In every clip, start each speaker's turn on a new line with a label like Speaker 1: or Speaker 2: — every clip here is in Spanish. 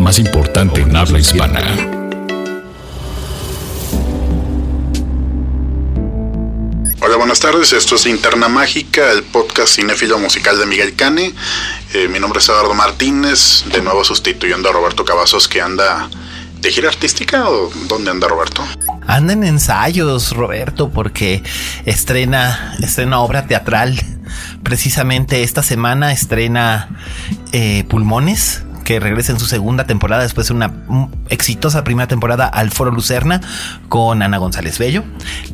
Speaker 1: más importante en habla hispana.
Speaker 2: Hola, buenas tardes. Esto es Interna Mágica, el podcast cinéfilo musical de Miguel Cane. Eh, mi nombre es Eduardo Martínez, de nuevo sustituyendo a Roberto Cavazos, que anda de gira artística o dónde anda Roberto?
Speaker 3: Anda en ensayos, Roberto, porque estrena, estrena obra teatral. Precisamente esta semana estrena eh, Pulmones, que regresa en su segunda temporada después de una exitosa primera temporada al Foro Lucerna con Ana González Bello.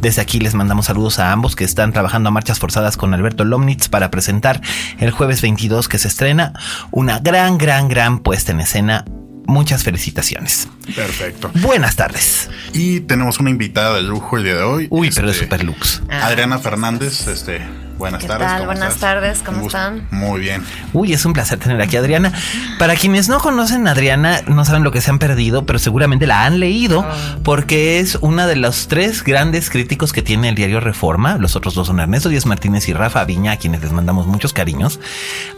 Speaker 3: Desde aquí les mandamos saludos a ambos que están trabajando a marchas forzadas con Alberto Lomnitz para presentar el jueves 22 que se estrena una gran, gran, gran puesta en escena muchas felicitaciones.
Speaker 2: Perfecto.
Speaker 3: Buenas tardes.
Speaker 2: Y tenemos una invitada de lujo el día de hoy.
Speaker 3: Uy, pero es super lux.
Speaker 2: Adriana Fernández, este, Buenas
Speaker 4: ¿Qué
Speaker 2: tardes.
Speaker 4: Tal? Buenas tardes, ¿cómo están?
Speaker 2: Muy bien.
Speaker 3: Uy, es un placer tener aquí a Adriana. Para quienes no conocen a Adriana, no saben lo que se han perdido, pero seguramente la han leído oh. porque es una de los tres grandes críticos que tiene el diario Reforma. Los otros dos son Ernesto Díaz Martínez y Rafa Viña, a quienes les mandamos muchos cariños.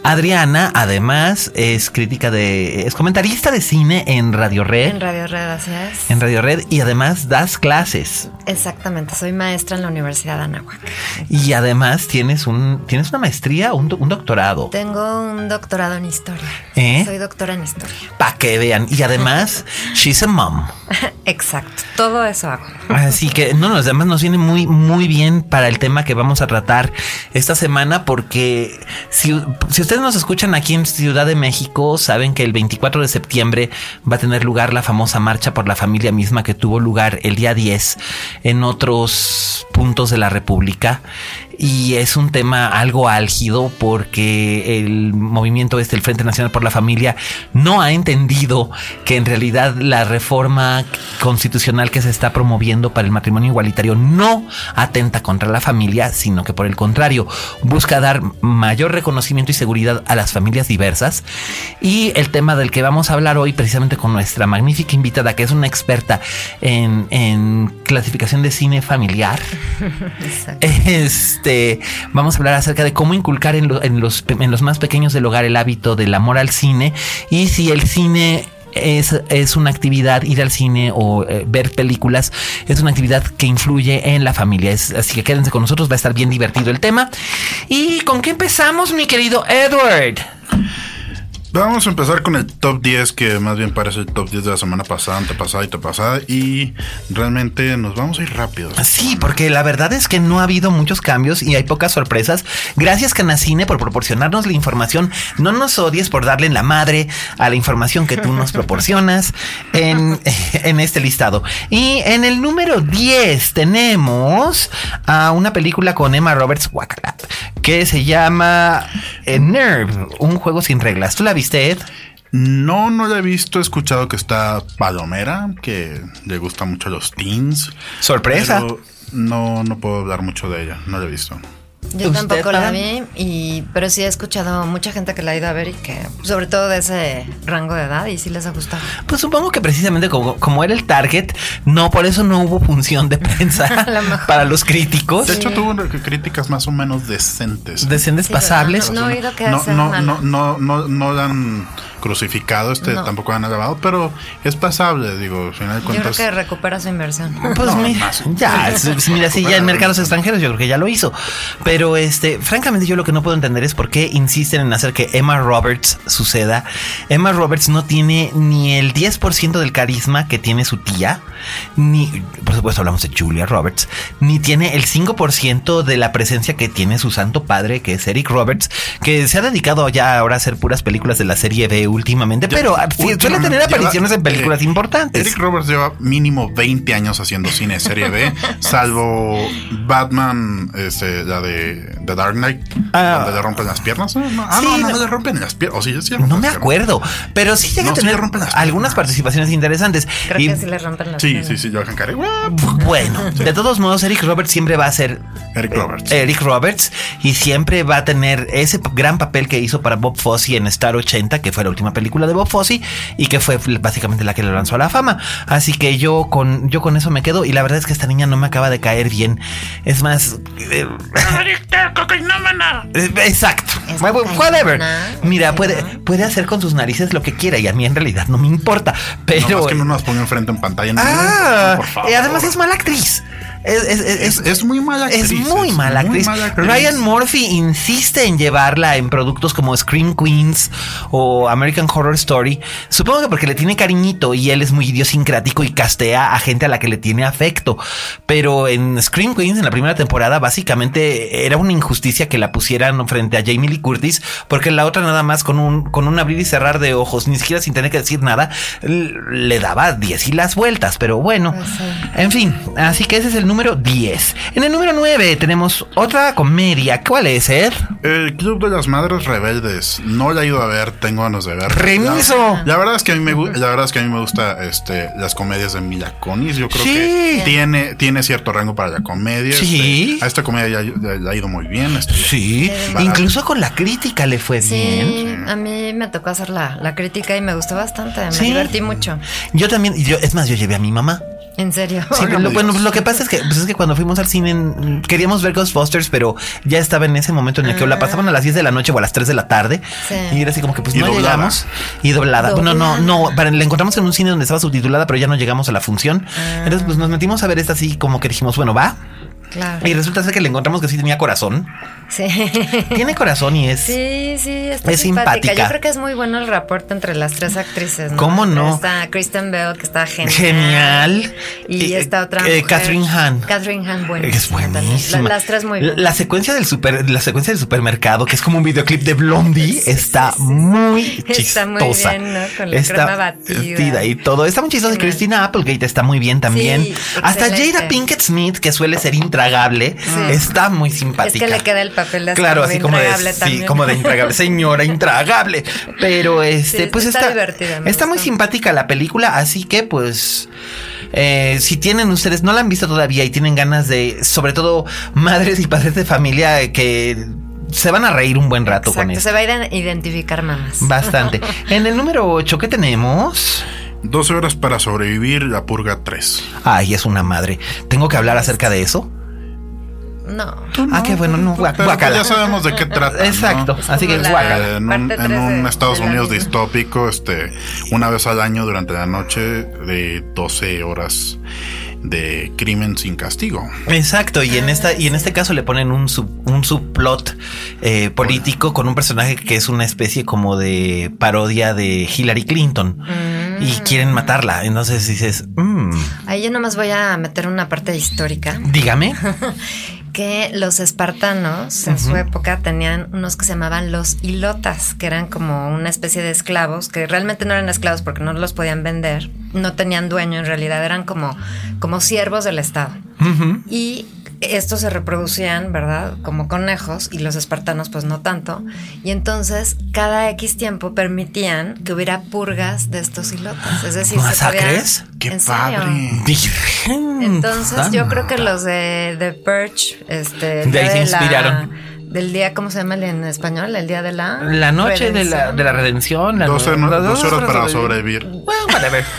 Speaker 3: Adriana, además, es crítica de, es comentarista de cine en Radio Red.
Speaker 4: En Radio Red, así es.
Speaker 3: En Radio Red y además das clases.
Speaker 4: Exactamente, soy maestra en la Universidad de Anáhuac.
Speaker 3: Y además tiene tienes un tienes una maestría, un, un doctorado.
Speaker 4: Tengo un doctorado en historia.
Speaker 3: ¿Eh?
Speaker 4: Soy doctora en historia.
Speaker 3: Para que vean. Y además, she's a mom.
Speaker 4: Exacto. Todo eso hago.
Speaker 3: Así que, no, los demás nos viene muy, muy bien para el tema que vamos a tratar esta semana, porque si, si ustedes nos escuchan aquí en Ciudad de México, saben que el 24 de septiembre va a tener lugar la famosa marcha por la familia misma que tuvo lugar el día 10 en otros puntos de la República y es un tema algo álgido porque el movimiento este, el Frente Nacional por la Familia, no ha entendido que en realidad la reforma constitucional que se está promoviendo para el matrimonio igualitario no atenta contra la familia, sino que por el contrario busca dar mayor reconocimiento y seguridad a las familias diversas. Y el tema del que vamos a hablar hoy precisamente con nuestra magnífica invitada, que es una experta en, en clasificación de cine familiar. Este este, vamos a hablar acerca de cómo inculcar en, los, en los más pequeños del hogar el hábito del amor al cine y si el cine es, es, una actividad, ir al cine o eh, ver películas, es una actividad que influye en la familia. así que quédense con nosotros, va a estar bien divertido el tema. ¿Y con qué empezamos, mi querido Edward?
Speaker 2: Vamos a empezar con el top 10, que más bien parece el top 10 de la semana pasada, antepasada y pasada. Y realmente nos vamos a ir rápido.
Speaker 3: Sí, porque la verdad es que no ha habido muchos cambios y hay pocas sorpresas. Gracias, Canacine, por proporcionarnos la información. No nos odies por darle en la madre a la información que tú nos proporcionas en, en este listado. Y en el número 10 tenemos a una película con Emma Roberts, que se llama eh, Nerve, un juego sin reglas. ¿Tú la viste, Ed?
Speaker 2: No, no la he visto. He escuchado que está Palomera, que le gusta mucho a los teens.
Speaker 3: Sorpresa.
Speaker 2: no, no puedo hablar mucho de ella. No la he visto.
Speaker 4: Yo tampoco la vi, y, pero sí he escuchado mucha gente que la ha ido a ver y que, sobre todo de ese rango de edad, y sí les ha gustado.
Speaker 3: Pues supongo que precisamente como, como era el target, no, por eso no hubo función de prensa para los críticos.
Speaker 2: De hecho, tuvo críticas más o menos decentes.
Speaker 3: Decentes, pasables.
Speaker 4: No, no, he oído que
Speaker 2: no, no, no, no, no, no dan crucificado, este tampoco han alabado, pero es pasable, digo, al final de cuentas.
Speaker 4: Yo creo que recupera su inversión.
Speaker 3: Pues mira, ya, mira, sí, ya en mercados extranjeros yo creo que ya lo hizo. Pero este, francamente, yo lo que no puedo entender es por qué insisten en hacer que Emma Roberts suceda. Emma Roberts no tiene ni el 10% del carisma que tiene su tía, ni, por supuesto, hablamos de Julia Roberts, ni tiene el 5% de la presencia que tiene su santo padre, que es Eric Roberts, que se ha dedicado ya ahora a hacer puras películas de la serie B últimamente, pero ah, suele tener apariciones en películas importantes.
Speaker 2: Eric Roberts lleva mínimo 20 años haciendo cine serie B, salvo Batman, este, la de The Dark Knight, ah. donde le rompen las piernas. ah, no, no, no, le rompen las piernas.
Speaker 3: no me acuerdo, pero sí llega a tener algunas participaciones interesantes.
Speaker 4: Creo que sí le rompen las piernas.
Speaker 2: Sí, sí, sí, Johan Carey.
Speaker 3: Bueno, de todos modos, Eric Roberts siempre va a ser
Speaker 2: Eric Roberts.
Speaker 3: Eric Roberts y siempre va a tener ese gran papel que hizo para Bob Fosse en Star 80, que fue la última película de Bob Fosse y que fue básicamente la que le lanzó a la fama. Así que yo con, yo con eso me quedo y la verdad es que esta niña no me acaba de caer bien. Es más... Eh, exacto. Whatever. Mira, puede, puede hacer con sus narices lo que quiera y a mí en realidad no me importa. Pero...
Speaker 2: No, que no nos ponga enfrente en pantalla.
Speaker 3: Ah, por favor. Y además es mala actriz.
Speaker 2: Es, muy mala actriz.
Speaker 3: Es muy mala actriz. Ryan Murphy insiste en llevarla en productos como Scream Queens o American Horror Story. Supongo que porque le tiene cariñito y él es muy idiosincrático y castea a gente a la que le tiene afecto. Pero en Scream Queens, en la primera temporada, básicamente era una injusticia que la pusieran frente a Jamie Lee Curtis, porque la otra nada más con un, con un abrir y cerrar de ojos, ni siquiera sin tener que decir nada, le daba 10 y las vueltas. Pero bueno, pues en fin, así que ese es el número 10. En el número 9 tenemos otra comedia. ¿Cuál es, Ed?
Speaker 2: El Club de las Madres Rebeldes. No la he ido a ver, tengo ganas de ver.
Speaker 3: ¡Remiso!
Speaker 2: La, verdad es que a mí me la verdad es que a mí me gusta este las comedias de Mila Kunis. Yo creo que tiene, tiene cierto rango para la comedia.
Speaker 3: Sí.
Speaker 2: Este, a esta comedia ya, ha ido muy bien. Este,
Speaker 3: sí. Incluso con la crítica le fue bien.
Speaker 4: A mí me tocó hacer la, la crítica y me gustó bastante. Me divertí mucho.
Speaker 3: Yo también, yo, es más, yo llevé a mi mamá.
Speaker 4: ¿En serio?
Speaker 3: Sí, lo, bueno, lo que pasa es que, pues es que cuando fuimos al cine queríamos ver Ghostbusters, pero ya estaba en ese momento en el que la ah. pasaban a las 10 de la noche o a las 3 de la tarde. Y era así como que pues no llegamos. Y doblada. No, no, no. Para, la encontramos en un cine donde estaba subtitulada, pero ya no llegamos a la función. Ah. Entonces, pues nos metimos a ver esta así como que dijimos, bueno, va. Y resulta ser que le encontramos que sí tenía corazón.
Speaker 4: Sí.
Speaker 3: Tiene corazón y es.
Speaker 4: Sí, sí, está es simpática. Yo creo que es muy bueno el reporte entre las tres actrices. ¿no?
Speaker 3: ¿Cómo no?
Speaker 4: Está Kristen Bell, que está genial.
Speaker 3: Genial.
Speaker 4: Y, esta otra.
Speaker 3: Eh, Catherine Hahn.
Speaker 4: Catherine Hahn, buenísima.
Speaker 3: Es buenísima.
Speaker 4: las tres muy buenas.
Speaker 3: La secuencia del super, la secuencia del supermercado, que es como un videoclip de Blondie, está muy chistosa. Está muy
Speaker 4: bien, ¿no? Con la está crema batida.
Speaker 3: y todo. Está muy chistosa. Christina Applegate está muy bien también. Hasta Jada Pinkett Smith, que suele ser intragable, está muy simpática.
Speaker 4: Es que le queda el papel de
Speaker 3: Claro, así como de, sí, como de intragable. Señora, intragable. Pero este, pues está, está, muy simpática la película, así que pues. Eh, si tienen ustedes, no la han visto todavía y tienen ganas de, sobre todo madres y padres de familia que se van a reír un buen rato con eso.
Speaker 4: Se va a identificar mamás.
Speaker 3: Bastante. en el número 8, ¿qué tenemos?
Speaker 2: 12 horas para sobrevivir la purga 3.
Speaker 3: Ay, es una madre. ¿Tengo que hablar acerca de eso?
Speaker 4: No.
Speaker 3: Ah, qué bueno, no, guacala.
Speaker 2: Ya sabemos de qué trata.
Speaker 3: Exacto, así que
Speaker 2: guacala. En un, en un Estados Unidos distópico, este, una vez al año durante la noche de 12 horas de crimen sin castigo.
Speaker 3: Exacto, y en esta y en este caso le ponen un un subplot eh, político con un personaje que es una especie como de parodia de Hillary Clinton y mm. quieren matarla. Entonces dices, mm".
Speaker 4: ahí yo nomás voy a meter una parte histórica.
Speaker 3: Dígame.
Speaker 4: que los espartanos en su época tenían unos que se llamaban los ilotas, que eran como una especie de esclavos, que realmente no eran esclavos porque no los podían vender, no tenían dueño en realidad, eran como, como siervos del Estado. Y estos se reproducían, ¿verdad? Como conejos y los espartanos pues no tanto. Y entonces cada X tiempo permitían que hubiera purgas de estos hilotas. Es decir,
Speaker 3: ¿Masacres?
Speaker 2: ¡Qué padre!
Speaker 4: Entonces yo creo que los de, de Perch, este...
Speaker 3: De ahí se inspiraron
Speaker 4: del día, ¿cómo se llama en español? El día de la...
Speaker 3: La noche de la, de la redención. La
Speaker 2: dos, horas para sobrevivir.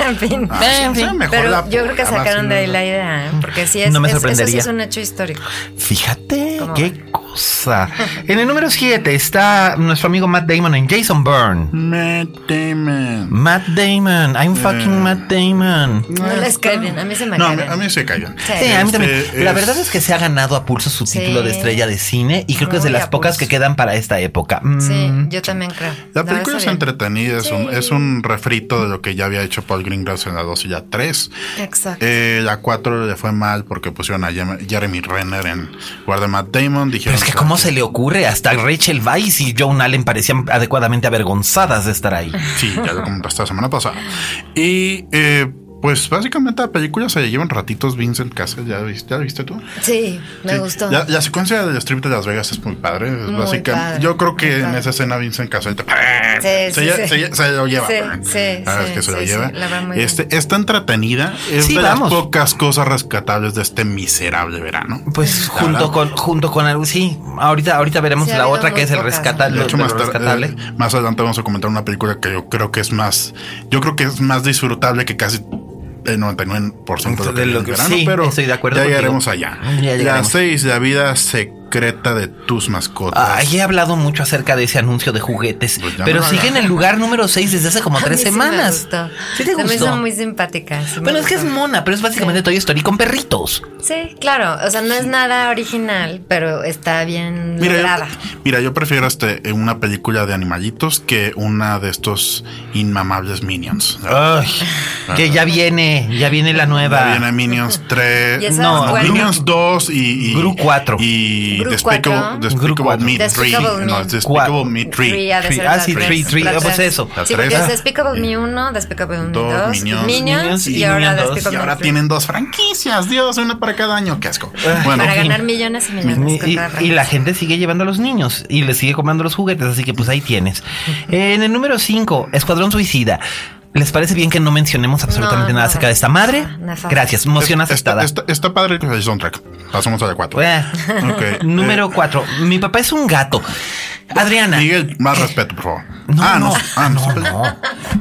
Speaker 4: En fin. Ah, en fin. Pero yo creo que sacaron de ahí la idea, ¿eh? porque sí es,
Speaker 3: no me
Speaker 4: es,
Speaker 3: eso
Speaker 4: sí es un hecho histórico.
Speaker 3: Fíjate, qué cosa. En el número 7 está nuestro amigo Matt Damon en Jason Bourne.
Speaker 2: Matt Damon.
Speaker 3: Matt Damon. I'm fucking Matt Damon.
Speaker 4: No les cae bien, a mí se me
Speaker 2: no,
Speaker 4: cae
Speaker 2: a mí se
Speaker 3: bien. Sí, a mí también. Este la verdad es que se ha ganado a pulso su título de estrella de cine y creo que de las pocas que quedan para esta época.
Speaker 4: Sí, mm. yo también creo.
Speaker 2: La película es entretenida, es, un, es un refrito de lo que ya había hecho Paul Greengrass en la 2 y la 3.
Speaker 4: Exacto.
Speaker 2: Eh, la 4 le fue mal porque pusieron a Jeremy Renner en lugar de Matt Matt Damon. Dijeron
Speaker 3: Pero es que cómo se le ocurre, hasta Rachel Weisz y Joan Allen parecían adecuadamente avergonzadas de estar ahí.
Speaker 2: Sí, ya lo comentaste la semana pasada. Y eh, pues básicamente la película se llevan ratitos Vincent Cassel. ¿Ya viste, ¿Ya viste tú?
Speaker 4: Sí, me
Speaker 2: Sí.
Speaker 4: gustó.
Speaker 2: La, la secuencia del strip de Las Vegas es muy padre. Es
Speaker 4: Muy
Speaker 2: básica-
Speaker 4: padre,
Speaker 2: Yo creo que en
Speaker 4: padre.
Speaker 2: esa escena Vincent Cassel te-
Speaker 4: Sí,
Speaker 2: se,
Speaker 4: sí,
Speaker 2: lle-
Speaker 4: sí.
Speaker 2: se lle- se lo lleva.
Speaker 4: Sí, sí,
Speaker 2: verdad es que se lo lleva.
Speaker 4: sí, la verdad, muy
Speaker 2: este, está entretenida. Es
Speaker 3: Sí,
Speaker 2: de
Speaker 3: vamos.
Speaker 2: las pocas cosas rescatables de este miserable verano.
Speaker 3: Pues junto
Speaker 2: verdad.
Speaker 3: con, junto con algo, sí, ahorita, ahorita veremos la otra que es el
Speaker 4: pocas,
Speaker 3: rescata,
Speaker 4: ¿no?
Speaker 3: lo-
Speaker 2: De hecho,
Speaker 3: de
Speaker 2: más,
Speaker 3: rescatable.
Speaker 2: eh, más adelante vamos a comentar una película que yo creo que es más, yo creo que es más disfrutable que casi el 99% de lo que,
Speaker 3: De lo que-
Speaker 2: verano,
Speaker 3: sí,
Speaker 2: pero
Speaker 3: estoy de acuerdo
Speaker 2: ya
Speaker 3: contigo.
Speaker 2: llegaremos allá.
Speaker 3: Ya llegaremos.
Speaker 2: Las seis, la vida secreta de tus mascotas.
Speaker 3: Ay, he hablado mucho acerca de ese anuncio de juguetes,
Speaker 2: Pues ya
Speaker 3: pero sigue en el lugar número 6 desde hace como
Speaker 4: A
Speaker 3: tres
Speaker 4: mí sí
Speaker 3: semanas.
Speaker 4: Me gustó.
Speaker 3: ¿Sí te
Speaker 4: me
Speaker 3: gustó?
Speaker 4: hizo muy simpática. sí me
Speaker 3: Bueno, es que es mona, pero es básicamente Toy Story con perritos.
Speaker 4: Sí, claro. O sea, no es nada original, pero está bien
Speaker 2: Mira,
Speaker 4: lograda.
Speaker 2: yo, mira, yo prefiero este, una película de animalitos que una de estos inmamables Minions.
Speaker 3: Ay, que ya viene, ya viene la
Speaker 2: Ya
Speaker 3: nueva.
Speaker 2: viene Minions 3,
Speaker 4: Y esa
Speaker 3: No.
Speaker 2: Minions 2 y, y
Speaker 3: Gru 4.
Speaker 2: Y
Speaker 4: Gru
Speaker 2: Despicable,
Speaker 4: 4.
Speaker 2: Despicable
Speaker 3: Gru 4.
Speaker 2: Me 3.
Speaker 4: Despicable
Speaker 2: No,
Speaker 4: Me.
Speaker 2: es Despicable
Speaker 3: Cuatro.
Speaker 2: Me 3.
Speaker 4: Three, ha de
Speaker 3: Three.
Speaker 4: ser
Speaker 3: Ah, sí,
Speaker 4: tres,
Speaker 3: three, three.
Speaker 4: la
Speaker 3: Ah, pues
Speaker 4: tres.
Speaker 3: eso.
Speaker 2: La
Speaker 4: Sí, porque es Despicable Me 1, Despicable Me
Speaker 2: Dos,
Speaker 4: 2,
Speaker 2: Minions.
Speaker 3: Minions
Speaker 4: y,
Speaker 3: y
Speaker 4: ahora
Speaker 3: Minions dos.
Speaker 2: Y
Speaker 4: Despicable
Speaker 2: ahora
Speaker 4: Me
Speaker 2: tienen dos franquicias, Dios, una para cada año, qué asco. Bueno,
Speaker 4: Para ganar millones y millones.
Speaker 3: Y, y- y la gente sigue llevando a los niños y les sigue comprando los juguetes, así que pues ahí tienes. En el número 5, Escuadrón Suicida. ¿Les parece bien que no mencionemos absolutamente
Speaker 4: No,
Speaker 3: nada
Speaker 4: no,
Speaker 3: acerca de esta madre? Gracias, moción
Speaker 2: está,
Speaker 3: aceptada.
Speaker 2: está, está padre el soundtrack. Pasamos a la 4.
Speaker 3: Eh,
Speaker 2: Ok,
Speaker 3: número
Speaker 2: eh,
Speaker 3: 4. Mi papá es un gato. Adriana.
Speaker 2: Miguel, más respeto, por favor.
Speaker 3: No,
Speaker 2: ah, no,
Speaker 3: no,
Speaker 2: ah, no.
Speaker 3: no,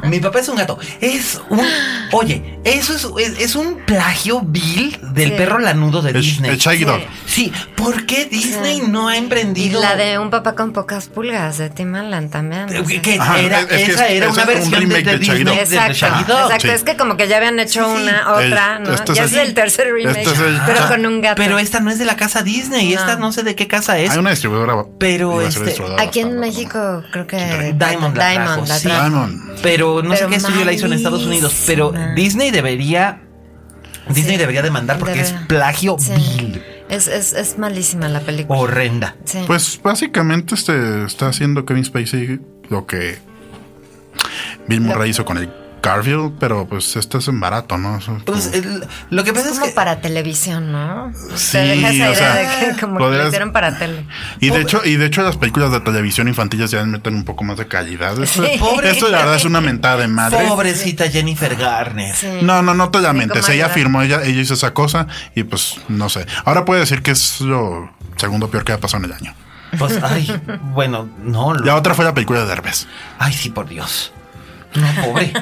Speaker 3: no. Mi papá es un gato. Es un. Oye, eso es, es, es un plagio vil del
Speaker 4: Sí.
Speaker 3: perro lanudo de
Speaker 2: El,
Speaker 3: Disney.
Speaker 2: Dog.
Speaker 3: Sí, ¿por qué Disney
Speaker 4: Sí.
Speaker 3: no ha
Speaker 4: Y
Speaker 3: emprendido?
Speaker 4: la de un papá con pocas pulgas de Tim Allen también. sea.
Speaker 3: Que-
Speaker 2: Ajá,
Speaker 3: era,
Speaker 2: es- es que
Speaker 3: esa
Speaker 2: es-
Speaker 3: era
Speaker 2: es
Speaker 3: una
Speaker 2: un
Speaker 3: versión de,
Speaker 2: remake
Speaker 3: de
Speaker 2: del Shaggy
Speaker 3: Disney de
Speaker 4: Exacto, exacto.
Speaker 2: Sí.
Speaker 4: Es que como que ya habían hecho
Speaker 3: Sí, sí.
Speaker 4: una, otra,
Speaker 2: El-
Speaker 4: ¿no?
Speaker 2: este es
Speaker 4: ya es el tercer remake,
Speaker 2: este es el-
Speaker 4: pero con un gato.
Speaker 3: Pero esta no es de la casa Disney.
Speaker 4: No.
Speaker 3: Esta no sé de qué casa es.
Speaker 2: Hay una distribuidora.
Speaker 3: Pero este,
Speaker 2: distribuidora
Speaker 4: Aquí en México creo que
Speaker 3: Diamond la sí.
Speaker 2: Diamond.
Speaker 3: Pero no sé qué estudio la hizo en Estados Unidos. Pero
Speaker 4: malísima.
Speaker 3: Disney debería. Disney
Speaker 4: Sí.
Speaker 3: debería demandar porque es plagio
Speaker 4: Sí.
Speaker 3: vil.
Speaker 4: Es, es, es malísima la película.
Speaker 3: Horrenda.
Speaker 4: Sí.
Speaker 2: Pues básicamente este está haciendo Kevin Spacey lo que Bill Murray hizo con el Garfield, pero pues este es en barato, ¿no? Es
Speaker 3: Pues
Speaker 2: como-
Speaker 3: el- lo que
Speaker 4: es
Speaker 3: pasa es,
Speaker 4: como
Speaker 3: que.
Speaker 4: para televisión, ¿no?
Speaker 2: Sí,
Speaker 4: Te deja esa
Speaker 2: o
Speaker 4: idea
Speaker 2: sea,
Speaker 4: de que como que lo hicieron para tele.
Speaker 2: y de hecho, y de hecho las películas de televisión infantiles ya meten un poco más de calidad. Esto,
Speaker 4: Sí.
Speaker 3: Pobre-
Speaker 2: esto la verdad es una mentada de madre.
Speaker 3: Pobrecita Jennifer Garner.
Speaker 4: Sí.
Speaker 2: No, no, no te la mentes. Ella
Speaker 4: ayudar.
Speaker 2: firmó, ella, ella hizo esa cosa y pues no sé. Ahora puede decir que es lo segundo peor que ha pasado en el año.
Speaker 3: Pues, ay, bueno, no. lo-
Speaker 2: La otra fue la película de Derbez.
Speaker 3: Ay, sí, por Dios. No, pobre.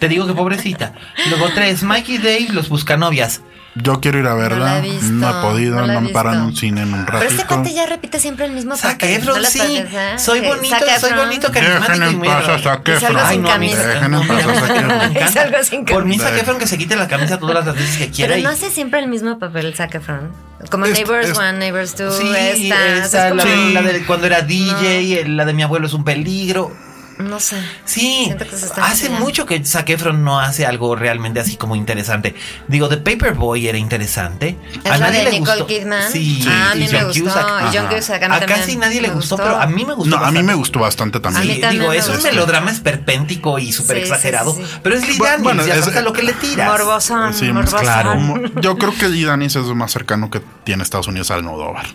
Speaker 3: Te digo que pobrecita. Luego tres, Mikey Dave, los buscanovias.
Speaker 2: Yo quiero ir a
Speaker 4: No
Speaker 2: verla.
Speaker 4: la he visto,
Speaker 2: No he podido,
Speaker 4: no
Speaker 2: no,
Speaker 4: la he
Speaker 2: me paran un cine en un ratito.
Speaker 4: Pero este cuate ya repite siempre el mismo
Speaker 3: Zac
Speaker 4: papel.
Speaker 3: Efron,
Speaker 4: ¿No
Speaker 3: sí.
Speaker 4: parece?
Speaker 3: Soy
Speaker 4: Que
Speaker 3: bonito,
Speaker 4: Zac
Speaker 3: soy bonito,
Speaker 2: Dejen
Speaker 3: carismático y
Speaker 2: en paz a. Zac Efron.
Speaker 4: sin
Speaker 3: no,
Speaker 4: camisa.
Speaker 2: Dejen en paz a Zac Efron.
Speaker 4: Es algo sin
Speaker 3: Por mí. Zac Efron que se quite la camisa todas las veces que quiera.
Speaker 4: Pero
Speaker 3: y-
Speaker 4: no hace siempre el mismo papel Zac Efron. Como
Speaker 2: Este-
Speaker 4: Neighbors
Speaker 2: este-
Speaker 4: 1, Neighbors 2,
Speaker 3: Sí,
Speaker 4: esta.
Speaker 3: esa,
Speaker 4: es
Speaker 3: la, de, la de cuando era DJ, la de mi abuelo es un peligro.
Speaker 4: No sé.
Speaker 3: Sí, hace
Speaker 4: enseñando.
Speaker 3: mucho que Zac Efron no hace algo realmente así como interesante. Digo, The Paperboy era interesante.
Speaker 4: Es la de Nicole Kidman.
Speaker 3: Sí,
Speaker 4: Ah, a mí
Speaker 3: y
Speaker 4: me
Speaker 3: John
Speaker 4: gustó.
Speaker 3: Cusack.
Speaker 4: Y John. Cusack a mí
Speaker 3: A
Speaker 4: también
Speaker 3: casi nadie le
Speaker 4: me
Speaker 3: gustó, pero a mí me gustó.
Speaker 2: No, a mí
Speaker 3: bastante.
Speaker 2: me gustó bastante
Speaker 4: A
Speaker 2: también.
Speaker 4: mí
Speaker 3: Sí,
Speaker 4: también
Speaker 3: digo,
Speaker 4: me
Speaker 3: es un
Speaker 4: gustó.
Speaker 3: melodrama esperpéntico y súper
Speaker 4: Sí,
Speaker 3: exagerado.
Speaker 4: sí, sí.
Speaker 3: Pero es Lee Daniels,
Speaker 2: bueno,
Speaker 3: ya
Speaker 2: es-
Speaker 3: a lo que le tiras.
Speaker 4: Morbosón,
Speaker 2: Sí,
Speaker 4: morbosón.
Speaker 3: claro.
Speaker 2: Yo creo que Lee Danis es lo más cercano que tiene Estados Unidos al Almodóvar.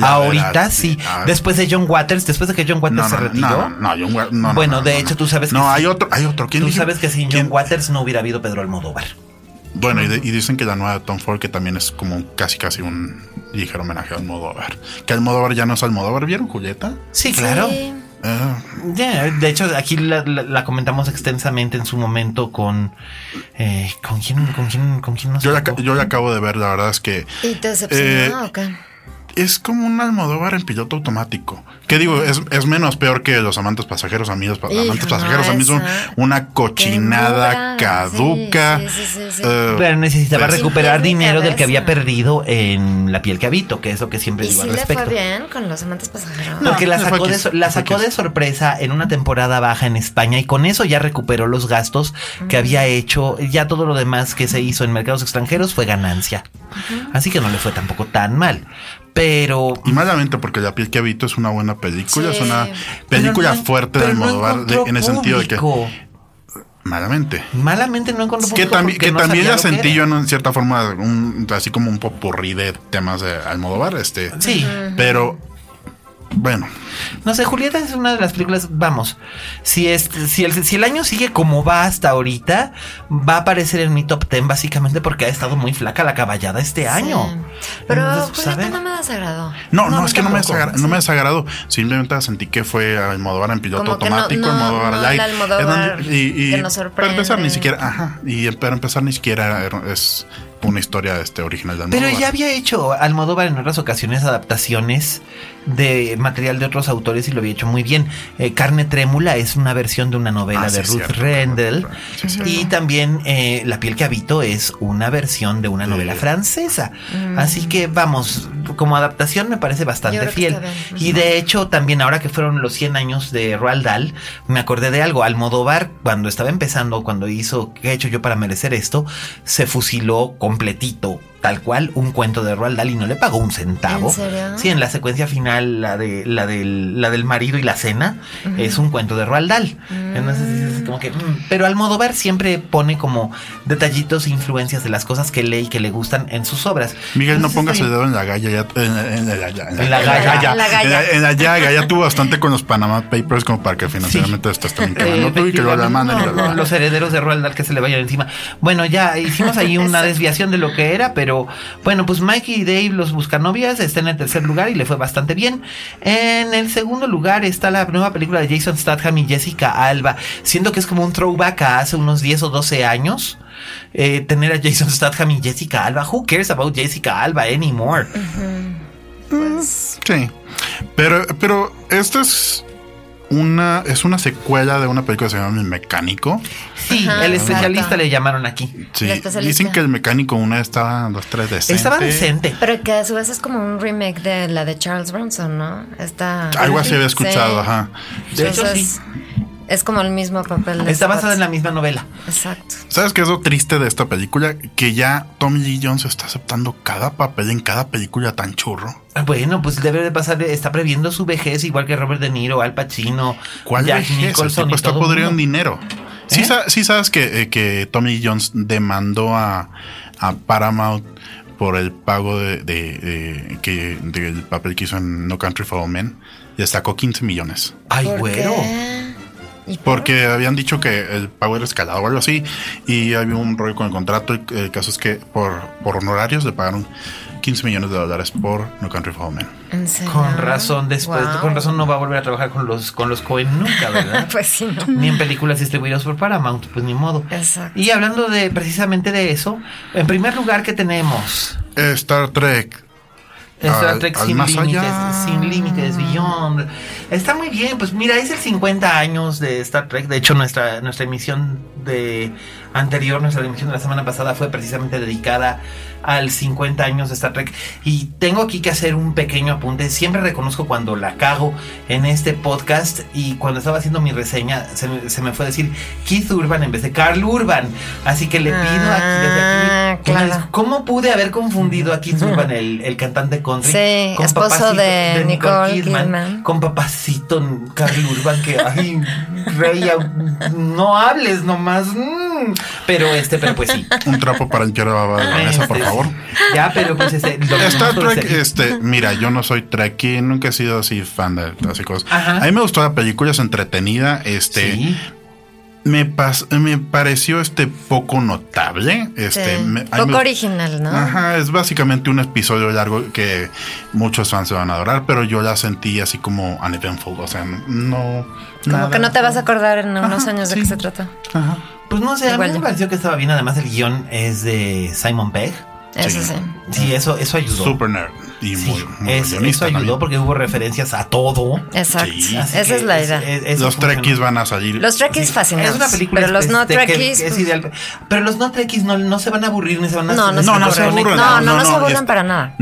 Speaker 2: La
Speaker 3: Ahorita
Speaker 2: verdad,
Speaker 3: sí.
Speaker 2: Ah,
Speaker 3: Después de John Waters, después de que John Waters
Speaker 2: no,
Speaker 3: se retiró.
Speaker 2: no, no, no, John no, no,
Speaker 3: Bueno,
Speaker 2: no,
Speaker 3: de
Speaker 2: no,
Speaker 3: hecho,
Speaker 2: no.
Speaker 3: tú sabes que
Speaker 2: No, hay otro, hay otro. ¿Quién
Speaker 3: Tú
Speaker 2: dijo?
Speaker 3: sabes que sin
Speaker 2: ¿Quién?
Speaker 3: John Waters no hubiera habido Pedro Almodóvar.
Speaker 2: Bueno, y, de- y dicen que la nueva Tom Ford, que también es como un- casi casi un ligero homenaje a Almodóvar. Que Almodóvar ya no es Almodóvar. ¿Vieron Julieta?
Speaker 3: Sí, claro.
Speaker 4: Sí.
Speaker 2: Ah,
Speaker 3: de hecho, aquí la, la- la comentamos extensamente en su momento con. eh, ¿Con quién? ¿Con quién? ¿Con quién nos
Speaker 2: yo, la, yo la acabo de ver, la verdad es que
Speaker 4: ¿Y te decepcionó
Speaker 2: Eh,
Speaker 4: o qué?
Speaker 2: Es como un Almodóvar en piloto automático. ¿Qué digo? Es, es menos peor que los amantes pasajeros, amigos, pa-
Speaker 4: Hijo,
Speaker 2: amantes
Speaker 4: no,
Speaker 2: pasajeros. A mí son una cochinada caduca.
Speaker 4: sí, sí, sí, sí.
Speaker 2: eh,
Speaker 3: Pero necesitaba
Speaker 2: pues,
Speaker 3: recuperar dinero del que había perdido en la piel que habito, que es lo que siempre
Speaker 4: ¿Y
Speaker 3: digo
Speaker 4: si
Speaker 3: al
Speaker 4: le fue
Speaker 3: respecto.
Speaker 4: bien con los amantes pasajeros?
Speaker 3: Porque la sacó, de, la sacó sorpresa en una temporada baja en España y con eso ya recuperó los gastos que había hecho. Ya todo lo demás que se hizo en mercados extranjeros fue ganancia. Así que no le fue tampoco tan mal. Pero
Speaker 2: Y malamente porque La piel que habito es una buena película,
Speaker 4: Sí.
Speaker 2: es una película
Speaker 3: no-
Speaker 2: fuerte de
Speaker 3: no
Speaker 2: Almodóvar de-
Speaker 3: encontró
Speaker 2: en el sentido de que malamente.
Speaker 3: Malamente no encontró
Speaker 2: Que
Speaker 3: porque
Speaker 2: que
Speaker 3: no
Speaker 2: también ya sentí yo en cierta forma un, así como un popurrí de temas de Almodóvar, este.
Speaker 3: Sí.
Speaker 2: Pero bueno,
Speaker 3: No sé, Julieta es una de las películas, vamos, si, es, si, el, si el año sigue como va hasta ahorita, va a aparecer en mi top 10 básicamente porque ha estado muy flaca la caballada este año.
Speaker 4: Pero
Speaker 3: Entonces, pues,
Speaker 4: Julieta no me desagradó.
Speaker 2: no,
Speaker 3: No,
Speaker 2: no, es que no me,
Speaker 3: tampoco.
Speaker 2: desagra- no me desagradó. Simplemente sentí que fue Almodóvar en piloto
Speaker 4: Como
Speaker 2: automático,
Speaker 4: no,
Speaker 2: Almodóvar
Speaker 4: no
Speaker 2: light.
Speaker 4: el Almodóvar
Speaker 2: y, y
Speaker 4: que nos
Speaker 2: para empezar ni siquiera, ajá, y para empezar ni siquiera era- es una historia este original de Almodóvar.
Speaker 3: Pero ya había hecho Almodóvar en otras ocasiones adaptaciones de material de otros autores y lo había hecho muy bien. Eh, Carne Trémula es una versión de una novela
Speaker 2: Ah,
Speaker 3: de
Speaker 2: sí,
Speaker 3: Ruth
Speaker 2: cierto.
Speaker 3: Rendell.
Speaker 2: Sí, cierto.
Speaker 3: y también eh, La piel que habito es una versión de una novela francesa. Así que vamos, como adaptación me parece bastante fiel. Y de hecho también ahora que fueron los 100 años de Roald Dahl, me acordé de algo. Almodóvar cuando estaba empezando, cuando hizo ¿Qué he hecho yo para merecer esto? Se fusiló completito. Tal cual, un cuento de Roald Dahl y no le pagó un centavo.
Speaker 4: ¿En serio?
Speaker 3: Sí, en la secuencia final, la de la del, la del marido y la cena, es un cuento de Roald Dahl. Entonces dices así como que. mm, pero Almodóvar siempre pone como detallitos e influencias de las cosas que lee y que le gustan en sus obras.
Speaker 2: Miguel, no
Speaker 3: Entonces,
Speaker 2: pongas
Speaker 3: estoy-
Speaker 2: el dedo en la galla, ya, en, en- la, en
Speaker 3: En la galla.
Speaker 4: En la
Speaker 2: llaga, ya tuvo bastante con los Panama Papers como para que financieramente esto esté
Speaker 3: Eh,
Speaker 2: tú y que lo
Speaker 3: no,
Speaker 2: bla.
Speaker 3: los herederos de Roald Dahl que se le vayan encima. Bueno, ya hicimos ahí una desviación de lo que era, pero bueno, pues Mikey y Dave, los buscanovias, está en el tercer lugar y le fue bastante bien. En el segundo lugar está la nueva película de Jason Statham y Jessica Alba, siendo que es como un throwback a hace unos 10 o 12 años. eh, tener a Jason Statham y Jessica Alba. Who cares about Jessica Alba anymore?
Speaker 2: Sí. Pero, pero esta es una, es una secuela de una película que se llama El Mecánico.
Speaker 3: Sí,
Speaker 4: Ajá,
Speaker 3: el
Speaker 4: exacto.
Speaker 3: especialista le llamaron aquí.
Speaker 2: Sí. Dicen que El Mecánico una estaba, dos, tres decente.
Speaker 3: Estaba decente.
Speaker 4: Pero que a su vez es como un remake de la de Charles Bronson, ¿no? Está.
Speaker 2: Algo así había escuchado,
Speaker 4: Sí.
Speaker 2: ajá.
Speaker 3: De hecho,
Speaker 4: Entonces, Es como el mismo papel. de
Speaker 3: Está basada en la misma novela.
Speaker 4: Exacto.
Speaker 2: ¿Sabes qué es lo triste de esta película? Que ya Tommy Lee Jones está aceptando cada papel en cada película tan churro.
Speaker 3: Bueno, pues debe de pasar, está previendo su vejez, igual que Robert De Niro, Al Pacino,
Speaker 2: ¿Cuál
Speaker 3: Jack
Speaker 2: vejez? El
Speaker 3: Nicholson
Speaker 2: tipo
Speaker 3: y
Speaker 2: está
Speaker 3: el
Speaker 2: podrido en dinero. Sí,
Speaker 3: ¿Eh?
Speaker 2: sa- sí sabes que, eh, que Tommy Lee Jones demandó a, a Paramount por el pago de, de- de- que, del papel que hizo en No Country for Old Men. Le sacó 15 millones.
Speaker 3: Ay,
Speaker 4: ¿Por
Speaker 3: güero.
Speaker 4: qué?
Speaker 2: Porque habían dicho que el pago era escalado o algo así. Y había un rollo con el contrato. y El caso es que por, por honorarios le pagaron 15 millones de dólares por No Country for Old Men.
Speaker 3: Con razón, después,
Speaker 4: Wow.
Speaker 3: con razón no va a volver a trabajar con los, con los Cohen nunca, ¿verdad?
Speaker 4: Pues sí, no.
Speaker 3: Ni en películas distribuidas por Paramount, pues ni modo.
Speaker 4: Exacto.
Speaker 3: Y hablando de precisamente de eso, en primer lugar que tenemos
Speaker 2: Star Trek.
Speaker 3: Star
Speaker 2: Al-
Speaker 3: Trek
Speaker 2: al
Speaker 3: sin
Speaker 2: más
Speaker 3: límites,
Speaker 2: allá.
Speaker 3: sin límites, Beyond. Está muy bien, pues mira, es el 50 años de Star Trek. De hecho, nuestra, nuestra emisión de anterior, nuestra emisión de la semana pasada fue precisamente dedicada al 50 años de Star Trek. Y tengo aquí que hacer un pequeño apunte. Siempre reconozco cuando la cago en este podcast y cuando estaba haciendo mi reseña se me, se me fue a decir Keith Urban en vez de Carl Urban. Así que le pido aquí, desde
Speaker 4: Ah,
Speaker 3: aquí,
Speaker 4: claro.
Speaker 3: dis- ¿cómo pude haber confundido a Keith Urban, el, el cantante country?
Speaker 4: Sí,
Speaker 3: con
Speaker 4: esposo
Speaker 3: papacito
Speaker 4: de Nicole Kidman.
Speaker 3: Con papacito Carl Urban, que, ay, rey, no hables nomás. mm. Pero este, pero pues sí.
Speaker 2: Un trapo para de la mesa, por
Speaker 3: Este,
Speaker 2: favor.
Speaker 3: Ya, pero pues este.
Speaker 2: Star Trek, este, mira, yo no soy Trekkie, nunca he sido así fan de así cosas.
Speaker 3: Ajá.
Speaker 2: A mí me gustó la película, es entretenida, este,
Speaker 3: Sí.
Speaker 2: Me pas- me pareció este poco notable, este,
Speaker 4: Sí.
Speaker 2: me-
Speaker 4: Poco
Speaker 2: me-
Speaker 4: original, ¿no?
Speaker 2: Ajá, es básicamente un episodio largo que muchos fans se van a adorar, pero yo la sentí así como uneventful, o sea, no.
Speaker 4: Como
Speaker 2: nada.
Speaker 4: que no te vas a acordar en unos
Speaker 2: Ajá,
Speaker 4: años de qué se trata.
Speaker 2: Ajá.
Speaker 3: Pues no sé, a mí
Speaker 4: Igual
Speaker 3: me pareció que estaba bien. Además, el guion es de Simon Pegg.
Speaker 4: Eso sí.
Speaker 3: Sí, eso, eso ayudó.
Speaker 2: Super nerd. y
Speaker 3: Sí,
Speaker 2: muy, muy
Speaker 3: es-
Speaker 2: guionista
Speaker 3: eso ayudó
Speaker 2: también.
Speaker 3: porque hubo referencias a todo.
Speaker 4: Exacto.
Speaker 2: Sí.
Speaker 4: Esa es la idea.
Speaker 3: es-
Speaker 2: Los trekkies van a salir.
Speaker 4: los trekkies
Speaker 3: Sí,
Speaker 4: fascinantes.
Speaker 3: Es una película
Speaker 4: pero los no
Speaker 3: que-
Speaker 4: trekkies. pues,
Speaker 3: ideal. Pero los no trekkies no, no se van a aburrir ni se van a
Speaker 4: No, no,
Speaker 3: se
Speaker 4: se
Speaker 3: van a
Speaker 2: no se
Speaker 3: aburrir.
Speaker 2: aburren.
Speaker 4: No, no, no,
Speaker 2: no,
Speaker 4: se
Speaker 2: es-
Speaker 4: para nada.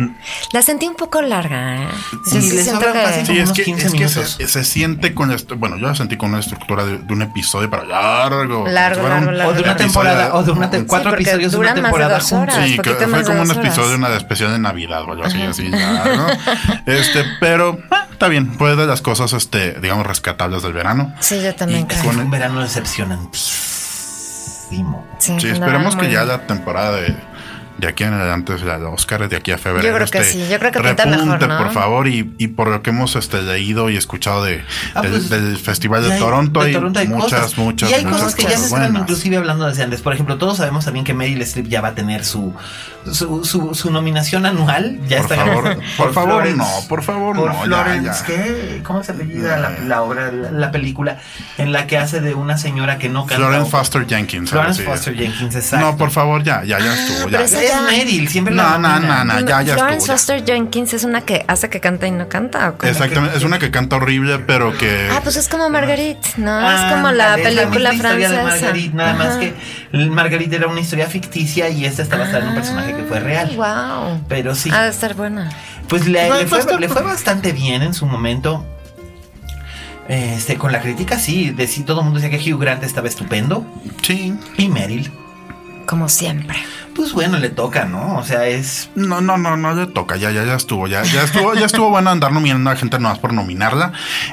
Speaker 4: La sentí un poco larga, ¿eh?
Speaker 3: Sí,
Speaker 4: sí que-
Speaker 2: Sí, es que,
Speaker 3: 15
Speaker 2: es que se, siente con esto. Bueno, yo la sentí con una estructura de, de un episodio para largo.
Speaker 4: Largo, largo, largo.
Speaker 3: O de una
Speaker 4: un
Speaker 3: temporada, o de una
Speaker 4: Sí,
Speaker 3: cuatro episodios de una temporada juntos.
Speaker 2: Sí, fue como un episodio una especial de Navidad o algo así, así, largo. Este, pero ah, está bien, fue de las cosas, este, digamos, rescatables del verano.
Speaker 4: Sí, yo también
Speaker 2: Y
Speaker 4: creo.
Speaker 2: con-
Speaker 3: Un verano decepcionantísimo.
Speaker 4: Sí,
Speaker 2: Sí, esperemos que ya la temporada de, de aquí en adelante, o sea, los Oscars de aquí a febrero.
Speaker 4: Yo creo que
Speaker 2: este,
Speaker 4: sí, yo creo que pinta mejor,
Speaker 2: repunte,
Speaker 4: ¿no?
Speaker 2: por favor, y, y por lo que hemos este, leído y escuchado de,
Speaker 3: Ah,
Speaker 2: del,
Speaker 3: pues,
Speaker 2: del Festival de
Speaker 3: Ya hay-
Speaker 2: Toronto,
Speaker 3: de
Speaker 2: hay
Speaker 3: Toronto hay
Speaker 2: muchas,
Speaker 3: cosas.
Speaker 2: muchas,
Speaker 3: Y hay
Speaker 2: muchas
Speaker 3: cosas que ya se
Speaker 2: cosas buenas.
Speaker 3: inclusive hablando desde antes. Por ejemplo, todos sabemos también que Meryl Streep ya va a tener su su, su, su nominación anual. Ya
Speaker 2: Por
Speaker 3: está
Speaker 2: favor, por favor, no, por favor,
Speaker 3: por
Speaker 2: no, ya,
Speaker 3: Florence,
Speaker 2: ya.
Speaker 3: ¿qué? ¿Cómo se apellida la, la obra, la, la película en la que hace de una señora que no canta?
Speaker 2: Florence Foster Jenkins.
Speaker 3: Florence. Foster Jenkins, exacto.
Speaker 2: No, por favor, ya, ya, ya estuvo. Ya.
Speaker 3: Es. Meryl, siempre
Speaker 2: No,
Speaker 3: la
Speaker 2: no,
Speaker 3: nominan.
Speaker 2: no, no, ya, ya ya.
Speaker 4: Foster Jenkins es una que hace que canta y no canta. ¿o?
Speaker 2: Exactamente, es una que canta horrible, pero que.
Speaker 4: Ah, pues es como Marguerite, ¿no? es
Speaker 3: Ah,
Speaker 4: como la
Speaker 3: es
Speaker 4: película
Speaker 3: misma historia de
Speaker 4: francesa.
Speaker 3: Marguerite, nada más que Marguerite era una historia ficticia y esta está basada en un personaje que fue real.
Speaker 4: Wow.
Speaker 3: Pero sí.
Speaker 4: Ha de estar buena.
Speaker 3: Pues le,
Speaker 2: No,
Speaker 3: le fue,
Speaker 2: está-
Speaker 3: le fue bastante bien en su momento. Este, con la crítica, sí, de sí, todo el mundo decía que Hugh Grant estaba estupendo.
Speaker 2: Sí.
Speaker 3: Y Meryl,
Speaker 4: Como siempre.
Speaker 3: Pues bueno, le toca, ¿no? O sea, es.
Speaker 2: No, no, no, no le toca, ya, ya, ya estuvo, ya, ya estuvo, ya estuvo bueno andar nominando a gente nomás por nominarla.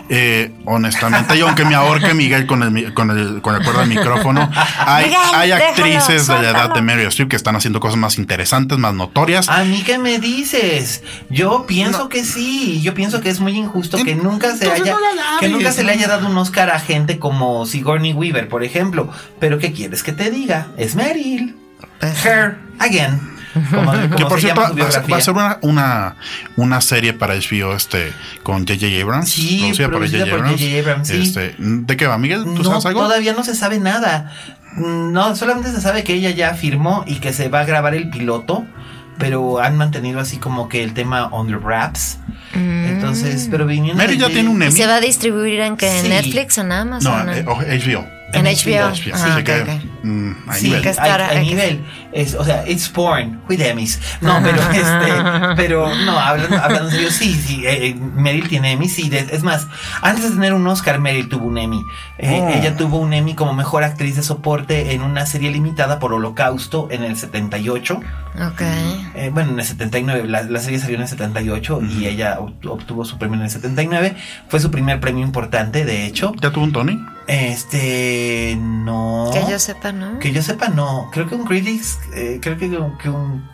Speaker 2: Eh, honestamente, y aunque me ahorque Miguel con el, con el, con el cuerdo del micrófono, hay,
Speaker 4: Miguel,
Speaker 2: hay
Speaker 4: déjalo,
Speaker 2: actrices de la edad de Meryl Streep que están haciendo cosas más interesantes, más notorias.
Speaker 3: A mí, ¿qué me dices? Yo pienso que sí. Yo pienso que es muy injusto que nunca se haya.
Speaker 2: no la laves,
Speaker 3: que nunca se le haya dado un Oscar a gente como Sigourney Weaver, por ejemplo. Pero, ¿qué quieres que te diga? Es Meryl. Her again. Como, como
Speaker 2: que por cierto, va a ser- una, una, una serie para HBO este, con J.J. Abrams.
Speaker 3: Sí,
Speaker 2: producida
Speaker 3: por J.J. Abrams, sí.
Speaker 2: Este, ¿De qué va, Miguel? ¿Tú
Speaker 3: No,
Speaker 2: sabes algo?
Speaker 3: todavía no se sabe nada. No, solamente se sabe que ella ya firmó y que se va a grabar el piloto, pero han mantenido así como que el tema on the wraps. Entonces, pero viniendo
Speaker 2: Mary
Speaker 3: de-
Speaker 2: ya tiene un
Speaker 4: ¿Y
Speaker 2: Emmy.
Speaker 4: se va a distribuir en qué? ¿En
Speaker 3: Sí.
Speaker 4: Netflix o en
Speaker 2: No,
Speaker 4: Amazon?
Speaker 2: eh, oh, HBO.
Speaker 4: En
Speaker 3: en
Speaker 4: HBO.
Speaker 3: HBO.
Speaker 4: Ah,
Speaker 2: Así
Speaker 4: ok,
Speaker 2: que,
Speaker 4: ok.
Speaker 2: mm, hay
Speaker 3: Sí,
Speaker 2: nivel.
Speaker 4: que estar-
Speaker 3: hay
Speaker 4: hay que-
Speaker 3: nivel. Es, o sea, it's porn with Emmys. No, pero este, pero no, hablando, hablando en serio, sí, sí, eh, eh, Meryl tiene Emmy, sí. de- es más, antes de tener un Oscar, Meryl tuvo un Emmy. Eh,
Speaker 2: Oh.
Speaker 3: Ella tuvo un Emmy como mejor actriz de soporte en una serie limitada por Holocausto en el 78.
Speaker 4: Ok.
Speaker 3: Eh, bueno, en el 79, la, la serie salió en el 78 y ella obt- obtuvo su premio en el 79. Fue su primer premio importante, de hecho.
Speaker 2: ¿Ya tuvo un Tony?
Speaker 3: Este, no.
Speaker 4: Que yo sepa, ¿no?
Speaker 3: Que yo sepa, no. Creo que un Critics, eh, creo que, que un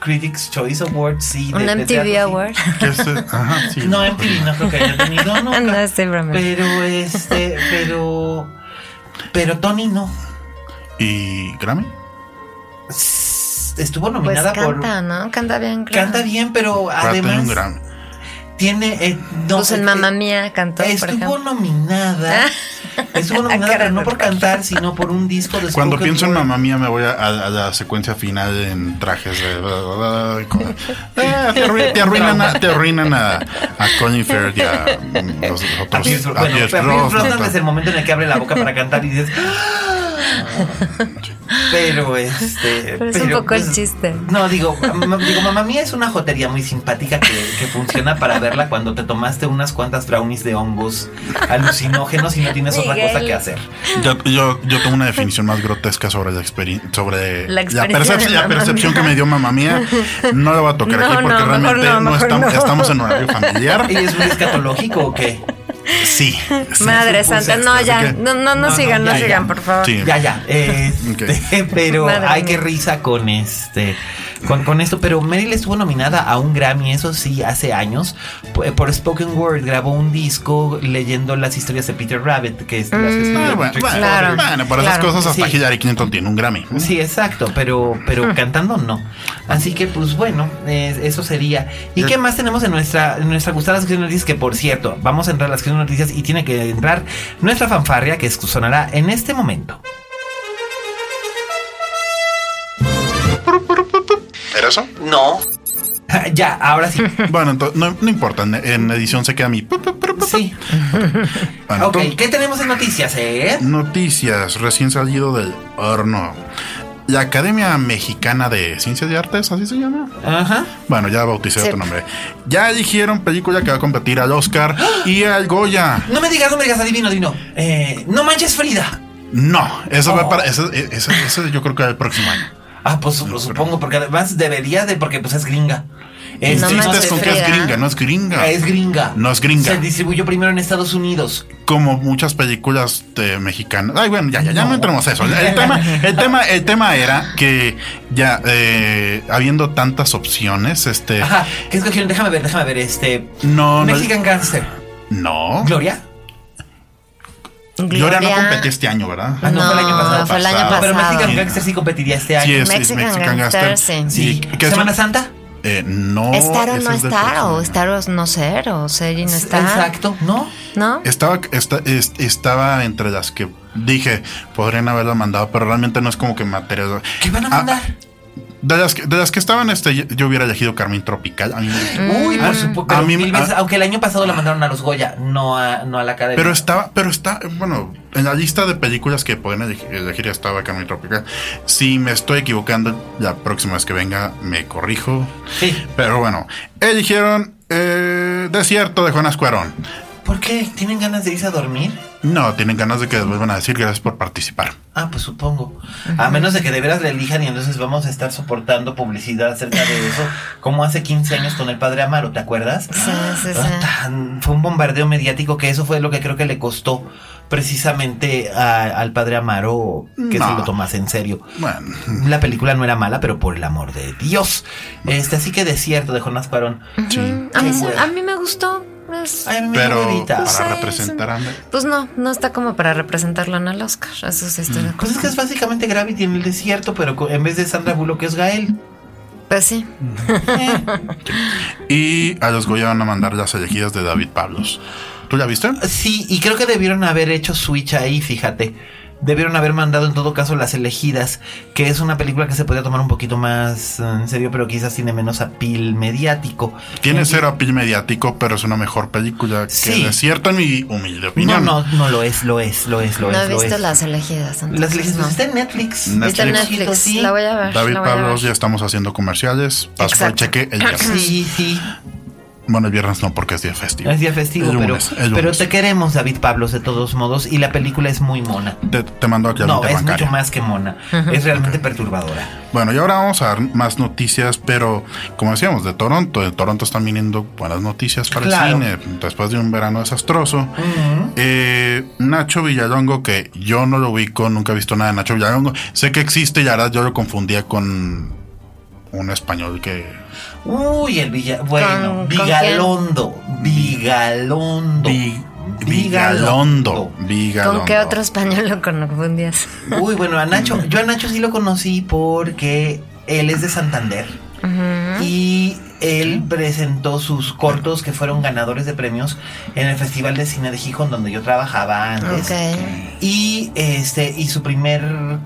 Speaker 3: Critics Choice Award, sí.
Speaker 4: Un
Speaker 3: de- de
Speaker 4: MTV
Speaker 3: sí.
Speaker 4: Award.
Speaker 2: Ajá, sí.
Speaker 3: No, MTV no creo que haya tenido nunca.
Speaker 4: no, estoy.
Speaker 3: Pero este, pero, pero Tony no.
Speaker 2: ¿Y Grammy?
Speaker 3: Estuvo
Speaker 4: Pues
Speaker 3: nominada por.
Speaker 4: canta, ¿no? Canta bien. creo.
Speaker 3: Canta bien, pero
Speaker 2: Para tener un
Speaker 3: además
Speaker 2: Grammy.
Speaker 3: tiene. eh, no,
Speaker 4: Pues en
Speaker 3: eh,
Speaker 4: Mamma Mía cantó, por
Speaker 3: Estuvo nominada. Estuvo nominada,
Speaker 4: Cara
Speaker 3: pero no por cantar, sino por un disco de
Speaker 2: Cuando pienso en mamá mía me voy a, a- a la secuencia final en trajes de... Eh, te, arruinan, te arruinan a, te arruinan a, a Colin Firth y a mm, los
Speaker 3: A
Speaker 2: otros... A
Speaker 3: bueno,
Speaker 2: Pierce Brosnan
Speaker 3: es el momento en el que abre la boca para cantar y dices. Pero este.
Speaker 4: Pero es un poco el chiste.
Speaker 3: No, digo, digo, mamá mía es una jotería muy simpática que, que funciona para verla cuando te tomaste unas cuantas brownies de hongos alucinógenos y no tienes otra cosa que hacer.
Speaker 2: Yo, yo, yo tengo una definición más grotesca sobre la experiencia, sobre
Speaker 4: La
Speaker 2: percep- percepción
Speaker 4: Mía.
Speaker 2: que me dio mamá mía. No la voy a tocar
Speaker 4: No,
Speaker 2: aquí porque
Speaker 4: no,
Speaker 2: realmente
Speaker 4: no,
Speaker 2: estamos,
Speaker 4: no.
Speaker 2: estamos en horario familiar.
Speaker 3: ¿Y es muy escatológico o qué?
Speaker 2: Sí. sí.
Speaker 4: Madre santa, no, ya.
Speaker 2: que-
Speaker 4: No, no, no,
Speaker 3: No,
Speaker 4: sigan,
Speaker 3: no, ya,
Speaker 4: sigan,
Speaker 3: ya.
Speaker 4: por favor.
Speaker 2: Sí.
Speaker 3: Ya, ya. este, pero
Speaker 4: Madre
Speaker 3: hay que risa con este. Con, con esto. Pero Meryl estuvo nominada a un Grammy, eso sí, hace años. Por, por Spoken Word grabó un disco leyendo las historias de Peter Rabbit, que es las que escribió
Speaker 2: Ah, bueno, bueno,
Speaker 4: Claro.
Speaker 2: bueno, por esas
Speaker 4: Claro.
Speaker 2: cosas hasta
Speaker 3: Sí.
Speaker 2: Hillary Clinton tiene un Grammy.
Speaker 3: Sí, exacto, pero, pero cantando no. Así que, pues bueno, eh, eso sería. ¿Y qué más tenemos en nuestra, en nuestra gustada sección de noticias? Que por cierto, vamos a entrar a la sección de noticias y tiene que entrar nuestra fanfarria que sonará en este momento.
Speaker 2: ¿Era eso?
Speaker 3: No. ya, ahora sí.
Speaker 2: Bueno, entonces, no, no importa, en, edición se queda mi...
Speaker 3: Sí.
Speaker 2: Bueno,
Speaker 3: ok, ¿qué tenemos en noticias, eh?
Speaker 2: Noticias recién salido del horno. La Academia Mexicana de Ciencias y Artes, así se llama.
Speaker 3: Ajá.
Speaker 2: Bueno, ya bauticé
Speaker 4: Sí.
Speaker 2: otro nombre. Ya eligieron película que va a competir al Oscar y al Goya.
Speaker 3: No me digas, no me digas, adivino, adivino. Eh, no manches Frida.
Speaker 2: No, eso va
Speaker 3: Oh.
Speaker 2: para. Eso, eso, eso yo creo que el próximo año.
Speaker 3: Ah, pues lo supongo, porque además debería de, porque pues es gringa.
Speaker 4: No manches,
Speaker 2: es con que es gringa, no es gringa.
Speaker 3: Es gringa.
Speaker 2: No es gringa.
Speaker 3: Se distribuyó primero en Estados Unidos.
Speaker 2: Como muchas películas de mexicanas. Ay, bueno, ya, ya, ya no,
Speaker 3: No.
Speaker 2: entremos a eso. El tema, el tema, el tema era que ya eh, habiendo tantas opciones, este.
Speaker 3: Ajá. ¿Qué escogieron? Déjame ver, déjame ver. Este.
Speaker 2: No, no.
Speaker 3: Mexican Gangster.
Speaker 2: No.
Speaker 3: Gloria.
Speaker 2: Gloria no competía este año, ¿verdad?
Speaker 3: Ah, no, fue el año pasado.
Speaker 4: fue el año
Speaker 2: Pasado.
Speaker 3: Pero. Mexican Gangster sí competiría este año.
Speaker 2: Sí, es, es
Speaker 4: Mexican
Speaker 2: Mexican
Speaker 4: Gangster,
Speaker 2: Gangster.
Speaker 4: sí.
Speaker 3: Sí.
Speaker 2: es
Speaker 3: ¿Semana Santa?
Speaker 2: Eh, no.
Speaker 4: ¿Estar o
Speaker 2: ese
Speaker 4: no
Speaker 2: es del
Speaker 4: estar?
Speaker 2: próximo
Speaker 4: ¿O
Speaker 2: año.
Speaker 4: estar o no ser? ¿O ser y no estar?
Speaker 3: Exacto. ¿No?
Speaker 4: ¿No?
Speaker 2: Estaba, esta- es- estaba entre las que dije, podrían haberla mandado, pero realmente no es como que material.
Speaker 3: ¿Qué van a
Speaker 2: Ah,
Speaker 3: mandar?
Speaker 2: De, las que, de las que estaban, este, yo- hubiera elegido Carmen Tropical. A mí me gustó.
Speaker 3: Uy, por supuesto.
Speaker 2: a mí-
Speaker 3: veces,
Speaker 2: a-
Speaker 3: aunque el año pasado la mandaron a los Goya, no a, no a la academia.
Speaker 2: Pero estaba, pero está, bueno, en la lista de películas que pueden elegir, elegir estaba Carmen Tropical. Si me estoy equivocando, la próxima vez que venga me corrijo.
Speaker 3: Sí.
Speaker 2: Pero bueno, eligieron eh, Desierto de Jonas Cuarón.
Speaker 3: ¿Por qué? ¿Tienen ganas de irse a dormir?
Speaker 2: No, tienen ganas de que les vuelvan a decir gracias por participar.
Speaker 3: Ah, pues supongo. A menos de que de veras le elijan y entonces vamos a estar soportando publicidad acerca de eso, como hace 15 años con el padre Amaro, ¿te acuerdas?
Speaker 4: Sí, sí, sí.
Speaker 3: Ah, tan- Fue un bombardeo mediático que eso fue lo que creo que le costó precisamente a- al padre Amaro que
Speaker 2: No.
Speaker 3: se lo tomase en serio.
Speaker 2: Bueno,
Speaker 3: La película no era mala, pero por el amor de Dios. Este, así que desierto de Jonás Cuarón.
Speaker 2: sí.
Speaker 4: A mí, sí- a mí me gustó. Es-
Speaker 3: Ay, mi
Speaker 2: Pero para
Speaker 4: sí,
Speaker 2: representar a
Speaker 4: Pues no, no está como para representarlo en el Oscar. Eso sí estoy de
Speaker 3: Pues
Speaker 4: acuerdo.
Speaker 3: es que es básicamente Gravity en el desierto, pero en vez de Sandra Bullock es Gael.
Speaker 4: Pues sí.
Speaker 3: Eh,
Speaker 2: Y a los Goya van a mandar las elegidas de David Pablos. ¿Tú la viste?
Speaker 3: Sí, y creo que debieron haber hecho switch ahí, fíjate. Debieron haber mandado en todo caso Las Elegidas, que es una película que se podría tomar un poquito más eh, en serio, pero quizás tiene menos apil mediático.
Speaker 2: Tiene cero apil mediático, pero es una mejor película que
Speaker 3: Sí.
Speaker 2: Desierto en mi humilde
Speaker 3: No,
Speaker 2: opinión.
Speaker 3: no, no lo es, lo es, lo es, lo
Speaker 4: No
Speaker 3: es.
Speaker 4: he
Speaker 3: lo
Speaker 4: visto
Speaker 3: es.
Speaker 4: las elegidas. entonces
Speaker 3: Las Elegidas
Speaker 4: no.
Speaker 3: está en Netflix.
Speaker 2: Netflix.
Speaker 4: Está en Netflix.
Speaker 3: Sí.
Speaker 4: La voy a ver.
Speaker 2: David Pablos, ya estamos haciendo comerciales. Paso el cheque el.
Speaker 3: Sí, sí.
Speaker 2: Bueno, el viernes no, porque es día festivo.
Speaker 3: Es día festivo,
Speaker 2: El
Speaker 3: pero,
Speaker 2: lunes, el
Speaker 3: pero
Speaker 2: lunes.
Speaker 3: te queremos, David Pablos, de todos modos, y la película es muy mona.
Speaker 2: Te, te mando aquí al
Speaker 3: No, es mucho más que mona. Es realmente perturbadora.
Speaker 2: Bueno, y ahora vamos a dar más noticias, pero como decíamos, de Toronto. De Toronto están viniendo buenas noticias para
Speaker 3: Claro.
Speaker 2: el cine después de un verano desastroso. Eh, Nacho Villalongo, que yo no lo ubico, nunca he visto nada de Nacho Villalongo. Sé que existe y ahora yo lo confundía con un español que.
Speaker 3: Uy, el Villa. Bueno,
Speaker 4: ¿Con- con
Speaker 3: Vigalondo. Vigalondo.
Speaker 2: Vi- Vigalondo. Vigalondo.
Speaker 4: ¿Con qué otro español lo confundías?
Speaker 3: Uy, bueno, a Nacho. Yo a Nacho sí lo conocí porque él es de Santander. Y él presentó sus cortos que fueron ganadores de premios en el Festival de Cine de Gijón, donde yo trabajaba antes.
Speaker 4: Ok.
Speaker 3: Y este, y su primer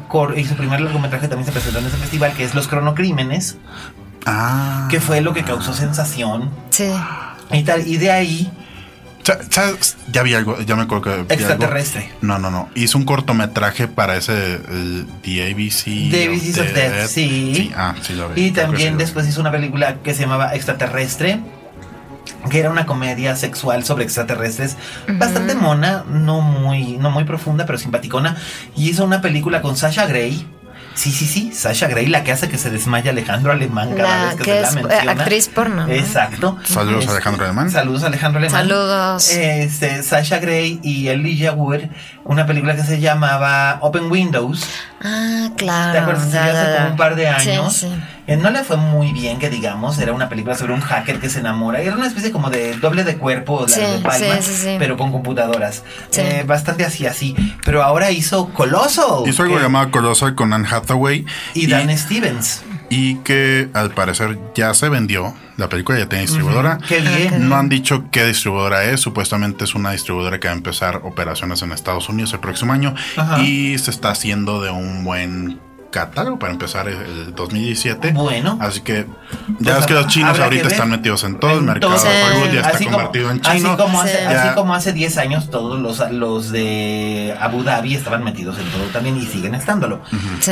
Speaker 3: cor- y su primer largometraje también se presentó en ese festival, que es Los Cronocrímenes,
Speaker 2: Ah.
Speaker 3: que fue lo que causó sensación.
Speaker 4: Sí.
Speaker 3: Y tal, y de ahí,
Speaker 2: ¿Sabes? Ya vi algo, ya me acuerdo que. algo.
Speaker 3: extraterrestre.
Speaker 2: No, no, no. Hizo un cortometraje para ese. El, The ABC.
Speaker 3: The ABCs of Death, sí.
Speaker 2: Ah, sí, lo vi.
Speaker 3: Y
Speaker 2: Creo
Speaker 3: también
Speaker 2: sí lo vi.
Speaker 3: después hizo una película que se llamaba Extraterrestre, que era una comedia sexual sobre extraterrestres, bastante mona, no muy, no muy profunda, pero simpaticona. Y hizo una película con Sasha Grey. Sí, sí, sí, Sasha Grey, la que hace que se desmaya Alejandro Alemán cada
Speaker 4: La
Speaker 3: vez que,
Speaker 4: que
Speaker 3: se
Speaker 4: es
Speaker 3: la
Speaker 4: eh,
Speaker 3: menciona.
Speaker 4: actriz porno. ¿no?
Speaker 3: Exacto.
Speaker 2: Saludos a
Speaker 3: Este,
Speaker 2: Alejandro Alemán.
Speaker 3: Saludos a Alejandro Alemán.
Speaker 4: Saludos.
Speaker 3: Este, Sasha Grey y Elijah Wood, una película que se llamaba Open Windows.
Speaker 4: Ah, claro.
Speaker 3: ¿Te acuerdas?
Speaker 4: ya,
Speaker 3: Salió
Speaker 4: ya,
Speaker 3: hace como un par de
Speaker 4: Sí,
Speaker 3: años.
Speaker 4: sí.
Speaker 3: Eh, no le fue muy bien, que digamos. Era una película sobre un hacker que se enamora. Era una especie como de doble de cuerpo, la
Speaker 4: Sí,
Speaker 3: de Palma,
Speaker 4: sí, sí, sí.
Speaker 3: pero con computadoras.
Speaker 4: Sí.
Speaker 3: Eh, bastante así, así. Pero ahora hizo Colossal.
Speaker 2: Hizo algo
Speaker 3: que-
Speaker 2: llamado Colossal con Anne Hathaway.
Speaker 3: Y Dan Stevens.
Speaker 2: y que al parecer ya se vendió. La película ya tiene distribuidora.
Speaker 3: Qué bien.
Speaker 2: No han dicho qué distribuidora es. Supuestamente es una distribuidora que va a empezar operaciones en Estados Unidos el próximo año.
Speaker 3: Ajá.
Speaker 2: Y se está haciendo de un buen catálogo para empezar el 2017.
Speaker 3: Bueno.
Speaker 2: Así que ya es que los chinos ahorita están metidos en todo el mercado de Hollywood, ya está convertido en chino.
Speaker 3: Así como, hace, así como hace 10 años todos los, los de Abu Dhabi estaban metidos en todo también y siguen estándolo.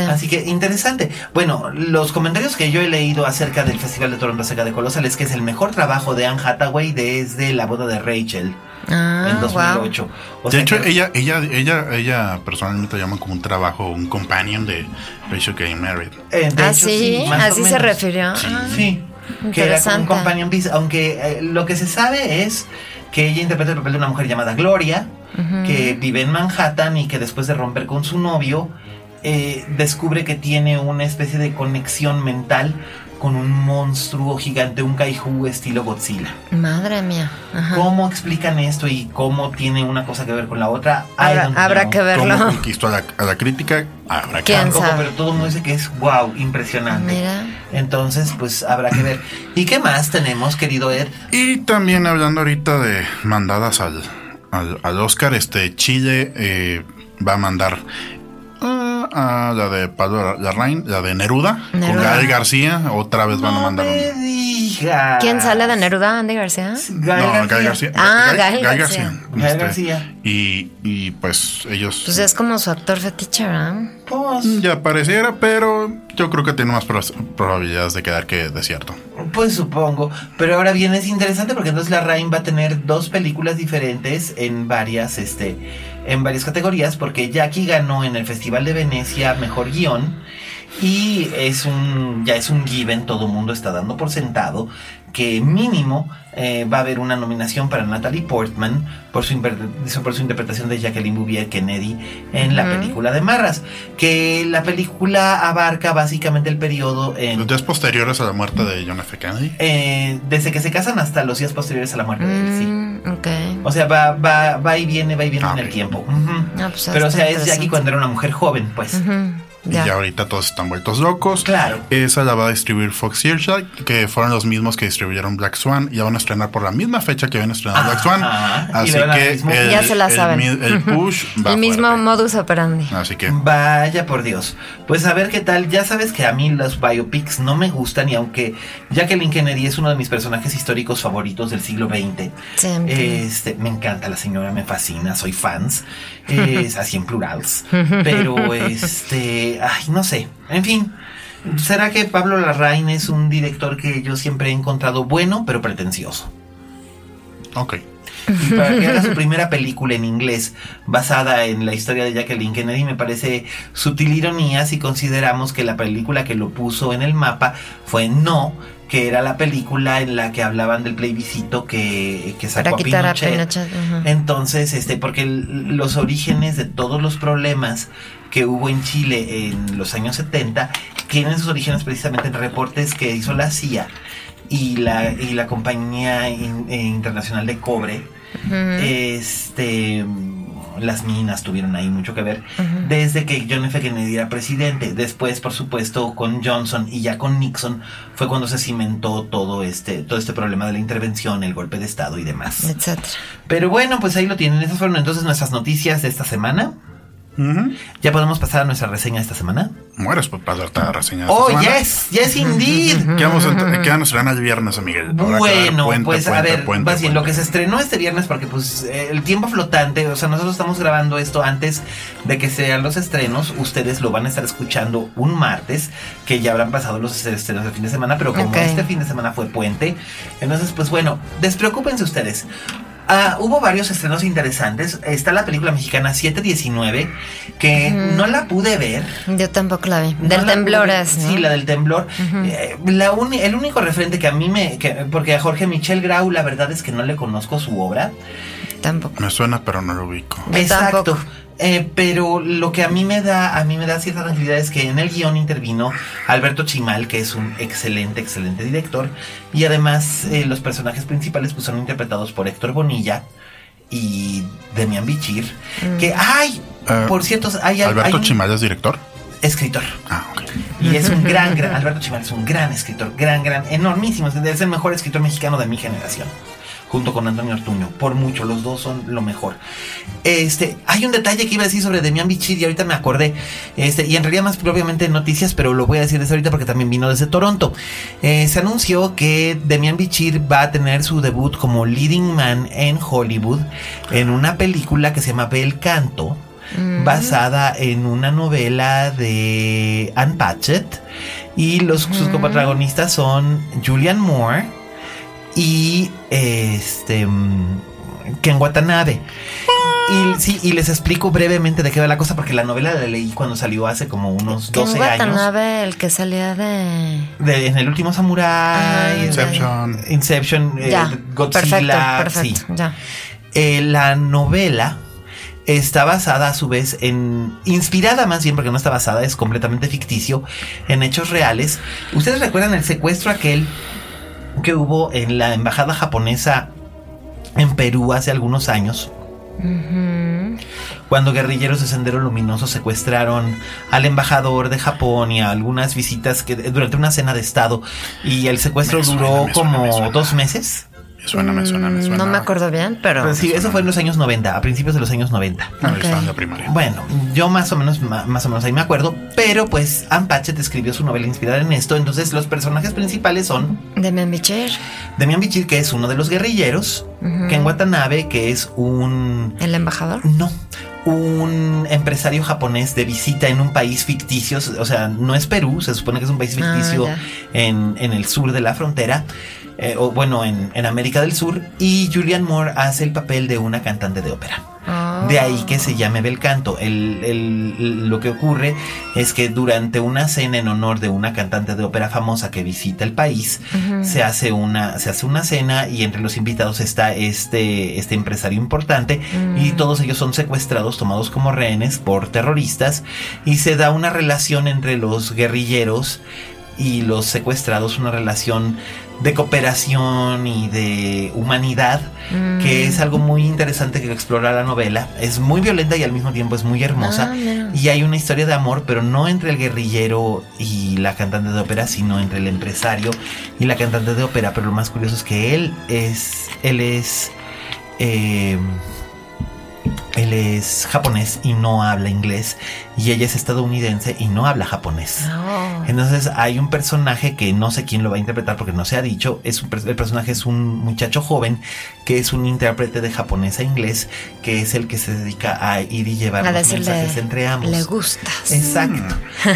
Speaker 3: Así que interesante. Bueno, los comentarios que yo he leído acerca del Festival de Toronto Seca de Colosal es que es el mejor trabajo de Anne Hathaway desde la boda de Rachel.
Speaker 4: Ah, en 2008.
Speaker 2: de hecho, ella, ella, ella, ella personalmente llama como un trabajo, un companion de Rachel Gay Married.
Speaker 4: Eh, ah, sí, así se refirió.
Speaker 3: Sí, ah, que era como un companion. Piece, aunque eh, lo que se sabe es que ella interpreta el papel de una mujer llamada Gloria, que vive en Manhattan y que después de romper con su novio, eh, descubre que tiene una especie de conexión mental con un monstruo gigante, un kaiju estilo Godzilla.
Speaker 4: Madre mía.
Speaker 3: ¿Cómo explican esto y cómo tiene una cosa que ver con la otra?
Speaker 4: Habrá, que verlo.
Speaker 2: ¿Cómo conquistó a la, crítica? Habrá que
Speaker 3: verlo. Pero todo el mundo dice que es wow, impresionante. Mira. Entonces, pues habrá que ver. ¿Y qué más tenemos, querido Ed?
Speaker 2: Y también hablando ahorita de mandadas al, al, Oscar, este Chile eh, va a mandar Ah, la de Pablo Larraín, la de Neruda, con Gael García. Otra vez van a mandar
Speaker 4: una. ¿Quién sale de Neruda? ¿Andy García?
Speaker 2: Gael no, Gael García.
Speaker 4: Ah, Gael, García.
Speaker 3: Gael este, García.
Speaker 2: Y, y, pues ellos.
Speaker 4: Pues es como su actor fetiche, ¿verdad?
Speaker 2: Pues, ya pareciera, pero yo creo que tiene más probabilidades de quedar que desierto.
Speaker 3: Pues supongo. Pero ahora bien, es interesante porque entonces Larraín va a tener dos películas diferentes en varias, este en varias categorías porque Jackie ganó en el Festival de Venecia mejor guion y es un ya es un given todo el mundo está dando por sentado que mínimo eh, va a haber una nominación para Natalie Portman por su, por su interpretación de Jacqueline Bouvier Kennedy en la película de Marras. Que la película abarca básicamente el periodo en.
Speaker 2: Los días posteriores a la muerte de John F. Kennedy.
Speaker 3: Eh, desde que se casan hasta los días posteriores a la muerte de él, sí.
Speaker 4: Mm, okay.
Speaker 3: O sea, va, va, va y viene, va y viene ah, en el tiempo.
Speaker 4: Ah, pues
Speaker 3: Pero o sea, es Jackie cuando era una mujer joven, pues.
Speaker 2: Y ya ahorita todos están vueltos locos.
Speaker 3: Claro.
Speaker 2: Esa la va a distribuir Fox Searchlight, que fueron los mismos que distribuyeron Black Swan. Y ya van a estrenar por la misma fecha que habían estrenado Black Swan. Así que
Speaker 4: el, ya se la saben.
Speaker 2: El, push va
Speaker 4: El mismo modus operandi.
Speaker 2: Así que.
Speaker 3: Vaya por Dios. Pues a ver qué tal. Ya sabes que a mí los biopics no me gustan. Y aunque Jacqueline Kennedy es uno de mis personajes históricos favoritos del siglo XX. Este, me encanta la señora, me fascina, soy fans. Es así en plurals. Pero este ay, no sé. En fin, ¿será que Pablo Larraín es un director que yo siempre he encontrado bueno, pero pretencioso?
Speaker 2: Ok.
Speaker 3: Y para que haga su primera película en inglés basada en la historia de Jacqueline Kennedy me parece sutil ironía si consideramos que la película que lo puso en el mapa fue No, que era la película en la que hablaban del plebiscito que, que sacó
Speaker 4: Para quitar a Pinochet.
Speaker 3: Entonces, este, porque los orígenes de todos los problemas que hubo en Chile en los años 70 tienen sus orígenes precisamente en reportes que hizo la CIA y la, y la Compañía Internacional de Cobre. Este las minas tuvieron ahí mucho que ver desde que John F. Kennedy era presidente. Después, por supuesto, con Johnson y ya con Nixon fue cuando se cimentó todo este, todo este problema de la intervención, el golpe de Estado y demás.
Speaker 4: Etcétera.
Speaker 3: Pero bueno, pues ahí lo tienen. Esas fueron entonces nuestras noticias de esta semana. ¿Ya podemos pasar a nuestra reseña esta semana?
Speaker 2: Mueres por pasarte a la reseña
Speaker 3: esta oh, yes, yes indeed.
Speaker 2: ¿Qué vamos a, estrenar el viernes, Miguel?
Speaker 3: Bueno, pues a ver, más bien, lo que se estrenó este viernes, porque pues el tiempo flotante, o sea, nosotros estamos grabando esto antes de que sean los estrenos, ustedes lo van a estar escuchando un martes, que ya habrán pasado los estrenos de fin de semana, pero como este fin de semana fue puente, entonces pues bueno, despreocúpense ustedes. Ah, hubo varios estrenos interesantes. Está la película mexicana 719, que no la pude ver.
Speaker 4: Yo tampoco la vi. del temblor es.
Speaker 3: Sí, la del temblor. Eh, el único referente que a mí me. porque a Jorge Michel Grau, la verdad es que no le conozco su obra.
Speaker 4: Tampoco.
Speaker 2: Me suena, pero no lo ubico.
Speaker 3: Exacto. Eh, pero lo que a mí me da, a mí me da cierta tranquilidad es que en el guion intervino Alberto Chimal, que es un excelente, excelente director, y además eh, los personajes principales pues, son interpretados por Héctor Bonilla y Demian Bichir, mm. que hay, eh, por cierto, hay
Speaker 2: Alberto Chimal es director.
Speaker 3: Escritor.
Speaker 2: Ah, ok.
Speaker 3: Y es un gran, gran, Alberto Chimal es un gran escritor, gran, gran, enormísimo, es el mejor escritor mexicano de mi generación junto con Antonio Ortuño. Por mucho, los dos son lo mejor. Este, hay un detalle que iba a decir sobre Demian Bichir y ahorita me acordé. Este, y en realidad más propiamente noticias, pero lo voy a decir desde ahorita porque también vino desde Toronto. Eh, se anunció que Demian Bichir va a tener su debut como leading man en Hollywood en una película que se llama Bel Canto mm. basada en una novela de Anne Patchett y los sus coprotagonistas son Julian Moore y este Ken Watanabe. Y, sí, y les explico brevemente de qué va la cosa, porque la novela la leí cuando salió hace como unos 12 Ken
Speaker 4: Watanabe, el que salía de...
Speaker 3: En el último Samurai.
Speaker 2: Inception.
Speaker 3: Inception, eh, Godzilla. Perfecto, sí. ya. Eh, la novela está basada a su vez en, inspirada más bien porque no está basada, es completamente ficticio, en hechos reales. ¿Ustedes recuerdan el secuestro aquel que hubo en la embajada japonesa en Perú hace algunos años? Cuando guerrilleros de Sendero Luminoso secuestraron al embajador de Japón y a algunas visitas que durante una cena de estado y el secuestro duró como dos meses.
Speaker 2: Me suena, me suena, me suena.
Speaker 4: No me acuerdo bien, pero.
Speaker 3: Pues sí, eso fue en los años 90, a principios de los años 90.
Speaker 2: la primaria.
Speaker 3: Bueno, yo más o menos, más o menos ahí me acuerdo, pero pues Anne Patchett escribió su novela inspirada en esto, entonces los personajes principales son.
Speaker 4: Demian Bichir.
Speaker 3: Demian Bichir, que es uno de los guerrilleros. Ken Watanabe, que es un.
Speaker 4: ¿El embajador?
Speaker 3: No un empresario japonés de visita en un país ficticio, o sea, no es Perú, se supone que es un país ah, ficticio en, en, el sur de la frontera, eh, o bueno, en, en, América del Sur, y Julian Moore hace el papel de una cantante de ópera. Ah. De ahí que se llame Bel Canto. El, el, lo que ocurre es que durante una cena en honor de una cantante de ópera famosa que visita el país, se, hace una, se hace una cena y entre los invitados está este, este empresario importante y mm. todos ellos son secuestrados, tomados como rehenes por terroristas y se da una relación entre los guerrilleros y los secuestrados, una relación de cooperación y de humanidad, que es algo muy interesante que explora la novela. Es muy violenta y al mismo tiempo es muy hermosa. Ah, y hay una historia de amor, pero no entre el guerrillero y la cantante de ópera, sino entre el empresario y la cantante de ópera. Pero lo más curioso es que él es, él es eh, él es japonés y no habla inglés y ella es estadounidense y no habla japonés. Oh. Entonces hay un personaje que no sé quién lo va a interpretar porque no se ha dicho. Es el personaje es un muchacho joven que es un intérprete de japonés a inglés que es el que se dedica a ir y llevar los mensajes entre ambos.
Speaker 4: Le gustas.
Speaker 3: Exacto.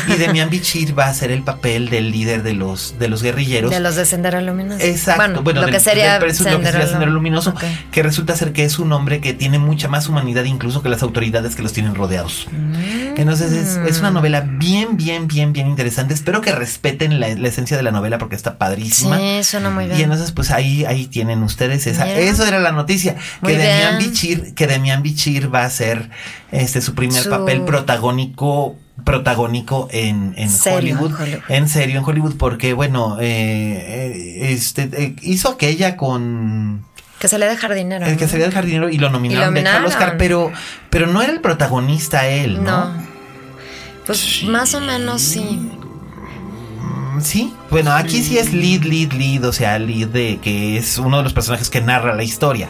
Speaker 3: Y Demian Bichir va a ser el papel del líder de los de los guerrilleros.
Speaker 4: De los de Sendero Luminoso.
Speaker 3: Exacto. Bueno, lo, que sería Sendero, Luminoso, que resulta ser que es un hombre que tiene mucha más humanidad incluso que las autoridades que los tienen rodeados. Mm. Entonces es, una novela bien, bien, bien, bien interesante. Espero que respeten la, esencia de la novela porque está padrísima.
Speaker 4: Sí, suena muy bien.
Speaker 3: Y entonces pues ahí, ahí tienen ustedes esa. Eso era la noticia. que Demian Bichir, que Demian Bichir va a ser este su primer papel protagónico protagónico en, en Hollywood, En serio, en Hollywood, porque bueno, eh, eh este eh, hizo aquella con
Speaker 4: que salía de jardinero.
Speaker 3: El que salía de jardinero y lo nominaron, de Oscar, pero, pero no era el protagonista él, ¿no?
Speaker 4: Pues más o menos sí.
Speaker 3: Mm, sí, bueno, aquí sí es lead, lead, lead, o sea, lead de que es uno de los personajes que narra la historia.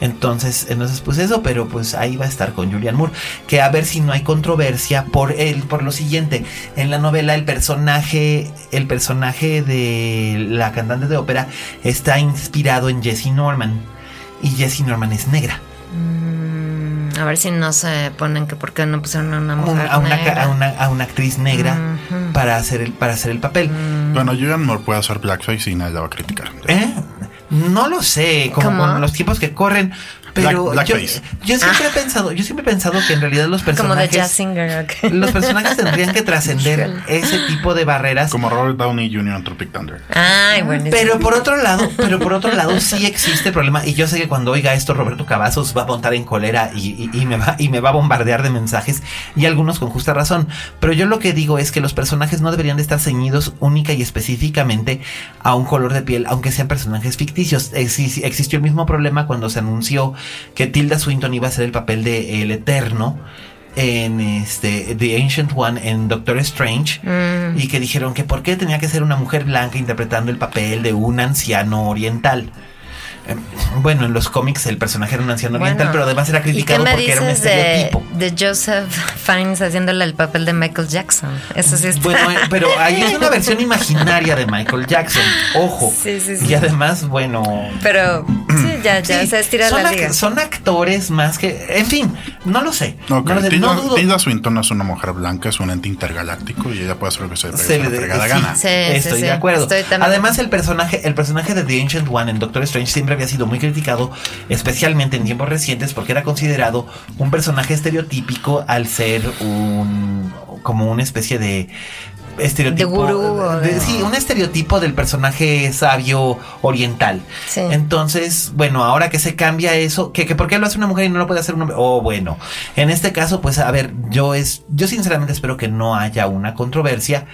Speaker 3: Entonces, entonces, pues eso, pero pues ahí va a estar con Julian Moore. Que a ver si no hay controversia por él, por lo siguiente. En la novela, el personaje, el personaje de la cantante de ópera está inspirado en Jessie Norman. Y Jessie Norman es negra.
Speaker 4: Mm, a ver si no se ponen que por qué no pusieron a una mujer
Speaker 3: a una, negra. A una, actriz negra para hacer el para hacer el papel.
Speaker 2: Mm. Bueno, Julian Moore puede hacer blackface y nadie la va a criticar.
Speaker 3: ¿Eh? No lo sé, como con los tiempos que corren. Pero yo, siempre he ah. pensado, yo siempre he pensado que en realidad los personajes, los personajes tendrían que trascender ese tipo de barreras.
Speaker 2: Como Robert Downey Jr. en Tropic Thunder.
Speaker 4: Ay, bueno.
Speaker 3: Pero por otro lado, pero por otro lado sí existe problema y yo sé que cuando oiga esto Roberto Cavazos va a montar en cólera y, me va y me va a bombardear de mensajes y algunos con justa razón. Pero yo lo que digo es que los personajes no deberían de estar ceñidos única y específicamente a un color de piel, aunque sean personajes ficticios. existió el mismo problema cuando se anunció que Tilda Swinton iba a ser el papel de El Eterno en este The Ancient One en Doctor Strange mm. y que dijeron que por qué tenía que ser una mujer blanca interpretando el papel de un anciano oriental. Eh, bueno, en los cómics el personaje era un anciano
Speaker 4: Bueno,
Speaker 3: oriental, pero además era
Speaker 4: ¿y qué
Speaker 3: criticado porque era un
Speaker 4: dices de,
Speaker 3: estereotipo.
Speaker 4: de Joseph Fiennes haciéndole el papel de Michael Jackson? Eso sí está.
Speaker 3: Bueno, eh, pero ahí es una versión imaginaria de Michael Jackson, ojo.
Speaker 4: Sí, sí, sí.
Speaker 3: Y además, bueno,
Speaker 4: Pero sí, ya, ya,
Speaker 3: Sí,
Speaker 4: o sea, estira
Speaker 3: son,
Speaker 4: la liga.
Speaker 3: son actores más que. En fin, no lo sé. No lo sé.
Speaker 2: Tilda,
Speaker 3: No dudo.
Speaker 2: Tilda Swinton es una mujer blanca, es un ente intergaláctico y ella puede hacer lo que se le
Speaker 3: Se
Speaker 2: pegue
Speaker 3: de-
Speaker 2: fregada
Speaker 3: sí,
Speaker 2: gana.
Speaker 4: Sí,
Speaker 3: Estoy
Speaker 4: sí,
Speaker 3: de acuerdo.
Speaker 4: Estoy también-
Speaker 3: Además, el personaje, el personaje de The Ancient One en Doctor Strange siempre había sido muy criticado, especialmente en tiempos recientes, porque era considerado un personaje estereotípico al ser un como una especie de estereotipo
Speaker 4: De gurú o
Speaker 3: de-
Speaker 4: de-
Speaker 3: sí un estereotipo del personaje sabio oriental
Speaker 4: Sí.
Speaker 3: entonces bueno ahora que se cambia eso que, que por qué lo hace una mujer y no lo puede hacer un hombre oh bueno en este caso pues a ver yo es yo sinceramente espero que no haya una controversia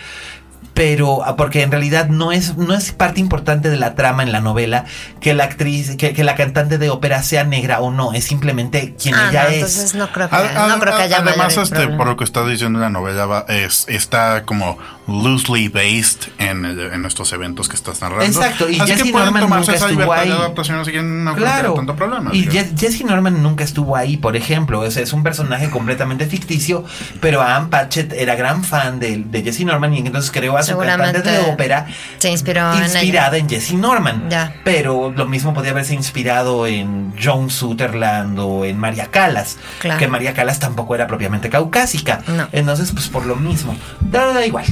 Speaker 3: pero ah, porque en realidad no es no es parte importante de la trama en la novela que la actriz que, que la cantante de ópera sea negra o no es simplemente quien
Speaker 4: Ah,
Speaker 3: ella
Speaker 4: no,
Speaker 3: es
Speaker 4: entonces no creo que, no creo que haya
Speaker 2: además, este,
Speaker 4: problema.
Speaker 2: por lo que está diciendo la novela, va- es, está como loosely based en, en estos eventos que estás narrando.
Speaker 3: Exacto, y
Speaker 2: Así
Speaker 3: Jesse
Speaker 2: que pueden
Speaker 3: Norman
Speaker 2: tomarse
Speaker 3: nunca
Speaker 2: esa
Speaker 3: estuvo
Speaker 2: libertad
Speaker 3: ahí.
Speaker 2: de adaptación, así que no creo que haya
Speaker 3: Claro.
Speaker 2: tanto problema.
Speaker 3: Y. Je- Jesse Norman nunca estuvo ahí, por ejemplo. O sea, es un personaje completamente ficticio, pero Anne Patchett era gran fan de, de Jesse Norman y entonces creó a su cantante de ópera
Speaker 4: se inspiró en
Speaker 3: inspirada en, Jesse Norman.
Speaker 4: Ya.
Speaker 3: Pero lo mismo podía haberse inspirado en Joan Sutherland o en María Callas,
Speaker 4: Claro.
Speaker 3: que María Callas tampoco era propiamente caucásica.
Speaker 4: No.
Speaker 3: Entonces, pues por lo mismo. Da, da igual.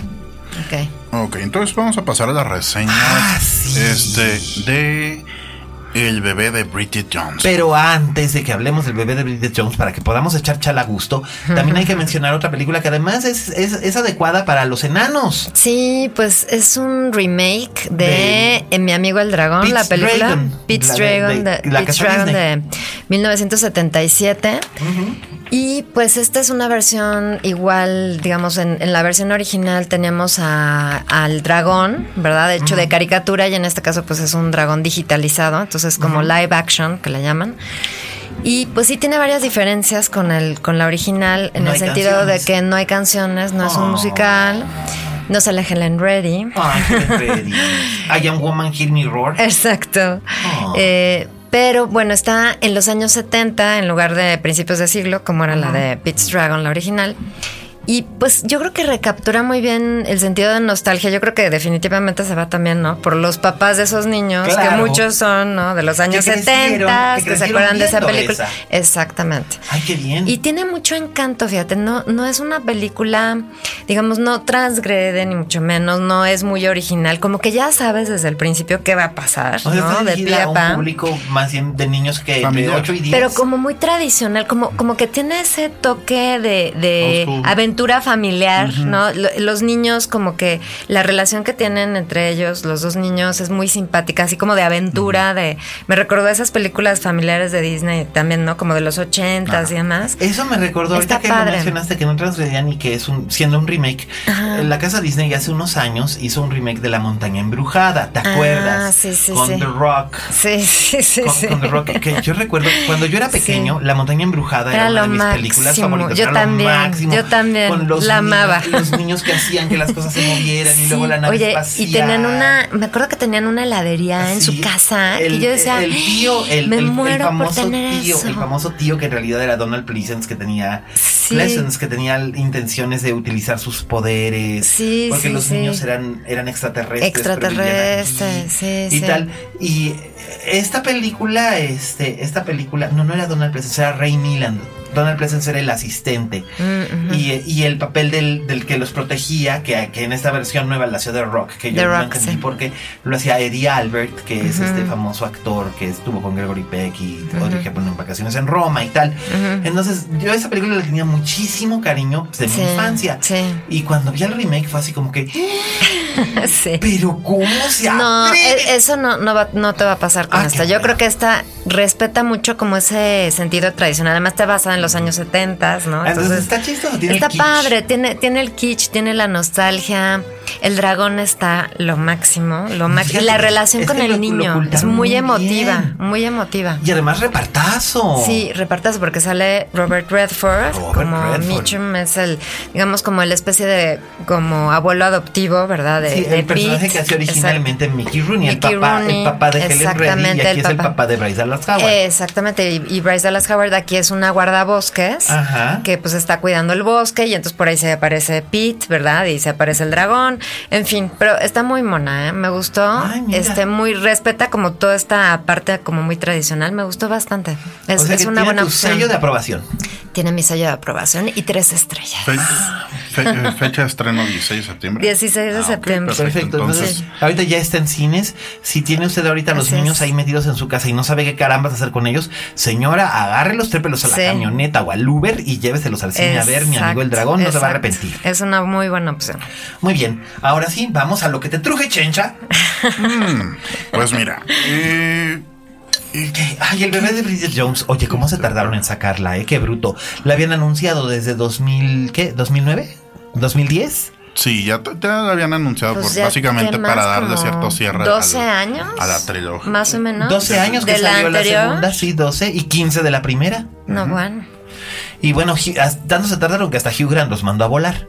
Speaker 4: Ok.
Speaker 2: Ok, entonces vamos a pasar a las reseñas
Speaker 3: Ah, sí.
Speaker 2: este, de El bebé de Bridget Jones.
Speaker 3: Pero antes de que hablemos del bebé de Bridget Jones, para que podamos echar chala a gusto, también hay que mencionar otra película que además es, es, es adecuada para los enanos.
Speaker 4: Sí, pues es un remake de,
Speaker 3: De
Speaker 4: Mi amigo el dragón,
Speaker 3: Pete's
Speaker 4: la película
Speaker 3: Dragon.
Speaker 4: Pete's
Speaker 3: La de-
Speaker 4: Dragon
Speaker 3: de-
Speaker 4: de,
Speaker 3: la
Speaker 4: Pete's Dragon de 1977. Y pues esta es una versión igual, digamos, en, en la versión original teníamos a- al dragón, ¿verdad? De hecho, de caricatura y en este caso pues es un dragón digitalizado, entonces como live action que le llaman. Y pues sí tiene varias diferencias con el con la original en
Speaker 3: No
Speaker 4: el sentido
Speaker 3: canciones.
Speaker 4: de que no hay canciones, no es
Speaker 3: Oh.
Speaker 4: un musical, no sale Helen Reddy.
Speaker 3: Ay, qué pretty. I am woman, hear me roar.
Speaker 4: Exacto.
Speaker 3: Oh.
Speaker 4: Eh, pero bueno, está en los años 70 en lugar de principios de siglo, como era la de Pete's Dragon, la original. Y pues yo creo que recaptura muy bien el sentido de nostalgia. Yo creo que definitivamente se va también, ¿no? Por los papás de esos niños, que muchos son, ¿no? De los años
Speaker 3: Que crecieron,
Speaker 4: 70,
Speaker 3: que
Speaker 4: que, se acuerdan de esa película.
Speaker 3: esa.
Speaker 4: Exactamente.
Speaker 3: Ay, qué bien.
Speaker 4: Y tiene mucho encanto, fíjate, no, no es una película, digamos, no transgrede ni mucho menos, no es muy original, como que ya sabes desde el principio qué va a pasar,
Speaker 3: o sea,
Speaker 4: ¿no? De
Speaker 3: dirigida
Speaker 4: pie
Speaker 3: a un
Speaker 4: pa.
Speaker 3: público más bien de niños que entre
Speaker 2: Familiar.
Speaker 3: 8 y 10.
Speaker 4: Pero como muy tradicional, como, como que tiene ese toque de, de
Speaker 2: school.
Speaker 4: Aventura familiar, ¿no? Lo- Los niños, como que la relación que tienen entre ellos, los dos niños, es muy simpática, así como de aventura, de... Me recordó esas películas familiares de Disney también, ¿no? Como de los ochentas y demás.
Speaker 3: Eso me recordó
Speaker 4: Está
Speaker 3: ahorita que
Speaker 4: padre.
Speaker 3: mencionaste que no transgredían y que es un siendo un remake. La casa Disney hace unos años hizo un remake de La montaña embrujada, ¿te
Speaker 4: Ah,
Speaker 3: acuerdas?
Speaker 4: sí, sí,
Speaker 3: con
Speaker 4: sí.
Speaker 3: The Rock.
Speaker 4: Sí, sí, sí,
Speaker 3: Con, The Rock, que yo recuerdo cuando yo era pequeño, La montaña embrujada era,
Speaker 4: Era
Speaker 3: una de mis películas
Speaker 4: máximo.
Speaker 3: favoritas.
Speaker 4: Yo
Speaker 3: era lo
Speaker 4: también,
Speaker 3: máximo.
Speaker 4: yo también,
Speaker 3: Con los
Speaker 4: la
Speaker 3: niños-
Speaker 4: amaba.
Speaker 3: Los niños que hacían que las cosas se movieran y luego la nave
Speaker 4: Oye,
Speaker 3: espacial.
Speaker 4: y tenían una, me acuerdo que tenían una heladería en su casa
Speaker 3: el,
Speaker 4: y yo decía,
Speaker 3: el tío, el,
Speaker 4: me
Speaker 3: el-
Speaker 4: muero
Speaker 3: famoso
Speaker 4: por tener
Speaker 3: tío,
Speaker 4: eso.
Speaker 3: el famoso tío que en realidad era Donald Pleasence que tenía
Speaker 4: Sí.
Speaker 3: Pleasence, que tenía intenciones de utilizar sus poderes,
Speaker 4: Sí,
Speaker 3: porque los niños eran eran extraterrestres,
Speaker 4: Extraterrestres, sí,
Speaker 3: y tal. Y esta película, este, esta película, no, no era Donald Pleasence, era Ray Milland. Donald Pleasence era el asistente
Speaker 4: Mm, ujú.
Speaker 3: y, y el papel del, del que los protegía, que, que en esta versión nueva la hacía The Rock, que yo
Speaker 4: The
Speaker 3: no
Speaker 4: Rock,
Speaker 3: entendí
Speaker 4: sí.
Speaker 3: porque lo hacía Eddie Albert, que es este famoso actor que estuvo con Gregory Peck y Audrey Hepburn en vacaciones en Roma y tal. Entonces, yo a esa película le tenía muchísimo cariño pues, de
Speaker 4: Sí,
Speaker 3: mi infancia.
Speaker 4: sí.
Speaker 3: Y cuando vi el remake fue así como que,
Speaker 4: sí.
Speaker 3: pero ¿cómo se
Speaker 4: No,
Speaker 3: atreve?
Speaker 4: e- eso no, no, va- no te va a pasar con
Speaker 3: Ah,
Speaker 4: esta. Yo creo que esta respeta mucho como ese sentido tradicional. Además, está basada en los años 70, ¿no?
Speaker 3: Entonces, está chistoso, tiene
Speaker 4: está padre, tiene, tiene el kitsch, tiene la nostalgia. El dragón está lo máximo, lo máximo. La relación
Speaker 3: es
Speaker 4: con el
Speaker 3: lo- lo
Speaker 4: niño es muy
Speaker 3: muy
Speaker 4: emotiva,
Speaker 3: bien.
Speaker 4: muy emotiva.
Speaker 3: Y además repartazo.
Speaker 4: Sí, repartas porque sale Robert Redford
Speaker 3: Robert
Speaker 4: como
Speaker 3: Redford.
Speaker 4: Mitchum es el, digamos como el especie de como abuelo adoptivo, ¿verdad? De,
Speaker 3: Sí,
Speaker 4: de
Speaker 3: el personaje que hacía originalmente Mickey Rooney,
Speaker 4: Mickey
Speaker 3: el, papá,
Speaker 4: Rooney,
Speaker 3: el papá de Helen Reddy, y aquí
Speaker 4: el
Speaker 3: es el
Speaker 4: papá.
Speaker 3: papá de Bryce Dallas Howard.
Speaker 4: Exactamente, y, y Bryce Dallas Howard aquí es una guardabosques
Speaker 3: Ajá.
Speaker 4: que pues está cuidando el bosque y entonces por ahí se aparece Pete, ¿verdad? Y se aparece el dragón, en fin, pero está muy mona, ¿eh? me gustó,
Speaker 3: Ay,
Speaker 4: este muy respeta como toda esta parte como muy tradicional, me gustó bastante. Es,
Speaker 3: o sea
Speaker 4: es
Speaker 3: que
Speaker 4: una
Speaker 3: tiene
Speaker 4: buena
Speaker 3: tu
Speaker 4: opción.
Speaker 3: sello de aprobación.
Speaker 4: Tiene mi sello de aprobación y tres estrellas.
Speaker 2: Fe- fe- eh, fecha de estreno 16 de septiembre.
Speaker 4: 16 de
Speaker 2: Ah,
Speaker 4: septiembre.
Speaker 3: Perfecto. Entonces, ahorita ya está en cines. Si tiene usted ahorita los niños
Speaker 4: es.
Speaker 3: ahí metidos en su casa y no sabe qué carambas hacer con ellos, señora, agárrelos, trépelos a la
Speaker 4: Sí.
Speaker 3: camioneta o al Uber y lléveselos al cine a ver. Mi amigo el
Speaker 4: Exacto,
Speaker 3: dragón no se va a arrepentir.
Speaker 4: Es una muy buena opción.
Speaker 3: Muy bien. Ahora sí, vamos a lo que te truje, chencha.
Speaker 2: Pues mira, eh,
Speaker 3: Ay, el bebé de Bridget Jones. Oye, ¿cómo se tardaron en sacarla, eh? Qué bruto. La habían anunciado desde 2000, ¿qué? ¿2009? ¿2010?
Speaker 2: sí, ya, ya lo habían anunciado
Speaker 4: Pues
Speaker 2: por,
Speaker 4: ya,
Speaker 2: básicamente para darle cierto cierre. al-
Speaker 4: 12 años.
Speaker 2: A la trilogía.
Speaker 4: Más o menos.
Speaker 3: 12 años que
Speaker 4: de la
Speaker 3: salió la
Speaker 4: anterior.
Speaker 3: segunda, sí, 12 y 15 de la primera.
Speaker 4: No, bueno.
Speaker 3: Y bueno, Hugh- as- tanto se tardaron que hasta Hugh Grant los mandó a volar.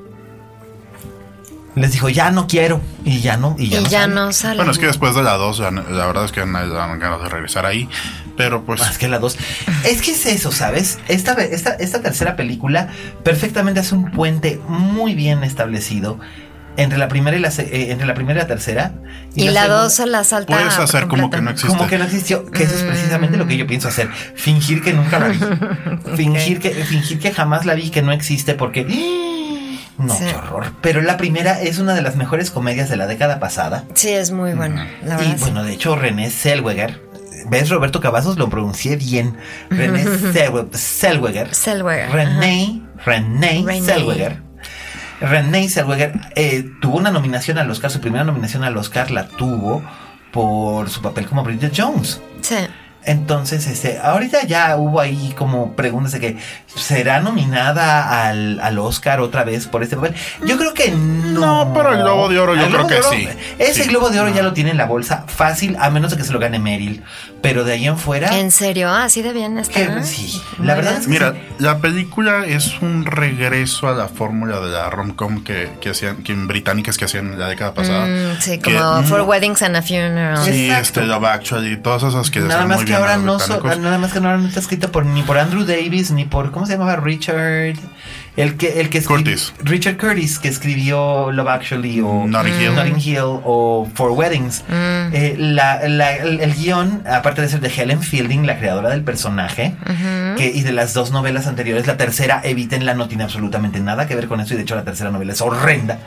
Speaker 3: Les dijo, ya no quiero. Y ya no. Y ya,
Speaker 4: Y
Speaker 3: no
Speaker 4: ya
Speaker 3: sale.
Speaker 4: no sale.
Speaker 2: Bueno, es que después de la 2, la verdad es que nadie dan ganas de regresar ahí. Pero pues.
Speaker 3: Más que la dos. Es que es eso, ¿sabes? Esta, esta, esta tercera película perfectamente hace un puente muy bien establecido entre la primera y la, se- eh, entre la primera y la tercera.
Speaker 4: Y la 2 se la salta.
Speaker 2: Puedes hacer como que no existe.
Speaker 3: Como que no existió, que eso es precisamente lo que yo pienso hacer. Fingir que nunca la vi. Fingir que, fingir que jamás la vi, que no existe, porque. No,
Speaker 4: Sí.
Speaker 3: qué horror. Pero la primera es una de las mejores comedias de la década pasada.
Speaker 4: Sí, es muy buena. La verdad.
Speaker 3: Y
Speaker 4: sí.
Speaker 3: bueno, de hecho, René Zellweger. ¿Ves, Roberto Cavazos? Lo pronuncié bien. René Zellwe- Zellweger.
Speaker 4: Zellweger,
Speaker 3: René, René
Speaker 4: René.
Speaker 3: Zellweger. René Zellweger eh, tuvo una nominación al Oscar. Su primera nominación al Oscar la tuvo por su papel como Bridget Jones.
Speaker 4: Sí.
Speaker 3: Entonces, este, ahorita ya hubo ahí como preguntas de que será nominada al, al Oscar otra vez por este papel. Yo creo que no.
Speaker 2: No, pero el Globo de Oro yo creo que
Speaker 3: Oro-
Speaker 2: sí.
Speaker 3: Ese
Speaker 2: Sí.
Speaker 3: Globo de Oro ya lo tiene en la bolsa fácil, a menos de que se lo gane Meryl. Pero de ahí en fuera.
Speaker 4: ¿En serio? Así de bien
Speaker 3: que-
Speaker 4: está.
Speaker 3: sí, la verdad
Speaker 4: bien.
Speaker 3: es que
Speaker 2: Mira, la película es un regreso a la fórmula de la rom-com que, que hacían, que en británicas que hacían en la década pasada.
Speaker 4: Mm, sí,
Speaker 2: Que
Speaker 4: como Weddings and a Funeral.
Speaker 2: Sí,
Speaker 3: Exacto.
Speaker 2: este Love Actually, todas esas que
Speaker 3: Nada
Speaker 2: hacen
Speaker 3: más
Speaker 2: muy
Speaker 3: que
Speaker 2: bien
Speaker 3: ahora no, so- nada más que ahora no está escrita por ni por Andrew Davis ni por ¿cómo se llamaba Richard? El que el que
Speaker 2: Curtis.
Speaker 3: Richard Curtis que escribió Love Actually o
Speaker 2: Notting Hill.
Speaker 3: Notting Hill o For Weddings. Eh, la- la- el, el guion, aparte de ser de Helen Fielding, la creadora del personaje, que, y de las dos novelas anteriores, la tercera, evítenla, no tiene absolutamente nada que ver con eso. Y de hecho, la tercera novela es horrenda.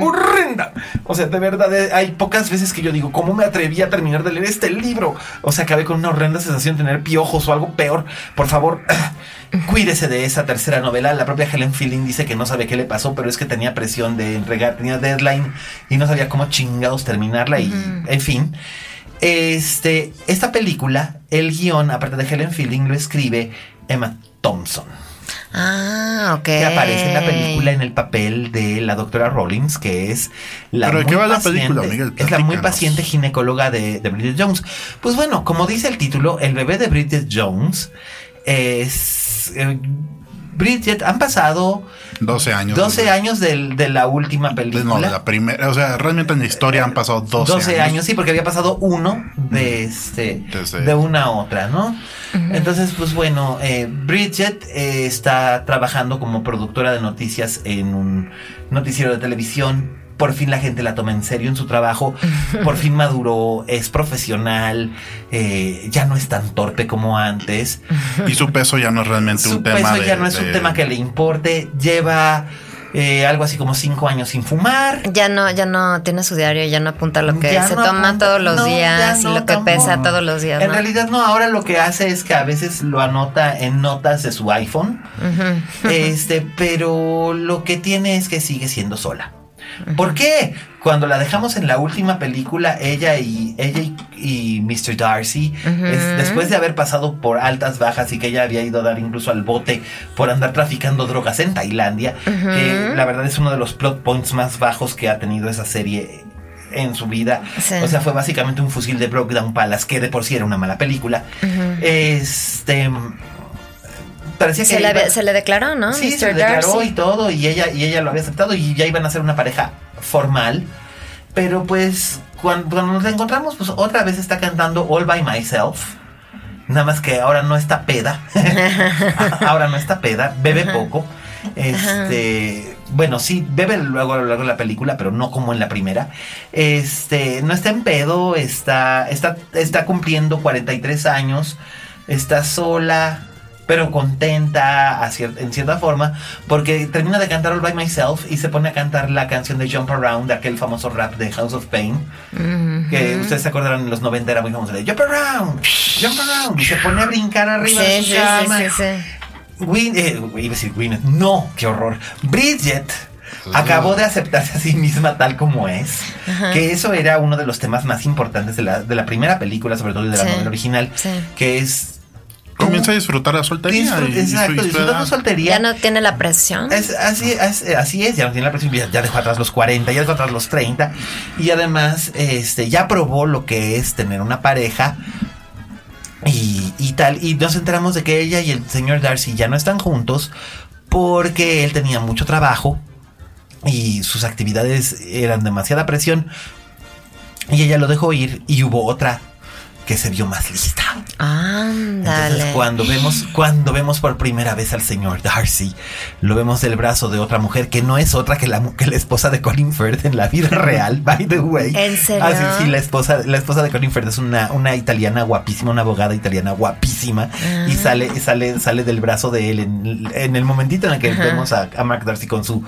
Speaker 3: ¡Horrenda! O sea, de verdad, eh, hay pocas veces que yo digo, ¿cómo me atreví a terminar de leer este libro? O sea, acabé con una horrenda sensación de tener piojos o algo peor. Por favor, cuídese de esa tercera novela. La propia Helen Fielding dice que no sabe qué le pasó, pero es que tenía presión de entregar, tenía deadline y no sabía cómo chingados terminarla. Y, en fin. Este, esta película, el guion, aparte de Helen Fielding, lo escribe Emma Thompson,
Speaker 4: Ah, ok.
Speaker 3: que aparece en la película en el papel de la doctora Rollins, que es la
Speaker 2: ¿Pero de
Speaker 3: muy
Speaker 2: qué va la
Speaker 3: paciente-
Speaker 2: película, Miguel?
Speaker 3: Es la muy paciente ginecóloga de, de Bridget Jones. Pues bueno, como dice el título, el bebé de Bridget Jones es... eh, Bridget, han pasado
Speaker 2: 12 años.
Speaker 3: 12 años del- de la última película.
Speaker 2: No, de la primera. O sea, realmente en la historia han pasado 12,
Speaker 3: 12 años. sí, porque había pasado uno de este
Speaker 2: Desde-
Speaker 3: de una a otra, ¿no? Entonces, pues bueno, eh, Bridget eh, está trabajando como productora de noticias en un noticiero de televisión. Por fin la gente la toma en serio en su trabajo. Por fin maduró, es profesional, eh, ya no es tan torpe como antes.
Speaker 2: Y su peso ya no es realmente
Speaker 3: Su
Speaker 2: un tema.
Speaker 3: peso ya
Speaker 2: de-
Speaker 3: no es un tema que le importe. Lleva eh, algo así como cinco años sin fumar.
Speaker 4: Ya no, ya no tiene su diario, ya no apunta lo que
Speaker 3: Ya
Speaker 4: se
Speaker 3: no
Speaker 4: toma
Speaker 3: apunta-
Speaker 4: todos los
Speaker 3: no,
Speaker 4: días y lo que pesa todos los días.
Speaker 3: En
Speaker 4: ¿no?
Speaker 3: realidad no, ahora lo que hace es que a veces lo anota en notas de su iPhone. Este, pero lo que tiene es que sigue siendo sola. ¿Por qué? Cuando la dejamos en la última película, ella y ella y, y Mr. Darcy, después de haber pasado por altas, bajas y que ella había ido a dar incluso al bote por andar traficando drogas en Tailandia, que la verdad es uno de los plot points más bajos que ha tenido esa serie en su vida. O sea, fue básicamente un fusil de Brokedown Palace, que de por sí era una mala película. Este
Speaker 4: parecía que se, le, se le declaró, ¿no?
Speaker 3: Sí, se le declaró y todo, y ella, y ella lo había aceptado, y ya iban a ser una pareja formal. Pero pues cuando, nos encontramos, pues otra vez está cantando All by Myself. Nada más que ahora no está peda. ahora no está peda, bebe poco. Este, bueno, sí, bebe luego a lo largo de la película, pero no como en la primera. Este, no está en pedo, está, está, está cumpliendo 43 años, está sola, pero contenta en cierta forma, porque termina de cantar All By Myself y se pone a cantar la canción de Jump Around, de aquel famoso rap de House of Pain, que ustedes se acordarán en los 90 era muy famoso, de Jump Around, Jump Around, y se pone a brincar arriba de su cama. Sí, sí, eh, iba a decir Gwyneth, no, qué horror. Bridget acabó de aceptarse a sí misma tal como es, que eso era uno de los temas más importantes de la, de la primera película, sobre todo de la novela original, que es
Speaker 2: Comienza a disfrutar la soltería.
Speaker 3: exacto, soltería.
Speaker 4: Ya no tiene la presión.
Speaker 3: Es, así, es, así es, ya no tiene la presión, ya, dejó atrás los 40, ya dejó atrás los 30. Y además, este, ya probó lo que es tener una pareja. Y, y tal, y nos enteramos de que ella y el señor Darcy ya no están juntos porque él tenía mucho trabajo y sus actividades eran demasiada presión y ella lo dejó ir y hubo otra que se vio más lista.
Speaker 4: Ándale.
Speaker 3: Entonces, cuando vemos, cuando vemos por primera vez al señor Darcy, lo vemos del brazo de otra mujer que no es otra que la, que la esposa de Colin Firth en la vida real, by the way.
Speaker 4: ¿En serio?
Speaker 3: Ah, sí, la esposa, la esposa de Colin Firth es una, una italiana guapísima, una abogada italiana guapísima. Y ah. sale, sale, sale del brazo de él en, el momentito en el que vemos a, a Mark Darcy con su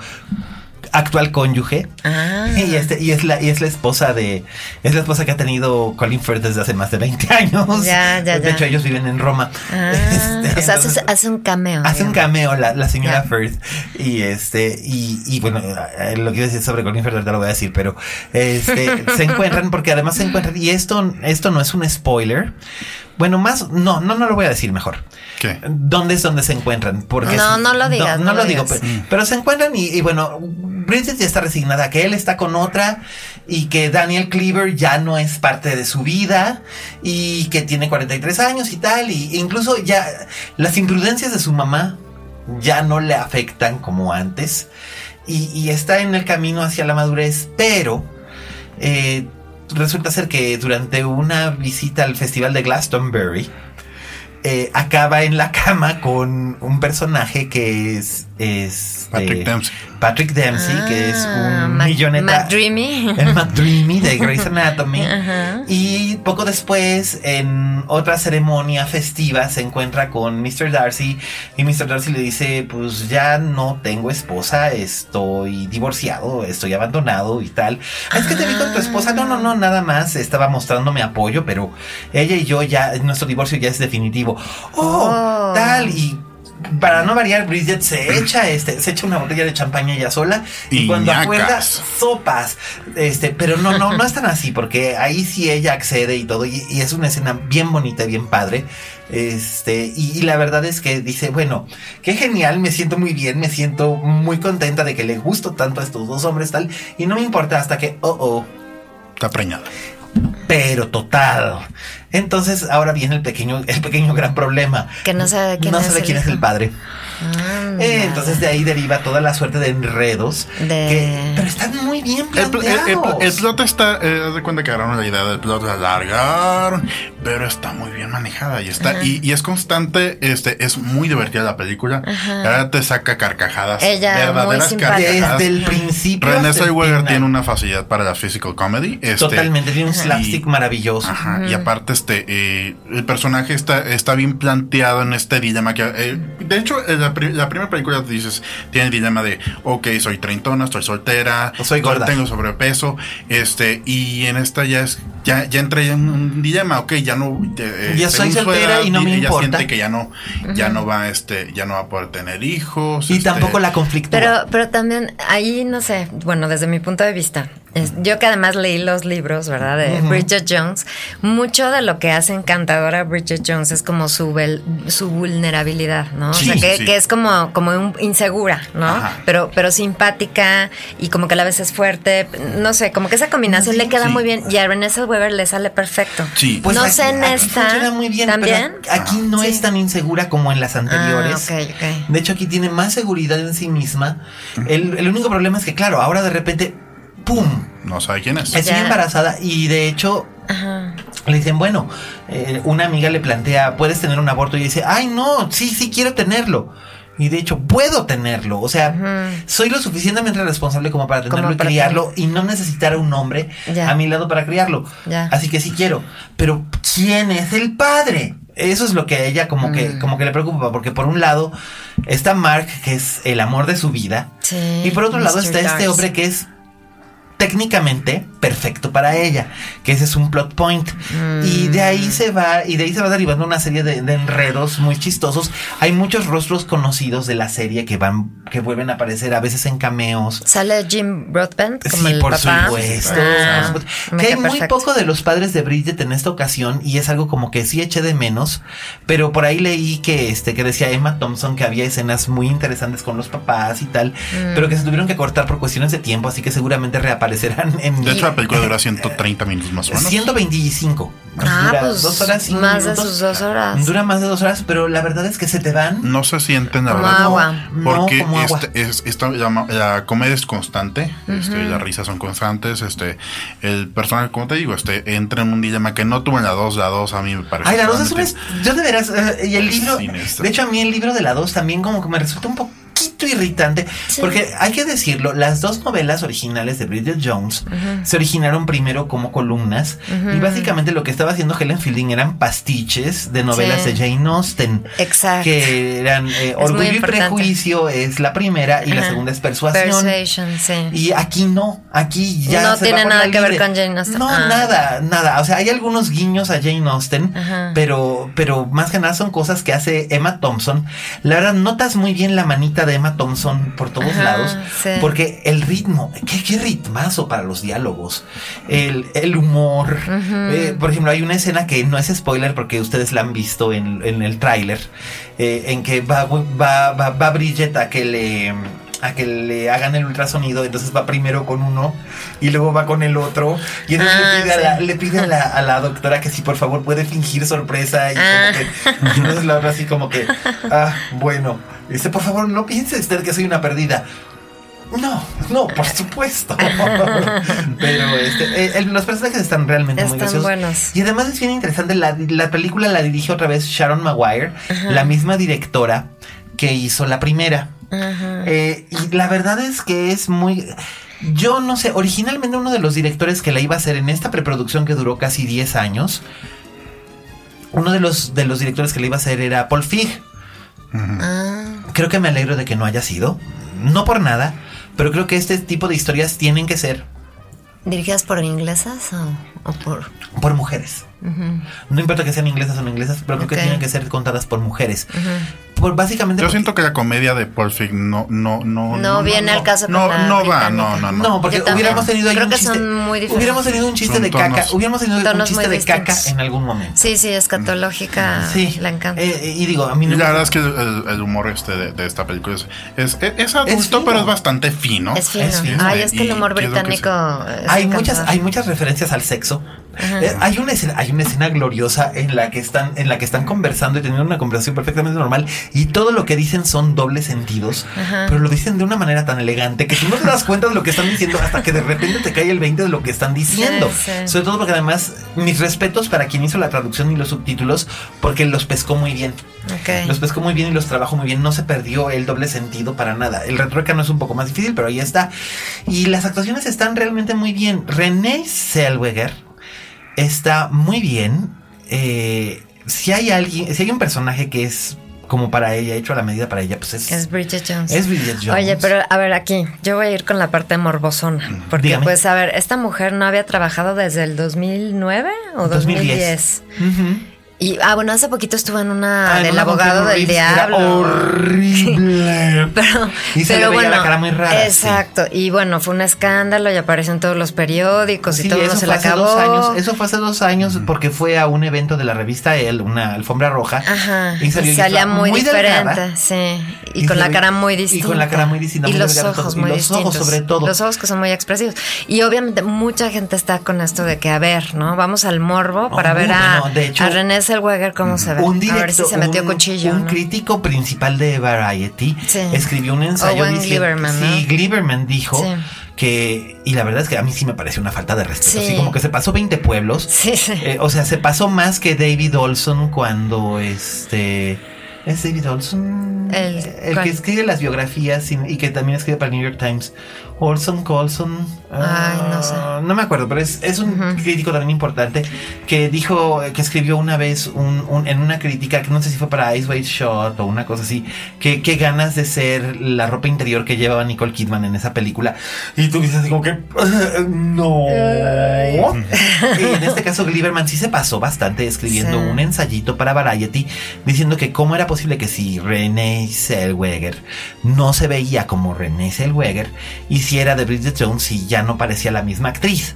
Speaker 3: actual cónyuge. Ah. Y, este, y, es la, y es la esposa de. Es la esposa que ha tenido Colin Firth desde hace más de 20 años.
Speaker 4: Ya, ya,
Speaker 3: de hecho, ellos viven en Roma.
Speaker 4: Ah, este, o sea, hace, un cameo.
Speaker 3: Hace un cameo la, la señora Firth. Y este, y, y bueno, eh, lo que iba a decir sobre Colin Firth, ahorita lo voy a decir, pero este, se encuentran, porque además se encuentran, y esto, esto no es un spoiler. Bueno, más, no, no, no lo voy a decir mejor.
Speaker 2: ¿Qué?
Speaker 3: ¿Dónde es donde se encuentran? Porque
Speaker 4: no, no lo digas.
Speaker 3: No, lo, digo, pero, se encuentran y, y bueno, Bridget ya está resignada, que él está con otra y que Daniel Cleaver ya no es parte de su vida y que tiene 43 años y tal, y incluso ya las imprudencias de su mamá ya no le afectan como antes y, está en el camino hacia la madurez, pero eh, resulta ser que durante una visita al festival de Glastonbury, eh, acaba en la cama con un personaje que es, es
Speaker 2: Patrick Dempsey.
Speaker 3: Patrick Dempsey, que es
Speaker 4: ah,
Speaker 3: un milloneta.
Speaker 4: McDreamy.
Speaker 3: El McDreamy de Grey's Anatomy. Y poco después, en otra ceremonia festiva, se encuentra con Mr. Darcy. Y Mr. Darcy le dice: Pues ya no tengo esposa, estoy divorciado, estoy abandonado y tal. Ah, es que te vi con tu esposa. No, no, no, nada más. Estaba mostrándome apoyo, pero ella y yo ya, nuestro divorcio ya es definitivo. Oh. oh. tal. Y para no variar, Bridget se echa, este, se echa una botella de champaña ella sola y, cuando acuerda sopas, este, pero no, no, no es tan así porque ahí sí ella accede y todo y, es una escena bien bonita, bien padre, este, y, la verdad es que dice, bueno, qué genial, me siento muy bien, me siento muy contenta de que le gusto tanto a estos dos hombres tal y no me importa hasta que, oh, oh,
Speaker 2: está preñada
Speaker 3: pero total. Entonces ahora viene el pequeño, el pequeño gran problema.
Speaker 4: Que no sabe quién,
Speaker 3: no
Speaker 4: es,
Speaker 3: sabe
Speaker 4: el
Speaker 3: quién es el padre. Eh, entonces de ahí deriva toda la suerte de enredos. pero están muy bien planteados.
Speaker 2: El, plot está, eh, de cuenta que agarraron la idea del plot, la alargaron, pero está muy bien manejada y está y, es constante. Este es muy divertida la película. Ahora te saca carcajadas, verdaderas carcajadas.
Speaker 3: Desde el principio.
Speaker 2: René Zellweger tiene una facilidad para la physical comedy. Este,
Speaker 3: Totalmente, tiene un slapstick maravilloso.
Speaker 2: Ajá, y aparte este eh, el personaje está está bien planteado en este dilema que de hecho la la, primera película dices, tiene el dilema de, ok, soy treintona, estoy soltera,
Speaker 3: soy gorda.
Speaker 2: tengo sobrepeso, este, y en esta ya es ya, ya entré en un dilema, ok, ya no.
Speaker 3: Eh, ya soy soltera y no me importa. siente
Speaker 2: que ya no, ya no va, este, ya no va a poder tener hijos.
Speaker 3: Y
Speaker 2: este,
Speaker 3: tampoco la conflicto.
Speaker 4: Pero, pero también ahí no sé, bueno, desde mi punto de vista, yo que además leí los libros, ¿verdad? De Bridget Jones, mucho de lo que hace encantadora Bridget Jones es como su, su vulnerabilidad, ¿no? o sea, que, es como, como insegura, ¿no? Pero, pero simpática y como que a la vez es fuerte. No sé, como que esa combinación le queda muy bien y a Renée Weber le sale perfecto.
Speaker 2: Sí.
Speaker 4: Pues no sé en esta.
Speaker 3: muy bien. ¿También? aquí no es tan insegura como en las anteriores.
Speaker 4: Ah,
Speaker 3: de hecho, aquí tiene más seguridad en sí misma. El, el único problema es que, claro, ahora de repente ¡pum!
Speaker 2: No sabe quién es.
Speaker 3: Está embarazada y de hecho le dicen, bueno, eh, una amiga le plantea, ¿puedes tener un aborto? Y dice, ay, no, sí, sí quiero tenerlo. Y de hecho, puedo tenerlo. O sea, soy lo suficientemente responsable como para tenerlo y criarlo y no necesitar a un hombre a mi lado para criarlo. Así que sí quiero. Pero, ¿quién es el padre? Eso es lo que a ella como que, mm. como que le preocupa, porque por un lado está Mark, que es el amor de su vida, y por otro lado está este hombre que es técnicamente perfecto para ella, que ese es un plot point. Y de ahí mm. se va, y de ahí se va derivando una serie de, enredos muy chistosos. Hay muchos rostros conocidos de la serie que van, que vuelven a aparecer a veces en cameos.
Speaker 4: Sale Jim Broadbent como
Speaker 3: sí,
Speaker 4: el
Speaker 3: por
Speaker 4: papá.
Speaker 3: supuesto. Ah, que hay muy poco de los padres de Bridget en esta ocasión, y es algo como que sí eché de menos. Pero por ahí leí que este, que decía Emma Thompson que había escenas muy interesantes con los papás y tal, mm. pero que se tuvieron que cortar por cuestiones de tiempo, así que seguramente reaparecerán en.
Speaker 2: De hecho, la película dura 130 minutos más o menos.
Speaker 3: 125.
Speaker 4: Ah, dura pues, dos horas y Más de sus dos horas.
Speaker 3: Dura más de dos horas, pero la verdad es que se te van.
Speaker 2: No se sienten, la
Speaker 4: como
Speaker 2: verdad.
Speaker 4: Agua.
Speaker 2: Porque este, es, esta, la, comedia es constante, este, las risas son constantes. Este, el personaje, como te digo, este, entra en un dilema que no tuve en la 2. La 2 a mí me parece.
Speaker 3: Ay, la 2 es Yo de veras. Eh, y el libro. De hecho, a mí el libro de la 2 también como que me resulta un poco irritante, porque hay que decirlo, las dos novelas originales de Bridget Jones se originaron primero como columnas y básicamente lo que estaba haciendo Helen Fielding eran pastiches de novelas de Jane Austen.
Speaker 4: Exacto.
Speaker 3: Que eran eh, Orgullo y Prejuicio es la primera y la segunda es Persuasión. Y aquí no, aquí ya
Speaker 4: no tiene nada que ver con Jane Austen.
Speaker 3: No, ah. nada, nada. O sea, hay algunos guiños a Jane Austen, pero, pero más que nada son cosas que hace Emma Thompson. La verdad, notas muy bien la manita de Emma Thompson por todos lados, porque el ritmo, qué, ritmazo para los diálogos, el, humor. Eh, por ejemplo, hay una escena que no es spoiler porque ustedes la han visto en, el tráiler, eh, en que va, va, va, va Bridget a que le a que le hagan el ultrasonido, entonces va primero con uno y luego va con el otro y entonces le ah, pide, a, la, a, la, doctora que si por favor puede fingir sorpresa y, como ah. entonces la otra así como que, ah, bueno, dice por favor no piense usted que soy una perdida. No, no, por supuesto. Pero este, eh, los personajes están realmente muy graciosos.
Speaker 4: buenos.
Speaker 3: Y además es bien interesante, la, la película la dirige otra vez Sharon Maguire, la misma directora que hizo la primera. Eh, y la verdad es que es muy... Yo no sé, originalmente uno de los directores que la iba a hacer en esta preproducción que duró casi 10 años, uno de los, de los directores que la iba a hacer era Paul Fig. Ah. Creo que me alegro de que no haya sido. No por nada, pero creo que este tipo de historias tienen que ser.
Speaker 4: ¿Dirigidas por inglesas o, por...?
Speaker 3: Por mujeres. No importa que sean inglesas o no inglesas, pero creo que tienen que ser contadas por mujeres básicamente.
Speaker 2: Yo siento que la comedia de Paul no, no, no.
Speaker 4: No, viene al caso.
Speaker 2: No, no va, no, no, no.
Speaker 3: No, porque hubiéramos tenido ahí un chiste. Hubiéramos tenido un chiste de caca. Hubiéramos tenido un chiste de caca en algún momento.
Speaker 4: Sí, sí, escatológica. Sí. La encanta.
Speaker 3: Eh, y digo, a mí no.
Speaker 2: la verdad es que el, humor este de, esta película es, es, adulto, pero es bastante fino.
Speaker 4: Es fino. Ay, es que el humor británico.
Speaker 3: Hay muchas, hay muchas referencias al sexo. Eh, hay una escena, hay una escena gloriosa en la que están, en la que están conversando y teniendo una conversación perfectamente normal y todo lo que dicen son dobles sentidos, pero lo dicen de una manera tan elegante que tú no te das cuenta de lo que están diciendo hasta que de repente te cae el 20 de lo que están diciendo. Sobre todo porque además mis respetos para quien hizo la traducción y los subtítulos porque los pescó muy bien. Los pescó muy bien y los trabajó muy bien. No se perdió el doble sentido para nada. El no es un poco más difícil, pero ahí está. Y las actuaciones están realmente muy bien. René Selweger está muy bien. Eh, si hay alguien, si hay un personaje que es como para ella, hecho a la medida para ella, pues es.
Speaker 4: Es Bridget Jones.
Speaker 3: Es Bridget Jones.
Speaker 4: Oye, pero a ver, aquí, yo voy a ir con la parte morbosona. Porque,
Speaker 3: Dígame.
Speaker 4: pues, a ver, esta mujer no había trabajado desde el 2009 o 2010.
Speaker 3: 2010.
Speaker 4: Y, ah, bueno, hace poquito estuvo en una
Speaker 3: Ah,
Speaker 4: del abogado del diablo.
Speaker 3: Horrible.
Speaker 4: Pero,
Speaker 3: Y se
Speaker 4: pero
Speaker 3: le veía
Speaker 4: bueno,
Speaker 3: la cara muy rara, sí.
Speaker 4: Exacto. Y bueno, fue un escándalo y apareció en todos los periódicos y todo
Speaker 3: eso
Speaker 4: se
Speaker 3: hace
Speaker 4: acabó.
Speaker 3: dos años. Eso fue hace dos años porque fue a un evento de la revista El, una alfombra roja.
Speaker 4: Ajá.
Speaker 3: Y
Speaker 4: Y,
Speaker 3: salió y
Speaker 4: salía muy, diferente,
Speaker 3: delgada.
Speaker 4: sí. Y,
Speaker 3: Y
Speaker 4: con la cara muy
Speaker 3: y con
Speaker 4: distinta.
Speaker 3: la cara muy distinta,
Speaker 4: Y
Speaker 3: muy
Speaker 4: los ojos
Speaker 3: y
Speaker 4: muy
Speaker 3: los ojos sobre todo.
Speaker 4: Los ojos que son muy expresivos. Y obviamente mucha gente está con esto de que, a ver, ¿no? Vamos al morbo para ver a,
Speaker 3: bueno, de hecho,
Speaker 4: a René Zellweger cómo se ve.
Speaker 3: Un
Speaker 4: a
Speaker 3: directo,
Speaker 4: ver si se metió
Speaker 3: un,
Speaker 4: cuchillo.
Speaker 3: un
Speaker 4: ¿no?
Speaker 3: crítico principal de Variety
Speaker 4: Sí.
Speaker 3: escribió un ensayo
Speaker 4: Owen
Speaker 3: diciendo
Speaker 4: Gleiberman, ¿no?
Speaker 3: sí, dijo
Speaker 4: Sí.
Speaker 3: que y la verdad es que a mí sí me pareció una falta de respeto,
Speaker 4: Sí.
Speaker 3: así como que se pasó 20 pueblos.
Speaker 4: Sí, sí.
Speaker 3: Eh, o sea, se pasó más que David Olson cuando este es David Olson
Speaker 4: El-
Speaker 3: el que escribe las biografías y, y que también escribe para el New York Times. Olson, Colson.
Speaker 4: Ay, no
Speaker 3: ah,
Speaker 4: sé.
Speaker 3: No me acuerdo, pero es, es un crítico también importante que dijo, que escribió una vez un, un- en una crítica, que no sé si fue para Ice White Shot o una cosa así, que qué ganas de ser la ropa interior que llevaba Nicole Kidman en esa película. Y tú dices así como que, no. y en este caso, Gliberman sí se pasó bastante escribiendo
Speaker 4: Sí.
Speaker 3: un ensayito para Variety diciendo que cómo era posible que si Renee Zellweger no se veía como Renee Zellweger, hiciera de Bridget Jones y ya no parecía la misma actriz.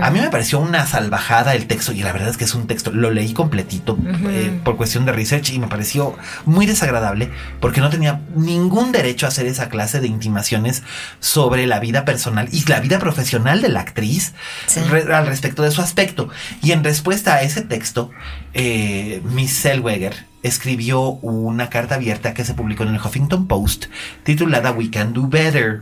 Speaker 3: A mí me pareció una salvajada el texto y la verdad es que es un texto, lo leí completito eh, por cuestión de research y me pareció muy desagradable porque no tenía ningún derecho a hacer esa clase de intimaciones sobre la vida personal y la vida profesional de la actriz
Speaker 4: Sí.
Speaker 3: re- al respecto de su aspecto. Y en respuesta a ese texto, eh, Miss Zellweger escribió una carta abierta que se publicó en el Huffington Post titulada We Can Do Better.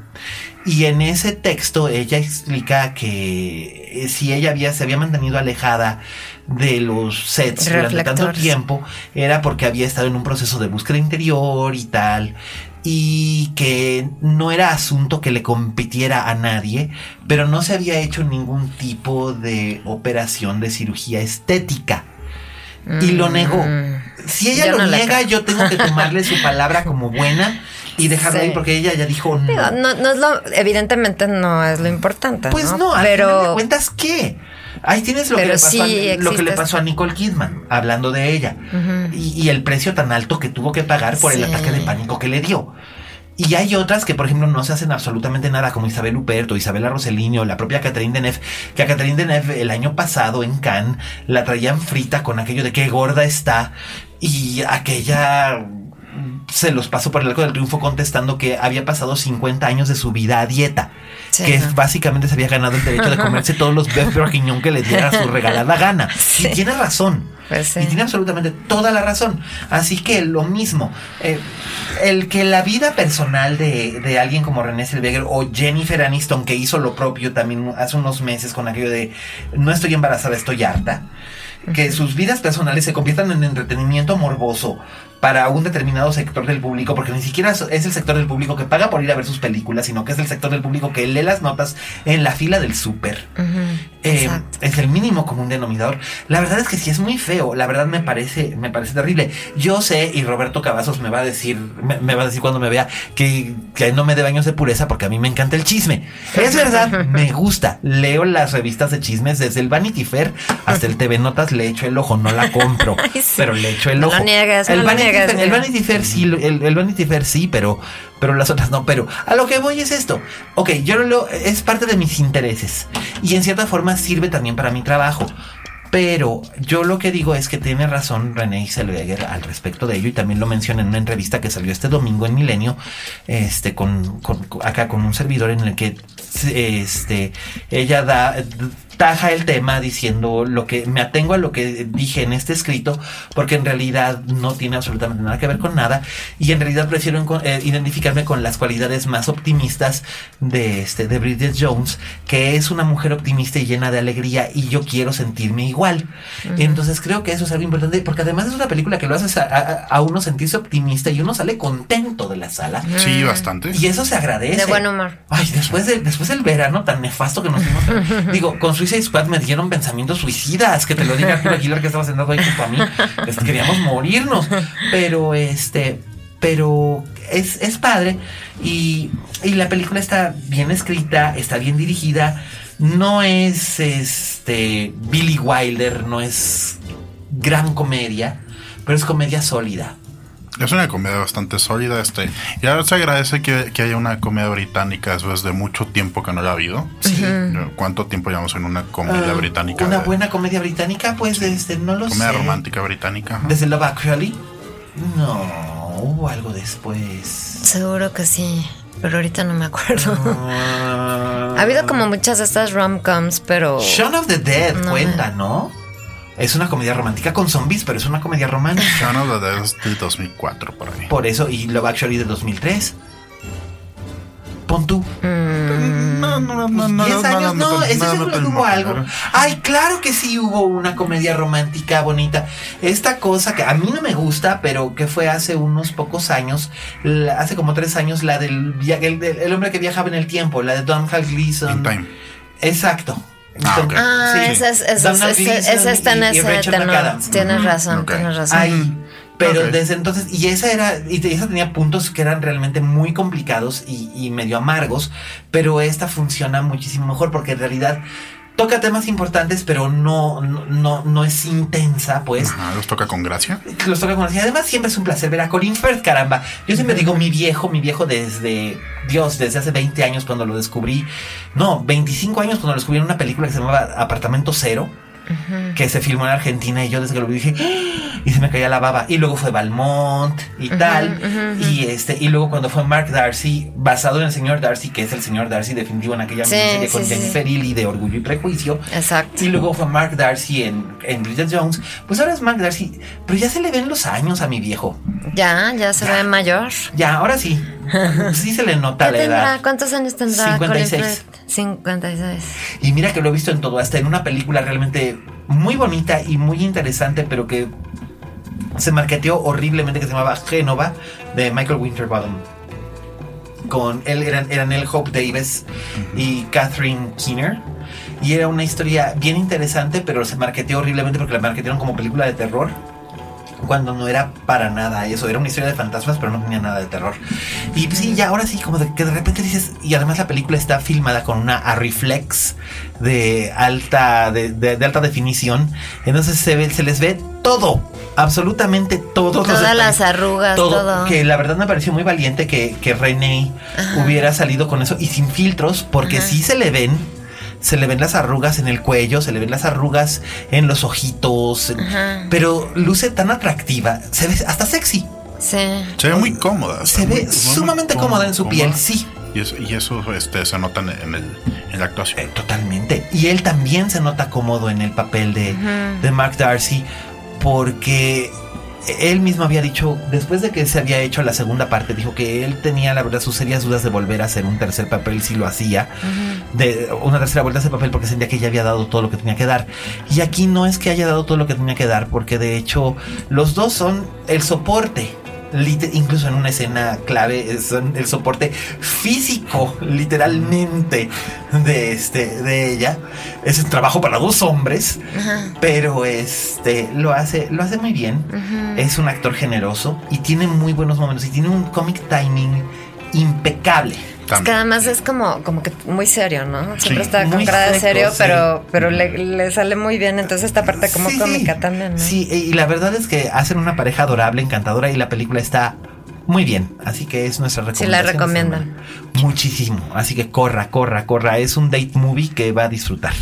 Speaker 3: Y en ese texto ella explica que eh, si ella había, se había mantenido alejada de los sets durante tanto tiempo, era porque había estado en un proceso de búsqueda interior y tal. Y que no era asunto que le compitiera a nadie, pero no se había hecho ningún tipo de operación de cirugía estética. Y lo negó. Si ella
Speaker 4: Mm. Yo
Speaker 3: lo
Speaker 4: no
Speaker 3: niega, yo tengo que tomarle su palabra como buena y dejarla
Speaker 4: Sí.
Speaker 3: ahí porque ella ya dijo no.
Speaker 4: Digo, no, no es lo, evidentemente no es lo importante.
Speaker 3: Pues no,
Speaker 4: ¿no?
Speaker 3: al final de
Speaker 4: pero
Speaker 3: cuentas, ¿qué? Ahí tienes lo, que
Speaker 4: Pero
Speaker 3: le, pasó
Speaker 4: sí
Speaker 3: a, lo que
Speaker 4: existe
Speaker 3: le
Speaker 4: esto.
Speaker 3: pasó a Nicole Kidman, hablando de ella. y, y el precio tan alto que tuvo que pagar por el ataque de pánico que le dio. Y hay otras que, por ejemplo, no se hacen absolutamente nada, como Isabel Huperto, Isabela Rossellini o la propia Catherine Deneuve, que a Catherine Deneuve el año pasado en Cannes la traían frita con aquello de que gorda está y aquella se los pasó por el arco del triunfo contestando que había pasado 50 años de su vida a dieta.
Speaker 4: Sí,
Speaker 3: que
Speaker 4: no.
Speaker 3: básicamente se había ganado el derecho de comerse todos los beef que le diera su regalada gana.
Speaker 4: Sí.
Speaker 3: Y tiene razón.
Speaker 4: Pues sí.
Speaker 3: Y tiene absolutamente toda la razón. Así que lo mismo. eh, el que la vida personal de, de alguien como René Zellweger o Jennifer Aniston, que hizo lo propio también hace unos meses con aquello de no estoy embarazada, estoy harta. Que sus vidas personales se conviertan en entretenimiento morboso para un determinado sector del público, porque ni siquiera es el sector del público que paga por ir a ver sus películas, sino que es el sector del público que lee las notas en la fila del súper. Eh, es el mínimo común denominador. La verdad es que sí es muy feo. La verdad me parece, me parece terrible. Yo sé, y Roberto Cavazos me va a decir, me, me va a decir cuando me vea que, que no me dé baños de pureza porque a mí me encanta el chisme. Es verdad, me gusta. Leo las revistas de chismes desde el Vanity Fair hasta el TV Notas, le echo el ojo, no la compro.
Speaker 4: Ay, sí.
Speaker 3: Pero le echo el
Speaker 4: No
Speaker 3: ojo.
Speaker 4: lo niegues,
Speaker 3: el
Speaker 4: no lo
Speaker 3: Vanity
Speaker 4: niegues,
Speaker 3: Fair, el. Vanity Fair sí, el, el Vanity Fair sí, pero, pero las otras no. Pero a lo que voy es esto. Ok, yo lo, es parte de mis intereses y en cierta forma sirve también para mi trabajo. Pero yo lo que digo es que tiene razón René Zellweger al respecto de ello y también lo menciona en una entrevista que salió este domingo en Milenio, este, con, con- acá con un servidor en el que este, ella da taja el tema diciendo lo que me atengo a lo que dije en este escrito porque en realidad no tiene absolutamente nada que ver con nada y en realidad prefiero eh, identificarme con las cualidades más optimistas de este de Bridget Jones que es una mujer optimista y llena de alegría y yo quiero sentirme igual entonces creo que eso es algo importante porque además es una película que lo hace a, a- a uno sentirse optimista y uno sale contento de la sala
Speaker 2: Sí, bastante.
Speaker 3: y eso se agradece
Speaker 4: De buen humor.
Speaker 3: Ay, después, de, después del verano tan nefasto que nos dimos. digo, con su Suicide Squad me dieron pensamientos suicidas, que te lo diga Arturo Aguilar que estaba sentado ahí junto a mí. Queríamos morirnos. Pero este, pero es, es padre y, y la película está bien escrita, está bien dirigida. No es este Billy Wilder, no es gran comedia, pero es comedia sólida.
Speaker 2: Es una comedia bastante sólida. Este, y ahora se agradece que, que haya una comedia británica después de mucho tiempo que no la ha habido. ¿Cuánto tiempo llevamos en una comedia
Speaker 3: Ah,
Speaker 2: británica?
Speaker 3: Una
Speaker 2: de-
Speaker 3: buena comedia británica, pues este, no lo
Speaker 2: comedia
Speaker 3: sé.
Speaker 2: romántica británica. ajá.
Speaker 3: ¿Desde Love Actually? No, hubo algo después.
Speaker 4: Seguro que sí, pero ahorita no me acuerdo.
Speaker 3: Ah.
Speaker 4: ha habido como muchas de estas rom-coms, pero...
Speaker 3: Shaun of the Dead
Speaker 4: No
Speaker 3: cuenta, ¿no? Es una comedia romántica con zombies, pero es una comedia romántica.
Speaker 2: Shaun of the Dead es del 2004 por ahí.
Speaker 3: Por eso, y Love Actually de 2003. Pon tú.
Speaker 2: No, no, no, no,
Speaker 3: 10 años, no, estoy seguro que hubo algo. Ay, claro que sí hubo una comedia romántica bonita. Esta cosa que a mí no me gusta, pero que fue hace unos pocos años, la- hace como tres años, la del el, del- el hombre que viajaba en el tiempo, la de Domhnall Gleeson.
Speaker 2: In Time.
Speaker 3: Exacto.
Speaker 2: Ah.
Speaker 4: Ah,
Speaker 3: Sí.
Speaker 4: esa, es, esa, esa- está en ese tenor. Tienes razón, tienes razón.
Speaker 3: Ahí. Pero desde entonces, y esa era, y esa tenía puntos que eran realmente muy complicados y, y medio amargos, pero esta funciona muchísimo mejor porque en realidad toca temas importantes, pero no, no, no, no es intensa, pues.
Speaker 2: Ajá, los toca con gracia.
Speaker 3: Los toca con así. Además, siempre es un placer ver a Colin Firth, caramba. Yo siempre digo mi viejo, mi viejo desde, Dios, desde hace 20 años cuando lo descubrí. No, 25 años cuando lo descubrí en una película que se llamaba Apartamento Cero. Que se filmó en Argentina y yo desde que lo vi dije "Ah", y se me caía la baba y luego fue Valmont y tal y este y luego cuando fue Mark Darcy basado en el señor Darcy que es el señor Darcy definitivo en aquella
Speaker 4: Sí,
Speaker 3: miniserie con
Speaker 4: sí.
Speaker 3: Jennifer de Orgullo y Prejuicio
Speaker 4: Exacto.
Speaker 3: y luego fue Mark Darcy en, en Bridget Jones. Pues ahora es Mark Darcy. Pero ya se le ven los años a mi viejo.
Speaker 4: Ya, ya se ve mayor.
Speaker 3: Ya, ahora sí. Sí se le nota
Speaker 4: ¿Qué
Speaker 3: la
Speaker 4: tendrá?
Speaker 3: edad.
Speaker 4: ¿Cuántos años tendrá
Speaker 3: 56.
Speaker 4: Colin Firth? 56.
Speaker 3: Y mira que lo he visto en todo, hasta en una película realmente muy bonita y muy interesante, pero que se marketeó horriblemente, que se llamaba Génova, de Michael Winterbottom. Con él eran, eran el Hope Davis y Catherine Keener. Y era una historia bien interesante, pero se marketeó horriblemente porque la marketearon como película de terror. Cuando no era para nada eso, era una historia de fantasmas, pero no tenía nada de terror. Y pues, sí, ya ahora sí, como de, que de repente dices, y además la película está filmada con una Arriflex de alta, de, de- de alta definición. Entonces se ve, se les ve todo, absolutamente todo.
Speaker 4: Todas las arrugas, todo.
Speaker 3: Que la verdad me pareció muy valiente que, que René hubiera salido con eso y sin filtros, porque sí se le ven. Se le ven las arrugas en el cuello, se le ven las arrugas en los ojitos,
Speaker 4: Ajá.
Speaker 3: pero luce tan atractiva, se ve hasta sexy.
Speaker 4: Sí.
Speaker 2: Se ve muy cómoda.
Speaker 3: Se ve
Speaker 2: muy- muy
Speaker 3: sumamente
Speaker 2: cómoda,
Speaker 3: cómoda en su piel, sí.
Speaker 2: Y eso, y eso este, se nota en, en el, en la actuación.
Speaker 3: Eh, totalmente. Y él también se nota cómodo en el papel de, de Mark Darcy porque él mismo había dicho, después de que se había hecho la segunda parte, dijo que él tenía la verdad sus serias dudas de volver a hacer un tercer papel si lo hacía, de una tercera vuelta a ese papel porque sentía que ya había dado todo lo que tenía que dar. Y aquí no es que haya dado todo lo que tenía que dar, porque de hecho los dos son el soporte. Incluso en una escena clave eh, son el soporte físico literalmente de este de ella. Es un trabajo para dos hombres pero este lo hace lo hace muy bien. Es un actor generoso y tiene muy buenos momentos y tiene un comic timing impecable
Speaker 4: Es que además es como, como que muy serio, ¿no? Siempre
Speaker 2: Sí.
Speaker 4: está con cara de serio,
Speaker 3: sí.
Speaker 4: pero, pero le, le sale muy bien. Entonces esta parte como
Speaker 3: Sí,
Speaker 4: cómica también, ¿no?
Speaker 3: Sí, y la verdad es que hacen una pareja adorable, encantadora y la película está muy bien. Así que es nuestra
Speaker 4: Sí,
Speaker 3: recomendación.
Speaker 4: la
Speaker 3: esta
Speaker 4: recomiendan.
Speaker 3: Muchísimo. Así que corra, corra, corra. Es un date movie que va a disfrutar.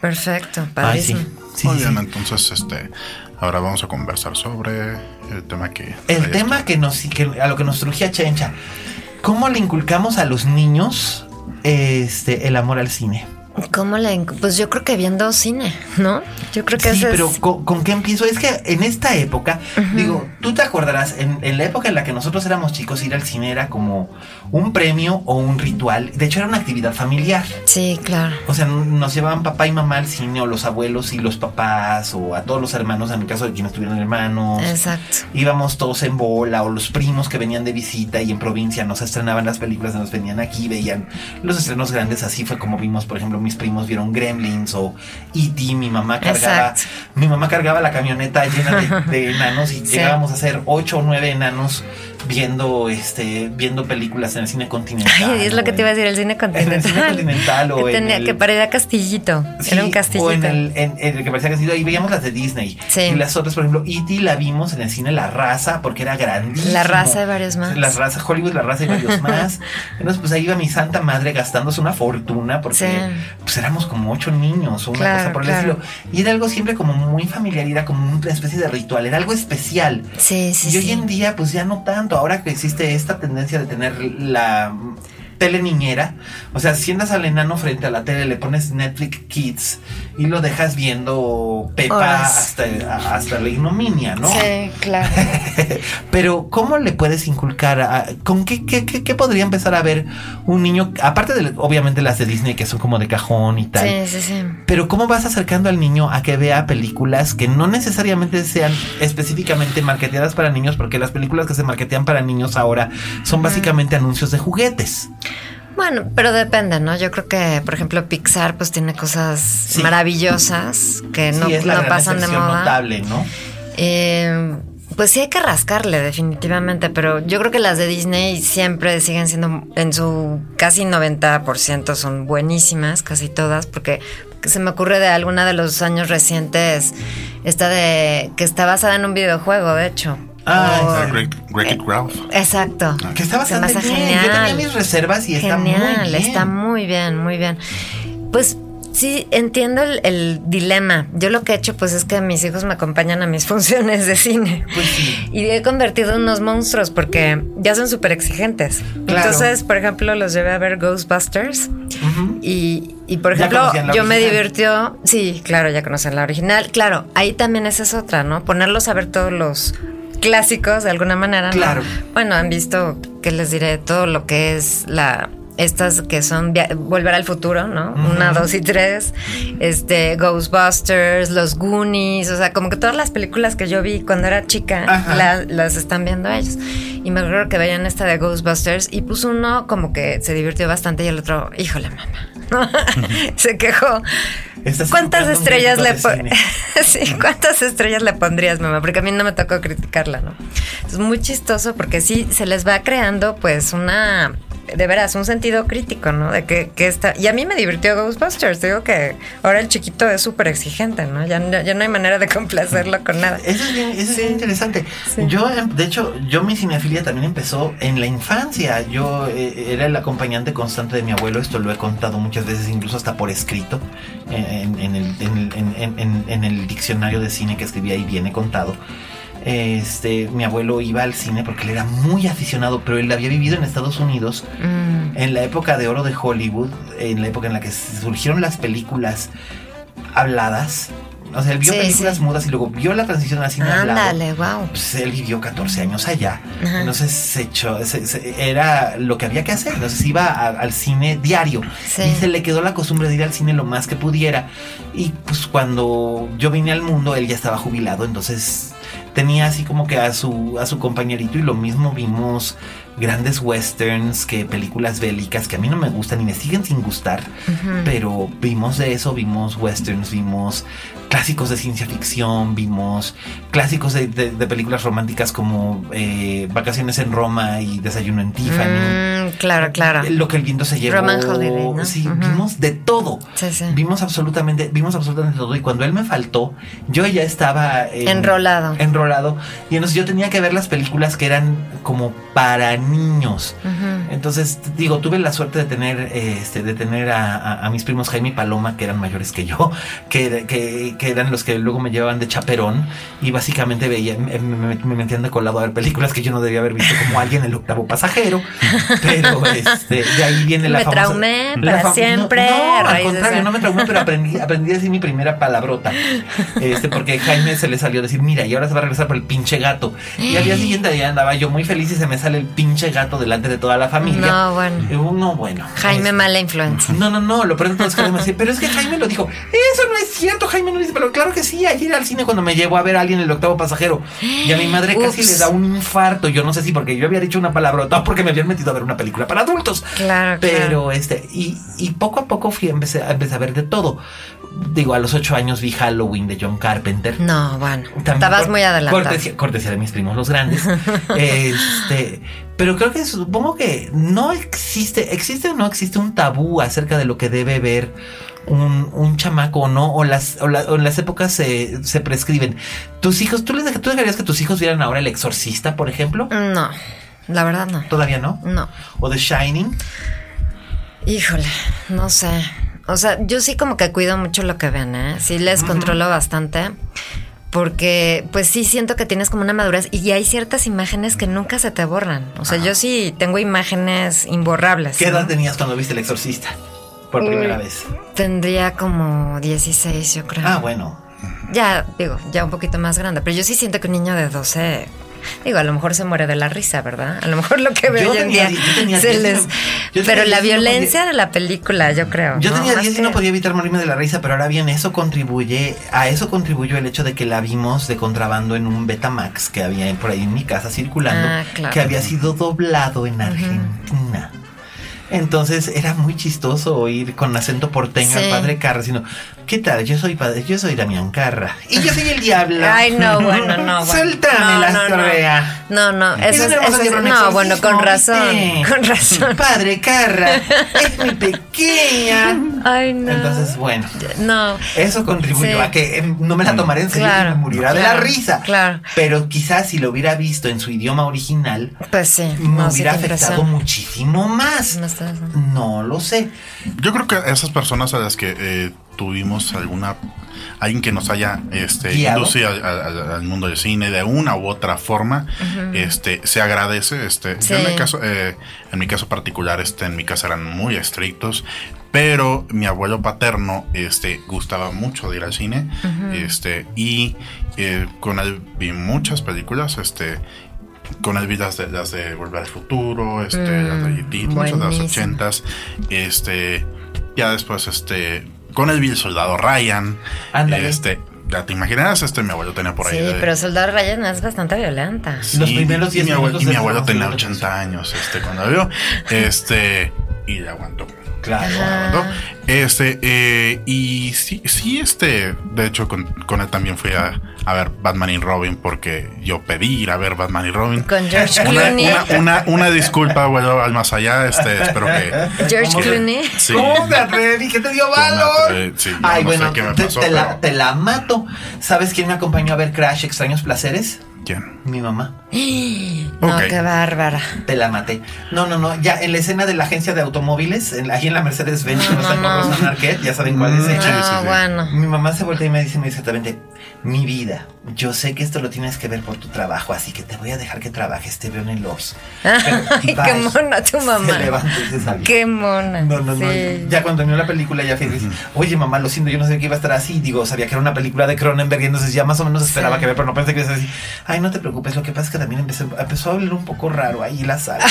Speaker 4: Perfecto,
Speaker 3: Ay, sí.
Speaker 4: padrísimo.
Speaker 3: Sí,
Speaker 2: Muy
Speaker 3: sí,
Speaker 2: bien,
Speaker 3: sí.
Speaker 2: entonces este, ahora vamos a conversar sobre el tema que...
Speaker 3: El tema que nos, que, a lo que nos trujía Chencha. ¿Cómo le inculcamos a los niños este el amor al cine?
Speaker 4: ¿Cómo inc- Pues yo creo que viendo cine, ¿no? Yo creo que
Speaker 3: Sí, pero
Speaker 4: es.
Speaker 3: ¿con, con qué empiezo? Es que en esta época, digo, tú te acordarás, en, en la época en la que nosotros éramos chicos, ir al cine era como un premio o un ritual. De hecho, era una actividad familiar.
Speaker 4: Sí, claro.
Speaker 3: O sea, nos llevaban papá y mamá al cine, o los abuelos y los papás, o a todos los hermanos, en el caso de quienes tuvieran hermanos.
Speaker 4: Exacto.
Speaker 3: Íbamos todos en bola, o los primos que venían de visita y en provincia nos estrenaban las películas, nos venían aquí, veían los estrenos grandes. Así fue como vimos, por ejemplo, mis primos vieron Gremlins o E.T., mi mamá cargaba, mi mamá cargaba la camioneta llena de, enanos y llegábamos a ser ocho o nueve enanos viendo este viendo películas en el cine continental.
Speaker 4: Ay, es lo que te iba a decir, el cine continental.
Speaker 3: En el cine continental o
Speaker 4: que,
Speaker 3: en
Speaker 4: el, que parecía castillito. era un castillito.
Speaker 3: O en el, en, el que parecía castillito. Y veíamos las de Disney. Sí. Y las otras, por ejemplo, E.T. la vimos en el cine La Raza porque era grandísimo.
Speaker 4: La Raza y varios más.
Speaker 3: La Raza, Hollywood, La Raza y varios más. Entonces, pues ahí iba mi santa madre gastándose una fortuna porque pues éramos como ocho niños o una cosa por el estilo. Y era algo siempre como muy familiar, era como una especie de ritual, era algo especial.
Speaker 4: Sí, sí.
Speaker 3: Y hoy en día, pues ya no tanto. Ahora que existe esta tendencia de tener la tele niñera. O sea, sientas al enano frente a la tele, le pones Netflix Kids y lo dejas viendo Pepa hasta, hasta la ignominia, ¿no?
Speaker 4: Sí, claro.
Speaker 3: Pero, ¿cómo le puedes inculcar? ¿Con qué, qué, qué, podría empezar a ver un niño? Aparte de, obviamente, las de Disney que son como de cajón y tal.
Speaker 4: Sí, sí, sí.
Speaker 3: Pero, ¿cómo vas acercando al niño a que vea películas que no necesariamente sean específicamente marketeadas para niños? Porque las películas que se marketean para niños ahora son básicamente anuncios de juguetes.
Speaker 4: Bueno, pero depende, ¿no? Yo creo que, por ejemplo, Pixar pues tiene cosas maravillosas que no, pasan de moda.
Speaker 3: notable, ¿no?
Speaker 4: Eh, pues sí hay que rascarle definitivamente, pero yo creo que las de Disney siempre siguen siendo en su casi 90% son buenísimas, casi todas, porque se me ocurre de alguna de los años recientes esta de que está basada en un videojuego, de hecho.
Speaker 2: Ah, Great Ralph.
Speaker 4: Exacto.
Speaker 3: Que está bastante bien. Genial. Yo tenía mis reservas y está muy bien.
Speaker 4: Está muy bien, muy bien. Pues sí, entiendo el, dilema. Yo lo que he hecho, pues, es que mis hijos me acompañan a mis funciones de cine.
Speaker 3: Pues sí.
Speaker 4: Y he convertido en unos monstruos porque ya son súper exigentes. Entonces, por ejemplo, los llevé a ver Ghostbusters. y, y, por ejemplo, yo me divirtió. Sí, claro, ya conocen la original. Claro, ahí también esa es otra, ¿no? Ponerlos a ver todos los clásicos de alguna manera.
Speaker 3: Claro.
Speaker 4: Bueno, han visto, que les diré, todo lo que es la estas que son Volver al futuro, ¿no? Una, dos y tres. Este, Ghostbusters, Los Goonies, o sea, como que todas las películas que yo vi cuando era chica las están viendo ellos. Y me acuerdo que veían esta de Ghostbusters y puso uno como que se divirtió bastante y el otro, híjole, mamá. se quejó. ¿Cuántas estrellas le sí, ¿cuántas estrellas le pondrías, mamá? Porque a mí no me tocó criticarla, ¿no? Es muy chistoso porque sí se les va creando pues una de veras, un sentido crítico, ¿no? De que, que está. Y a mí me divirtió Ghostbusters. Digo que ahora el chiquito es súper exigente, ¿no? Ya, ya, no hay manera de complacerlo con nada.
Speaker 3: Eso es bien, eso es interesante. Yo, em, de hecho, yo mi cinefilia también empezó en la infancia. Yo eh, era el acompañante constante de mi abuelo. Esto lo he contado muchas veces, incluso hasta por escrito. En, en, el, en, en el diccionario de cine que escribí ahí viene contado este, mi abuelo iba al cine porque él era muy aficionado, pero él había vivido en Estados Unidos mm. en la época de oro de Hollywood, en la época en la que surgieron las películas habladas. O sea, él vio películas mudas y luego vio la transición al cine
Speaker 4: Ándale, wow.
Speaker 3: Pues él vivió 14 años allá. Entonces se echó, era lo que había que hacer. Entonces iba al cine diario. Y se le quedó la costumbre de ir al cine lo más que pudiera. Y pues cuando yo vine al mundo, él ya estaba jubilado. Entonces tenía así como que a su, a su compañerito y lo mismo vimos grandes westerns que películas bélicas que a mí no me gustan y me siguen sin gustar, pero vimos de eso, vimos westerns, vimos clásicos de ciencia ficción, vimos clásicos de, películas románticas como eh, Vacaciones en Roma y Desayuno en Tiffany.
Speaker 4: Mm, claro, claro.
Speaker 3: Lo que el viento se llevó.
Speaker 4: Roman Holiday,
Speaker 3: Sí, vimos de todo.
Speaker 4: Sí, sí.
Speaker 3: Vimos absolutamente, vimos absolutamente todo. Y cuando él me faltó, yo ya estaba
Speaker 4: enrolado.
Speaker 3: Enrolado. Y entonces yo tenía que ver las películas que eran como para niños. Entonces, digo, tuve la suerte de tener, este, de tener a, mis primos Jaime y Paloma, que eran mayores que yo, que, que, eran los que luego me llevaban de chaperón y básicamente veían, me, me, metían de colado a ver películas que yo no debía haber visto como alguien el octavo pasajero. Pero este, de ahí viene la
Speaker 4: me traumé para siempre.
Speaker 3: No, al contrario, no me traumé, pero aprendí, aprendí a decir mi primera palabrota. Este, porque Jaime se le salió a decir, mira, y ahora se va a regresar por el pinche gato. Y al día siguiente ya andaba yo muy feliz y se me sale el pinche gato delante de toda la familia.
Speaker 4: No, bueno.
Speaker 3: no,
Speaker 4: Jaime, mala influencia.
Speaker 3: No, no, no. Lo pronto es que me decía, pero es que Jaime lo dijo. Eso no es cierto, Jaime no pero claro que sí, ayer al cine cuando me llevo a ver a alguien el octavo pasajero y a mi madre casi le da un infarto, yo no sé si porque yo había dicho una palabra o porque me habían metido a ver una película para adultos.
Speaker 4: Claro,
Speaker 3: Pero este, y, y poco a poco fui, empecé, empecé a ver de todo digo, a los ocho años vi Halloween de John Carpenter.
Speaker 4: No, bueno. estabas muy adelantado.
Speaker 3: Cortesía, cortesía, de mis primos los grandes. este, pero creo que supongo que no existe, existe o no existe un tabú acerca de lo que debe ver un, un chamaco o no, o las, o, en las épocas se, se, prescriben. Tus hijos, ¿tú, les, ¿tú dejarías que tus hijos vieran ahora El Exorcista, por ejemplo?
Speaker 4: No, la verdad no.
Speaker 3: ¿Todavía no?
Speaker 4: No.
Speaker 3: ¿O The Shining?
Speaker 4: Híjole, no sé. O sea, yo sí como que cuido mucho lo que ven, ¿eh? Sí les controlo bastante. Porque, pues sí, siento que tienes como una madurez y hay ciertas imágenes que nunca se te borran. O sea, yo sí tengo imágenes imborrables.
Speaker 3: ¿Qué edad tenías cuando viste El Exorcista? Por primera vez.
Speaker 4: Tendría como 16, yo creo.
Speaker 3: Ah, bueno.
Speaker 4: Ya, digo, ya un poquito más grande. Pero yo sí siento que un niño de 12 Digo, a lo mejor se muere de la risa, ¿verdad? A lo mejor lo que veo hoy en día se les... pero la violencia de la película, yo creo.
Speaker 3: Yo tenía 10 y no podía evitar morirme de la risa, pero ahora bien, eso contribuye, a eso contribuyó el hecho de que la vimos de contrabando en un Betamax que había por ahí en mi casa circulando, ah, que había sido doblado en Argentina. Entonces era muy chistoso oír con acento porteño al padre Carra, sino, ¿qué tal? Yo soy padre, yo soy Damián Carra. Y yo soy el diablo.
Speaker 4: Ay, no, bueno, no.
Speaker 3: Bueno. Suéltame la no,
Speaker 4: No, no, eso, es, eso no, bueno, con razón, con razón.
Speaker 3: Padre Carra, es mi pequeña.
Speaker 4: Ay, no.
Speaker 3: Entonces, bueno.
Speaker 4: No.
Speaker 3: Eso contribuyó a que em, no me la tomaré en serio y me muriera de la risa.
Speaker 4: Claro.
Speaker 3: Pero quizás si lo hubiera visto en su idioma original,
Speaker 4: pues sí,
Speaker 3: me hubiera afectado muchísimo más. No lo sé.
Speaker 2: Yo creo que esas personas a las que eh, tuvimos alguna alguien que nos haya este, inducido al, mundo del cine de una u otra forma, este, se agradece. Este, en mi caso, eh, en mi caso particular, este, en mi casa eran muy estrictos, pero mi abuelo paterno, este, gustaba mucho de ir al cine, este, y eh, con él vi muchas películas, este, con las de, las de Volver al Futuro, este, las de E.T., mm, muchas de los ochentas, este, ya después, este, con el vi el Soldado Ryan, este, ya te imaginarás, este mi abuelo tenía por ahí.
Speaker 4: Sí, pero Soldado Ryan es bastante violenta.
Speaker 3: Los primeros 10
Speaker 2: y mi abuelo, y mi abuelo tenía 80 años, este, cuando vio, este, y ya aguantó.
Speaker 3: Claro.
Speaker 2: Este, eh, y sí, sí, este, de hecho, con, con él también fui a, a, ver Batman y Robin porque yo pedí ir a ver Batman y Robin.
Speaker 4: Con George
Speaker 2: Clooney. Una, una, disculpa, bueno, al más allá, este, espero que.
Speaker 4: George Clooney.
Speaker 3: Sí. ¿Cómo te atreví? ¿Qué te dio valor?
Speaker 2: Sí,
Speaker 3: Ay, bueno, te, te, la, te la mato. ¿Sabes quién me acompañó a ver Crash Extraños Placeres?
Speaker 2: ¿Quién?
Speaker 3: Mi mamá.
Speaker 4: No, qué bárbara.
Speaker 3: Te la maté. No, no, no. Ya en la escena de la agencia de automóviles, en, ahí en la Mercedes-Benz, no, no, no, no. Arquette, ya saben cuál es.
Speaker 4: No, sí, bueno.
Speaker 3: Mi mamá se voltea y me dice muy exactamente, mi vida, yo sé que esto lo tienes que ver por tu trabajo, así que te voy a dejar que trabajes, te veo en el Ops.
Speaker 4: Ay, qué mona tu mamá.
Speaker 3: Se levantó y se.
Speaker 4: Qué mona.
Speaker 3: No, no, no. Ya cuando terminó la película ya feliz. Oye, mamá, lo siento, yo no sabía que iba a estar así. Digo, sabía que era una película de Cronenberg y entonces ya más o menos esperaba que ver, pero no pensé que iba a ser así. Ay, no te preocupes, lo que pasa es que también empezó, empezó a hablar un poco raro ahí la sala.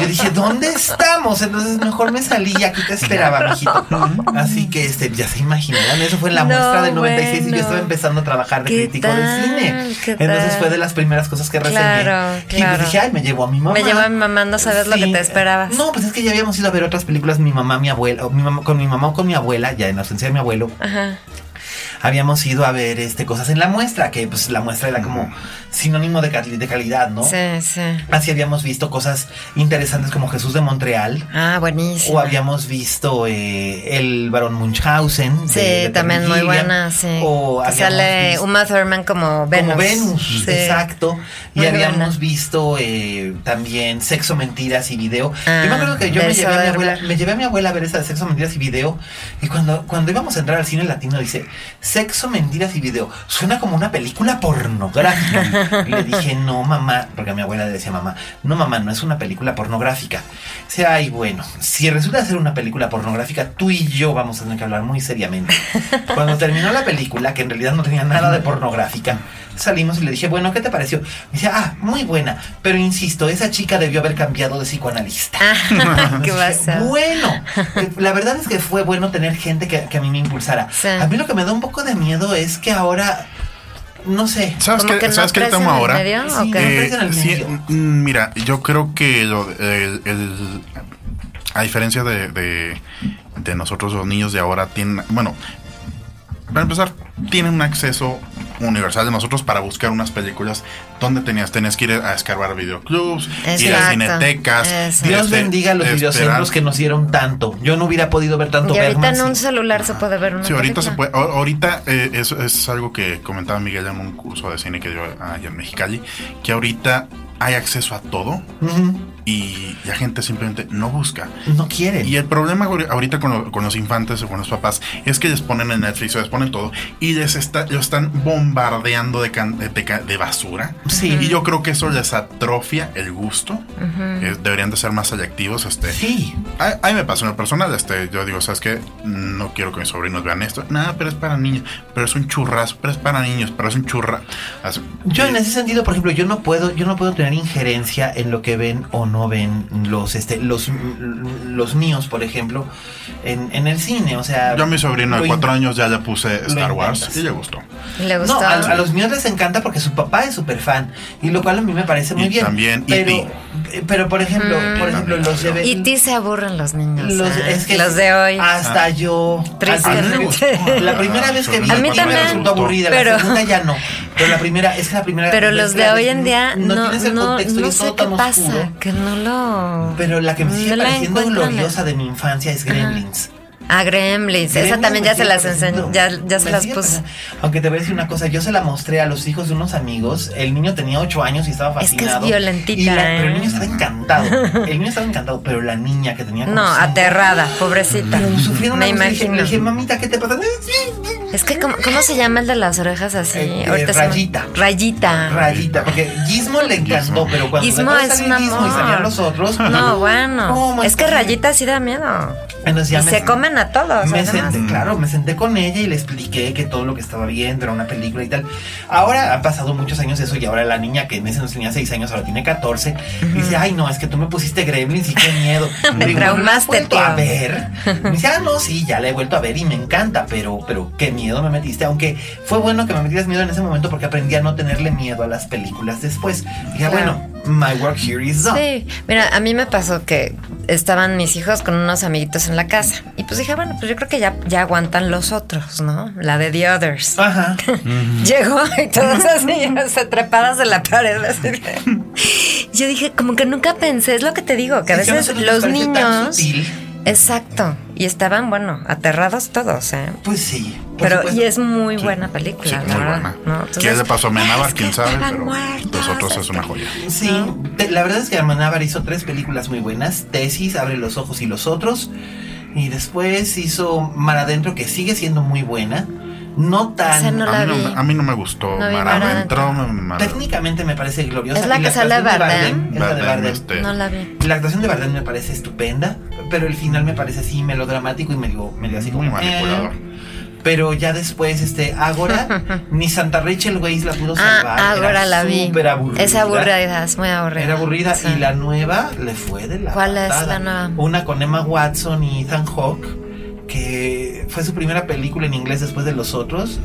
Speaker 3: Yo dije, ¿dónde estamos? Entonces mejor me salí y aquí te esperaba, mijito. Así que este, ya se imaginarán, eso fue en la muestra del 96 y yo estaba empezando a trabajar de crítico de cine. Entonces fue de las primeras cosas que reseñé.
Speaker 4: Claro, claro.
Speaker 3: Y dije, ay, me llevó a mi mamá.
Speaker 4: Me llevó a mi mamá, no sabes lo que te esperabas.
Speaker 3: No, pues es que ya habíamos ido a ver otras películas, mi mamá, mi abuela, mi mamá, con mi mamá o con mi abuela, ya en la ausencia de mi abuelo.
Speaker 4: Ajá
Speaker 3: habíamos ido a ver este cosas en la muestra, que pues la muestra era como sinónimo de, de calidad, ¿no?
Speaker 4: Sí, sí.
Speaker 3: Así habíamos visto cosas interesantes como Jesús de Montreal.
Speaker 4: Ah, buenísimo.
Speaker 3: O habíamos visto eh, el Barón Munchausen.
Speaker 4: Sí, también muy buena, sí. O sale Uma Thurman como Venus.
Speaker 3: Como Venus, exacto. y habíamos visto eh, también Sexo, Mentiras y Video. yo me acuerdo que yo me llevé, a mi abuela, me llevé a mi abuela a ver esa de Sexo, Mentiras y Video. Y cuando, cuando íbamos a entrar al cine latino, dice, Sexo, Mentiras y Video. Suena como una película pornográfica. y le dije, no, mamá, porque a mi abuela le decía, mamá, no, mamá, no es una película pornográfica. O sea, ay, bueno, si resulta ser una película pornográfica, tú y yo vamos a tener que hablar muy seriamente. Cuando terminó la película, que en realidad no tenía nada de pornográfica, salimos y le dije, bueno, ¿qué te pareció? Me decía, ah, muy buena, pero insisto, esa chica debió haber cambiado de psicoanalista.
Speaker 4: Ah, ¿Qué pasa?
Speaker 3: Bueno, la verdad es que fue bueno tener gente que, que a mí me impulsara.
Speaker 4: Sí.
Speaker 3: A mí lo que me da un poco de miedo es que ahora, no sé,
Speaker 2: ¿Sabes
Speaker 4: ¿Como
Speaker 2: qué,
Speaker 4: que no
Speaker 2: ¿sabes qué tomo ahora?
Speaker 4: medio?
Speaker 3: Sí, medio.
Speaker 2: mm, mira, yo creo que lo- el, el- a diferencia de, de, de nosotros los niños de ahora tienen, bueno, para empezar, tienen un acceso universal de nosotros para buscar unas películas donde tenías, tenías que ir a escarbar videoclubs, ir a cinetecas.
Speaker 4: exacto.
Speaker 3: Dios
Speaker 2: este,
Speaker 3: bendiga a los videocentros que nos dieron tanto. Yo no hubiera podido ver tanto
Speaker 4: Y ahorita
Speaker 3: Bergman
Speaker 4: en un
Speaker 3: si-
Speaker 4: celular se puede ver una
Speaker 2: Sí, ahorita se
Speaker 4: película.
Speaker 2: puede. a- Ahorita eh, eso es algo que comentaba Miguel en un curso de cine que yo allá en Mexicali, que ahorita hay acceso a todo
Speaker 3: Ujú.
Speaker 2: Y la gente simplemente no busca.
Speaker 3: No quieren.
Speaker 2: Y el problema ahori- ahorita con, lo- con los infantes o con los papás es que les ponen en Netflix o les ponen todo y les está, lo están bombardeando de, can- de, basura.
Speaker 3: Sí.
Speaker 2: Y yo creo que eso les atrofia el gusto. Eh, deberían de ser más selectivos. Este,
Speaker 3: Sí.
Speaker 2: a, a mí me pasa en lo personal, este, yo digo, ¿sabes qué? No quiero que mis sobrinos vean esto. Nada, pero es para niños. Pero es un churrasco, pero es para niños, pero es un churra. Así-
Speaker 3: Yo en ese sentido, por ejemplo, yo no puedo, yo no puedo tener injerencia en lo que ven o no ven los, este, los, los míos, por ejemplo, en, en el cine. O sea,
Speaker 2: Yo a mi sobrino de cuatro años ya le puse Star Wars y le gustó.
Speaker 4: ¿Le gustó?
Speaker 3: No, a, a los míos les encanta porque su papá es súper fan. Y lo cual a mí me parece muy
Speaker 2: Y
Speaker 3: bien.
Speaker 2: también
Speaker 3: pero,
Speaker 2: E.T..
Speaker 3: eh, pero por ejemplo, por ejemplo, los de
Speaker 4: Y ti se aburren los niños.
Speaker 3: los,
Speaker 4: ¿eh?
Speaker 3: es que
Speaker 4: los de hoy.
Speaker 3: Hasta yo.
Speaker 4: Tristemente.
Speaker 3: La primera vez que vi
Speaker 4: A mí
Speaker 3: me
Speaker 4: también.
Speaker 3: resultó aburrida.
Speaker 4: Pero-
Speaker 3: La segunda ya no. Pero la primera, es que la primera.
Speaker 4: Pero los de hoy en día no,
Speaker 3: tienes el
Speaker 4: no,
Speaker 3: contexto y
Speaker 4: no
Speaker 3: es
Speaker 4: sé
Speaker 3: todo
Speaker 4: qué
Speaker 3: tan
Speaker 4: pasa,
Speaker 3: oscuro.
Speaker 4: que no lo...
Speaker 3: Pero la que me sigue
Speaker 4: no
Speaker 3: pareciendo gloriosa de mi infancia es Gremlins.
Speaker 4: Ah, Gremlins, esa también ya se las enseñó, ya, ya se las puse.
Speaker 3: Aunque te voy a decir una cosa, yo se la mostré a los hijos de unos amigos. El niño tenía ocho años y estaba
Speaker 4: Es que es
Speaker 3: fascinado.
Speaker 4: violentita,
Speaker 3: Y la- Pero el
Speaker 4: ¿eh?
Speaker 3: niño estaba encantado. El niño estaba encantado, pero la niña que tenía
Speaker 4: No, aterrada, pobrecita.
Speaker 3: Sufrieron
Speaker 4: Me imagino.
Speaker 3: Le dije, mamita, ¿qué te pasa?
Speaker 4: Es que, ¿cómo, cómo se llama el de las orejas así?
Speaker 3: Eh, eh, Rayita.
Speaker 4: Rayita.
Speaker 3: Rayita, porque Gizmo le encantó, pero cuando
Speaker 4: Gizmo es un
Speaker 3: Gizmo y salían
Speaker 4: amor.
Speaker 3: los otros.
Speaker 4: No, bueno.
Speaker 3: ¿cómo
Speaker 4: Es que? Rayita sí da miedo.
Speaker 3: Entonces ya
Speaker 4: Y
Speaker 3: me-
Speaker 4: se comen a todos.
Speaker 3: Me senté, claro, me senté con ella y le expliqué que todo lo que estaba viendo era una película y tal. Ahora han pasado muchos años eso y ahora la niña que en ese entonces tenía 6 años, ahora tiene 14, dice, ay no, es que tú me pusiste Gremlins y qué miedo.
Speaker 4: Me
Speaker 3: digo, ¿no
Speaker 4: traumaste,
Speaker 3: a
Speaker 4: tío.
Speaker 3: ver? Me dice, ah, no, sí, ya la he vuelto a ver y me encanta, pero, pero qué miedo me metiste. Aunque fue bueno que me metieras miedo en ese momento porque aprendí a no tenerle miedo a las películas después. Dije,
Speaker 4: Claro.
Speaker 3: bueno, my work here is done.
Speaker 4: Sí, mira, a mí me pasó que estaban mis hijos con unos amiguitos en la casa. Y pues dije, bueno, pues yo creo que ya, ya aguantan los otros, ¿no? La de The Others.
Speaker 3: Ajá.
Speaker 4: Llegó y todas esas niñas se trepadas de la pared. así que- Yo dije, como que nunca pensé, es lo que te digo, que a
Speaker 3: Es que a
Speaker 4: veces los niños. Exacto. Y estaban, bueno, aterrados todos, ¿eh?
Speaker 3: Pues sí.
Speaker 4: Pero,
Speaker 3: supuesto.
Speaker 4: y es muy buena película,
Speaker 2: Sí, muy
Speaker 4: verdad.
Speaker 2: buena.
Speaker 4: ¿no?
Speaker 2: ¿Qué
Speaker 4: Entonces,
Speaker 2: le pasó a Amenábar?
Speaker 4: es que
Speaker 2: ¿Quién sabe? Pero
Speaker 4: muertos,
Speaker 2: los otros es una joya.
Speaker 3: Sí, te- la verdad es que Amenábar hizo tres películas muy buenas. Tesis, Abre los ojos y los otros. Y después hizo Mar Adentro, que sigue siendo muy buena. No tan...
Speaker 4: No
Speaker 2: A mí, no, me- a mí no me gustó.
Speaker 4: No
Speaker 2: me-
Speaker 3: Técnicamente me parece gloriosa.
Speaker 4: ¿Es la
Speaker 3: Y
Speaker 4: que sale
Speaker 3: actuación de
Speaker 4: Bardem?
Speaker 3: es la de
Speaker 2: Bardem,
Speaker 3: Bardem.
Speaker 2: este,
Speaker 4: No la vi.
Speaker 3: La actuación de Bardem me parece estupenda, pero el final me parece así melodramático y medio, medio así como...
Speaker 2: Muy manipulador.
Speaker 3: eh. Pero ya después, este, Ágora, ni Santa Rachel Weisz la pudo
Speaker 4: Ah,
Speaker 3: salvar.
Speaker 4: ahora
Speaker 3: Era
Speaker 4: la vi.
Speaker 3: súper aburrida.
Speaker 4: Es aburrida, es muy aburrida.
Speaker 3: Era aburrida
Speaker 4: Sí.
Speaker 3: y la nueva le fue de la
Speaker 4: ¿Cuál es la nueva?
Speaker 3: Una con Emma Watson y Ethan Hawke que fue su primera película en inglés después de los otros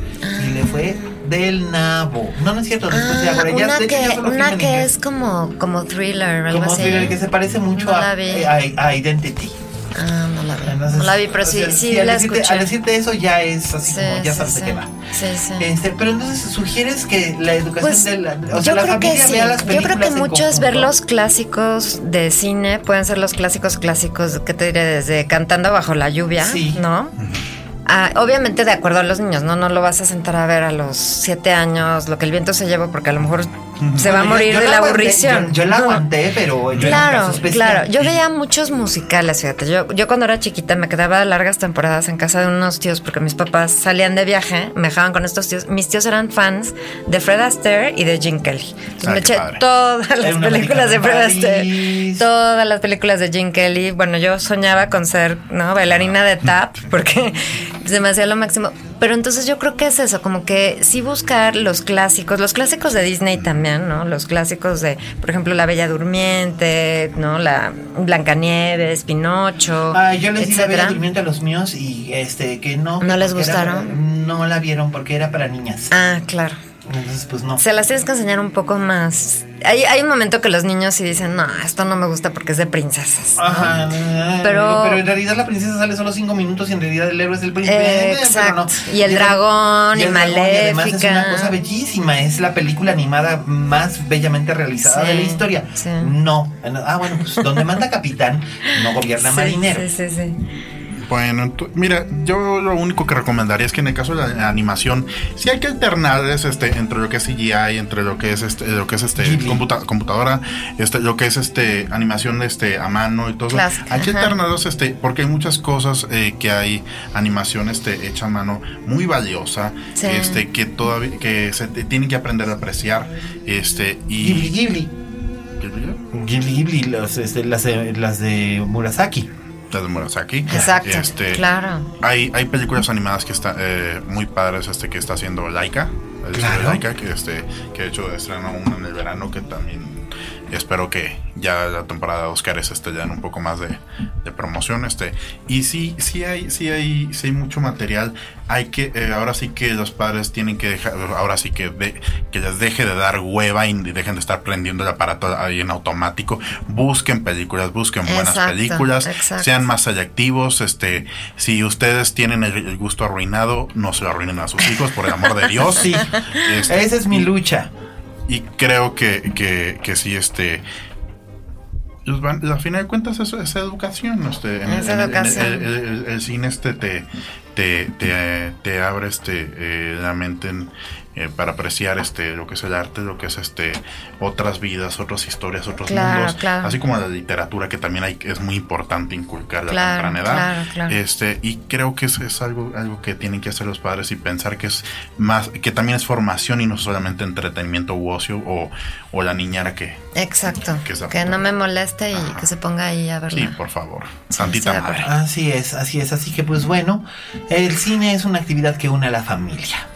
Speaker 3: y le fue del nabo. No, no es cierto, después de
Speaker 4: Ah,
Speaker 3: ahora ya
Speaker 4: una
Speaker 3: de hecho, ya
Speaker 4: que, una es como, como thriller, algo
Speaker 3: como
Speaker 4: así.
Speaker 3: thriller que se parece mucho
Speaker 4: No
Speaker 3: a, a- a Identity.
Speaker 4: Ah, no la vi.
Speaker 3: Entonces,
Speaker 4: no la vi, pero sí,
Speaker 3: sea,
Speaker 4: sí,
Speaker 3: al
Speaker 4: la
Speaker 3: decirte,
Speaker 4: escuché.
Speaker 3: Al decirte eso ya es así
Speaker 4: Sí,
Speaker 3: como ya
Speaker 4: sí,
Speaker 3: sabes
Speaker 4: sí.
Speaker 3: de qué va.
Speaker 4: Sí, sí.
Speaker 3: Este, pero entonces sugieres que la educación
Speaker 4: Pues,
Speaker 3: de la, o
Speaker 4: yo
Speaker 3: sea, la
Speaker 4: creo que
Speaker 3: familia
Speaker 4: sí.
Speaker 3: vea las
Speaker 4: Yo creo
Speaker 3: películas
Speaker 4: que
Speaker 3: en
Speaker 4: mucho es
Speaker 3: conjunto.
Speaker 4: ver los clásicos de cine. Pueden ser los clásicos clásicos, ¿qué te diré? Desde Cantando bajo la lluvia,
Speaker 3: Sí.
Speaker 4: ¿no? Ah, obviamente de acuerdo a los niños, ¿no? No lo vas a sentar a ver a los siete años, lo que el viento se lleva, porque a lo mejor se va a
Speaker 3: yo-
Speaker 4: morir
Speaker 3: yo
Speaker 4: de
Speaker 3: la aguanté,
Speaker 4: aburrición.
Speaker 3: Yo, yo la aguanté, pero yo era un
Speaker 4: Claro,
Speaker 3: caso
Speaker 4: claro. Yo veía muchos musicales, fíjate. Yo, yo cuando era chiquita me quedaba largas temporadas en casa de unos tíos porque mis papás salían de viaje, me dejaban con estos tíos. Mis tíos eran fans de Fred Astaire y de Jim Kelly. Entonces
Speaker 2: Ah,
Speaker 4: me eché
Speaker 2: padre.
Speaker 4: todas las películas de Fred Astaire, todas las películas de Jim Kelly. Bueno, yo soñaba con ser, ¿no? Bailarina de tap porque se me hacía lo máximo. Pero entonces yo creo que es eso, como que sí buscar los clásicos, los clásicos de Disney también, ¿no? Los clásicos de, por ejemplo, La Bella Durmiente, ¿no? La Blancanieves, Pinocho.
Speaker 3: Ah, yo les di La Bella Durmiente a los míos y este que no.
Speaker 4: ¿No les gustaron?
Speaker 3: no la vieron porque era para niñas.
Speaker 4: Ah, claro.
Speaker 3: Entonces, pues no.
Speaker 4: Se las tienes que enseñar un poco más. Hay, hay un momento que los niños sí dicen, no, esto no me gusta porque es de princesas.
Speaker 3: Ajá. Pero, pero en realidad la princesa sale solo cinco minutos y en realidad el héroe es el príncipe.
Speaker 4: Exacto. Y el dragón y, Maléfica. además
Speaker 3: es una cosa bellísima. Es la película animada más bellamente realizada de la historia. No. Ah, bueno, pues donde manda capitán, no gobierna marinero.
Speaker 4: Sí, sí, sí.
Speaker 2: Bueno, mira, yo lo único que recomendaría es que en el caso de la animación, si hay que alternar este, entre lo que es CGI, entre lo que es este, lo que es este computadora, este, lo que es este animación este a mano y todo. hay que alternarlos, este, porque hay muchas cosas eh, que hay animación este hecha a mano muy valiosa, este, que todavía que se tienen que aprender a apreciar, este y
Speaker 3: Ghibli Ghibli. Ghibli Ghibli, los, este, las, las de Murasaki
Speaker 2: de Murasaki.
Speaker 4: Exacto. Este, claro.
Speaker 2: Hay, hay películas animadas que están eh, muy padres este que está haciendo Laika.
Speaker 3: Claro.
Speaker 2: Laika, que este, que de hecho estrena una en el verano que también espero que ya la temporada de Oscars esté ya en un poco más de, promoción. Este. Y sí, sí hay, sí hay, sí hay mucho material. Hay que, eh, ahora sí que los padres tienen que dejar, ahora sí que, que les deje de dar hueva y dejen de estar prendiendo el aparato ahí en automático. Busquen películas, busquen buenas películas, sean más activos. Este, si ustedes tienen el, gusto arruinado, no se lo arruinen a sus hijos, por el amor de Dios.
Speaker 3: Sí, este, esa es mi lucha
Speaker 2: y creo que, que, que sí, este. Al final de cuentas, eso es educación. Este, El, cine este te, te, te, te abre este, eh, la mente en, eh, para apreciar este lo que es el arte, lo que es este otras vidas, otras historias, otros mundos, así como la literatura que también hay es muy importante inculcar la temprana edad. Este y creo que es, es, algo algo que tienen que hacer los padres y pensar que es más que también es formación y no solamente entretenimiento u ocio o, o la niñera que
Speaker 4: Exacto. Que, no me moleste y que se ponga ahí a verla.
Speaker 2: Sí, por favor. Santita madre.
Speaker 3: Así es, así es, así que pues bueno, el cine es una actividad que une a la familia.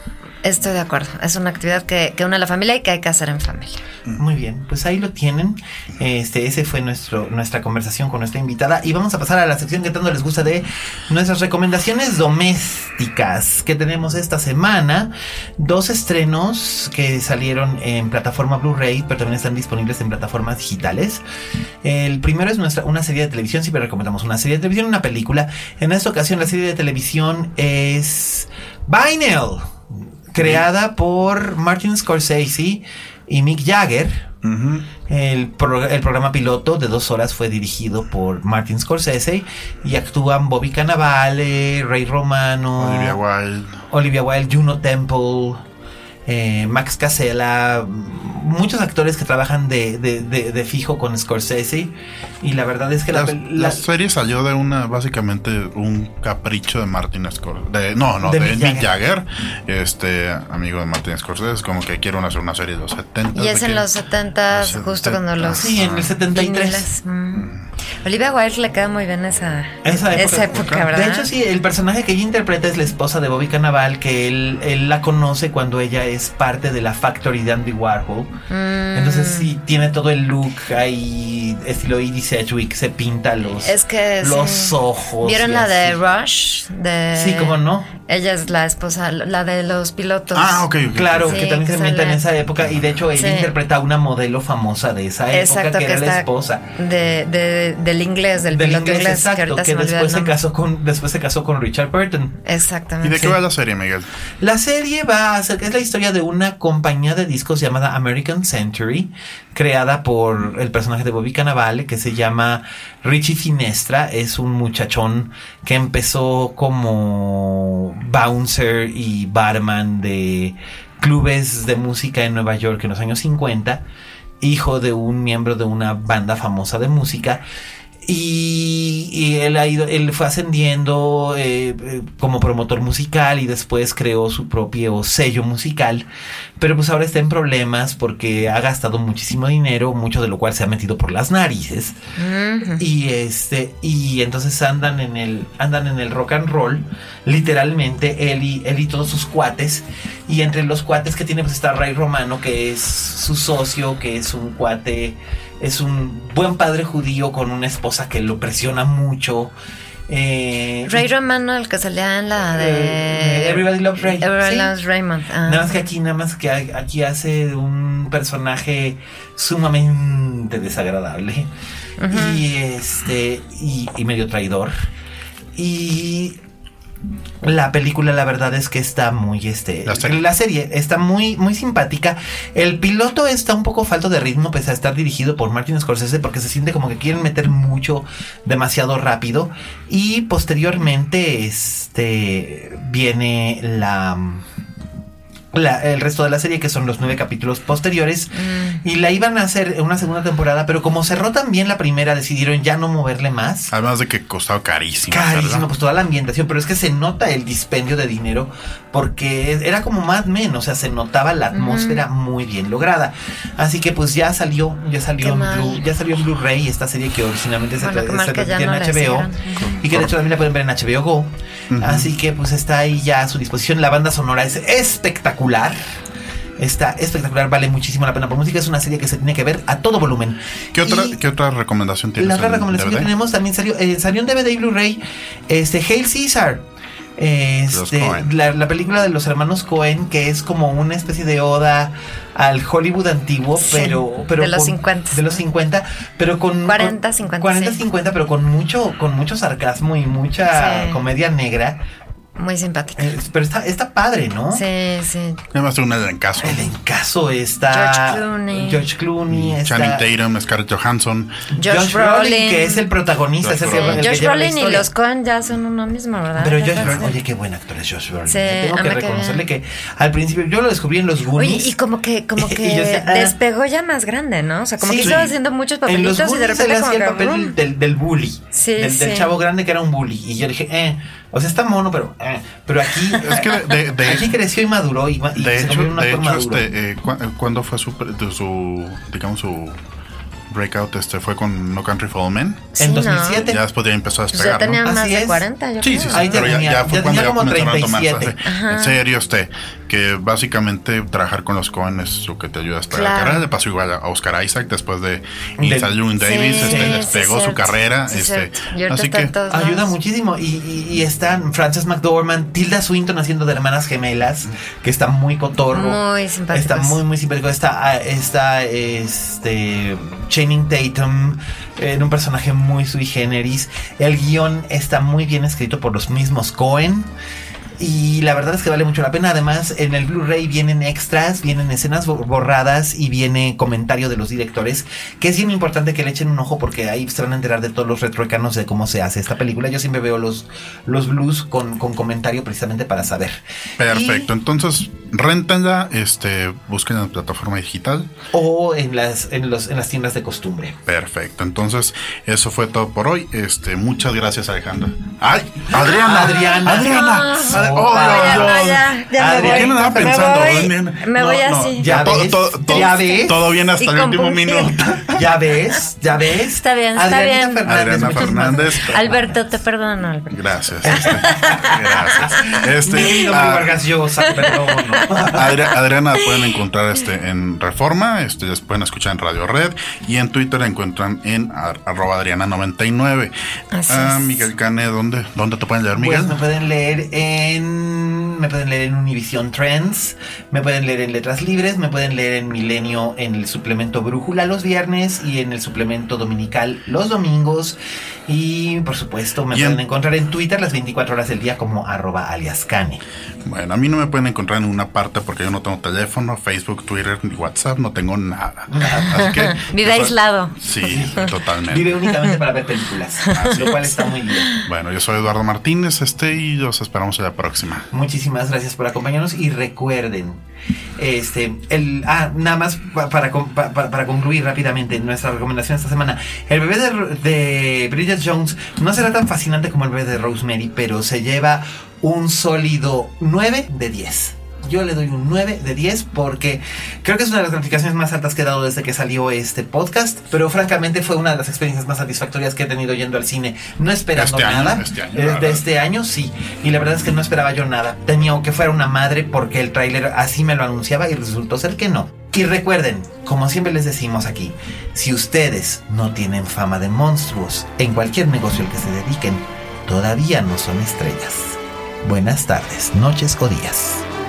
Speaker 4: Estoy de acuerdo. Es una actividad que, une a la familia y que hay que hacer en familia.
Speaker 3: Muy bien, pues ahí lo tienen. Este, ese fue nuestro, nuestra conversación con nuestra invitada. Y vamos a pasar a la sección que tanto les gusta de nuestras recomendaciones domésticas que tenemos esta semana. Dos estrenos que salieron en plataforma Blu-ray, pero también están disponibles en plataformas digitales. El primero es nuestra, una serie de televisión, siempre recomendamos una serie de televisión, una película. En esta ocasión la serie de televisión es Vinyl creada por Martin Scorsese y Mick Jagger. el, programa piloto de dos horas fue dirigido por Martin Scorsese y actúan Bobby Cannavale, Ray Romano,
Speaker 2: Olivia Wilde,
Speaker 3: Olivia Wilde, Juno Temple, eh, Max Casella, muchos actores que trabajan de, de, de, fijo con Scorsese. Y la verdad es que la,
Speaker 2: la, serie salió de una, básicamente, un capricho de Martin Scorsese. no, no, de, Mick Jagger. este amigo de Martin Scorsese. Es como que quieren hacer una serie de los 70.
Speaker 4: Y es en los 70, justo cuando los.
Speaker 3: Sí, en el 73.
Speaker 4: Olivia Wilde le queda muy bien esa, esa época, ¿verdad?
Speaker 3: De hecho, sí, el personaje que ella interpreta es la esposa de Bobby Cannavale, que él, él la conoce cuando ella es parte de la factory de Andy Warhol. Mm. Entonces sí, tiene todo el look ahí, estilo Edie Sedgwick, se pinta los,
Speaker 4: es que,
Speaker 3: los ojos.
Speaker 4: ¿Vieron la de Rush? De...
Speaker 3: Sí, ¿cómo no?
Speaker 4: Ella es la esposa, la de los pilotos.
Speaker 3: Ah, ok. Claro, que también se inventa en esa época. Y de hecho, ella interpreta a una modelo famosa de esa época, que, era la esposa.
Speaker 4: De, del inglés, del, piloto inglés.
Speaker 3: Exacto, que, después, se casó con, después se casó con Richard Burton.
Speaker 4: Exactamente.
Speaker 2: ¿Y de qué va la serie, Miguel?
Speaker 3: La serie va a ser, es la historia de una compañía de discos llamada American Century, creada por el personaje de Bobby Cannavale, que se llama Richie Finestra. Es un muchachón que empezó como bouncer y barman de clubes de música en Nueva York en los años 50, hijo de un miembro de una banda famosa de música Y, él ha ido, él fue ascendiendo eh, eh, como promotor musical y después creó su propio sello musical. Pero pues ahora está en problemas porque ha gastado muchísimo dinero, mucho de lo cual se ha metido por las narices. Y este, y entonces andan en el, andan en el rock and roll, literalmente, él y, él y todos sus cuates. Y entre los cuates que tiene, pues está Ray Romano, que es su socio, que es un cuate es un buen padre judío con una esposa que lo presiona mucho.
Speaker 4: Eh, Ray Romano, el que salía en la de
Speaker 3: eh, Everybody Loves Ray.
Speaker 4: Everybody Loves Raymond.
Speaker 3: Ah. Nada más que aquí, nada más que aquí hace un personaje sumamente desagradable y este y, y medio traidor. Y la película, la verdad es que está muy, este, la serie. está muy, muy simpática. El piloto está un poco falto de ritmo, pese a estar dirigido por Martin Scorsese, porque se siente como que quieren meter mucho, demasiado rápido. Y posteriormente, este, viene la el resto de la serie, que son los nueve capítulos posteriores, mm. y la iban a hacer en una segunda temporada, pero como cerró tan bien la primera, decidieron ya no moverle más.
Speaker 2: Además de que costaba carísimo.
Speaker 3: Carísimo, pues toda la ambientación, pero es que se nota el dispendio de dinero porque era como Mad Men, o sea, se notaba la atmósfera muy bien lograda. Así que pues ya salió, ya salió en Blue, ya salió en Blu-ray esta serie que originalmente se, transmitía en HBO y que de hecho también la pueden ver en HBO Go. Así que pues está ahí ya a su disposición. La banda sonora es espectacular. Está espectacular, vale muchísimo la pena por música. Es una serie que se tiene que ver a todo volumen.
Speaker 2: ¿Qué otra, ¿qué otra recomendación tienes?
Speaker 3: La otra recomendación que tenemos también salió, eh, salió en DVD y Blu-ray. Este, Hail Caesar. Este, la, película de los hermanos Cohen, que es como una especie de oda al Hollywood antiguo, pero, pero
Speaker 4: de los 50.
Speaker 3: De los 50, pero con
Speaker 4: 40, 50.
Speaker 3: 40, 50, pero con mucho, con mucho sarcasmo y mucha comedia negra.
Speaker 4: Muy simpática. Eh,
Speaker 3: pero está, está padre, ¿no?
Speaker 4: Sí, sí.
Speaker 2: Además, un elencazo.
Speaker 3: El encaso está.
Speaker 4: George Clooney.
Speaker 3: George Clooney.
Speaker 2: Mm, Channing Tatum, Scarlett Johansson.
Speaker 3: Josh, Brolin, que es el protagonista.
Speaker 4: Josh, Josh Brolin y los Cohen ya son uno mismo, ¿verdad?
Speaker 3: Pero Josh Brolin, oye, qué buen actor es Josh Brolin. Sí, Tengo que reconocerle que, al principio yo lo descubrí en los Goonies.
Speaker 4: Oye, y como que, como que ah". despegó ya más grande, ¿no? O sea, como que estaba haciendo muchos papelitos y de repente.
Speaker 3: como hacía el papel del, del bully. Sí, del, del chavo grande que era un bully. Y yo dije, eh o sea, está mono, pero, eh, pero aquí, es que de, aquí creció y maduró y, y
Speaker 2: de hecho, de hecho este, eh, ¿cuándo fue su, su, digamos, su breakout este fue con No Country for All Men.
Speaker 3: en 2007.
Speaker 2: Ya después ya empezó a despegar.
Speaker 4: ya tenía más de 40, yo
Speaker 2: sí, Sí, sí,
Speaker 3: Ahí ya, tenía, ya, fue ya cuando tenía como 37.
Speaker 2: En serio, este, que básicamente trabajar con los Cohen es lo que te ayuda a esperar la carrera. De paso igual a Oscar Isaac después de Isaiah Davis, este, despegó su carrera. este, así que
Speaker 3: ayuda muchísimo. Y, y, están Frances McDormand, Tilda Swinton haciendo de hermanas gemelas, que está muy cotorro.
Speaker 4: Muy simpático.
Speaker 3: Está muy, muy simpático. Está, está este Channing Tatum en un personaje muy sui generis. El guion está muy bien escrito por los mismos Cohen. Y la verdad es que vale mucho la pena. Además, en el Blu-ray vienen extras, vienen escenas borradas y viene comentario de los directores, que es bien importante que le echen un ojo porque ahí se van a enterar de todos los retroecanos de cómo se hace esta película. Yo siempre veo los, los blues con, comentario precisamente para saber.
Speaker 2: Perfecto, entonces rentenla, este, busquen en la plataforma digital.
Speaker 3: O en las, en, los, en las tiendas de costumbre.
Speaker 2: Perfecto, entonces eso fue todo por hoy. Este, muchas gracias Alejandra. ¡Ay! Adriana.
Speaker 3: Adriana.
Speaker 2: Adriana.
Speaker 4: Oh, ya, ya, me voy.
Speaker 2: andaba pensando?
Speaker 4: Me voy, así.
Speaker 3: ya, ves,
Speaker 2: ya ves. Todo bien hasta el último minuto.
Speaker 3: ya ves, ya ves.
Speaker 4: Está bien, está bien.
Speaker 2: Fernández, Adriana Fernández.
Speaker 4: Alberto, te perdono, Alberto.
Speaker 2: Gracias. Este, gracias.
Speaker 3: Este, ah,
Speaker 2: Adriana pueden encontrar este en Reforma, este, les pueden escuchar en Radio Red y en Twitter la encuentran en arroba Adriana99. Ah, Miguel Cane, ¿dónde, ¿dónde te pueden leer, Miguel?
Speaker 3: Pues me pueden leer en and me pueden leer en Univision Trends, me pueden leer en Letras Libres, me pueden leer en Milenio en el suplemento Brújula los viernes y en el suplemento dominical los domingos. Y por supuesto me pueden encontrar en Twitter las 24 horas del día como arroba aliascane.
Speaker 2: Bueno, a mí no me pueden encontrar en una parte porque yo no tengo teléfono, Facebook, Twitter ni WhatsApp, no tengo nada.
Speaker 4: Vive aislado.
Speaker 2: Sí, totalmente.
Speaker 3: Vive únicamente para ver películas, lo cual está muy bien.
Speaker 2: Bueno, yo soy Eduardo Martínez este y los esperamos en la próxima.
Speaker 3: Muchísimas muchísimas gracias por acompañarnos y recuerden, este, el, ah, nada más para, para, concluir rápidamente nuestra recomendación esta semana. El bebé de, de Bridget Jones no será tan fascinante como el bebé de Rosemary, pero se lleva un sólido 9 de 10 yo le doy un 9 de 10 porque creo que es una de las calificaciones más altas que he dado desde que salió este podcast, pero francamente fue una de las experiencias más satisfactorias que he tenido yendo al cine, no esperando
Speaker 2: este
Speaker 3: nada.
Speaker 2: este año,
Speaker 3: eh, de este año sí, y la verdad es que no esperaba yo nada. Tenía que fuera una madre porque el tráiler así me lo anunciaba y resultó ser que no. Y recuerden, como siempre les decimos aquí, si ustedes no tienen fama de monstruos en cualquier negocio al que se dediquen, todavía no son estrellas. Buenas tardes, noches o días.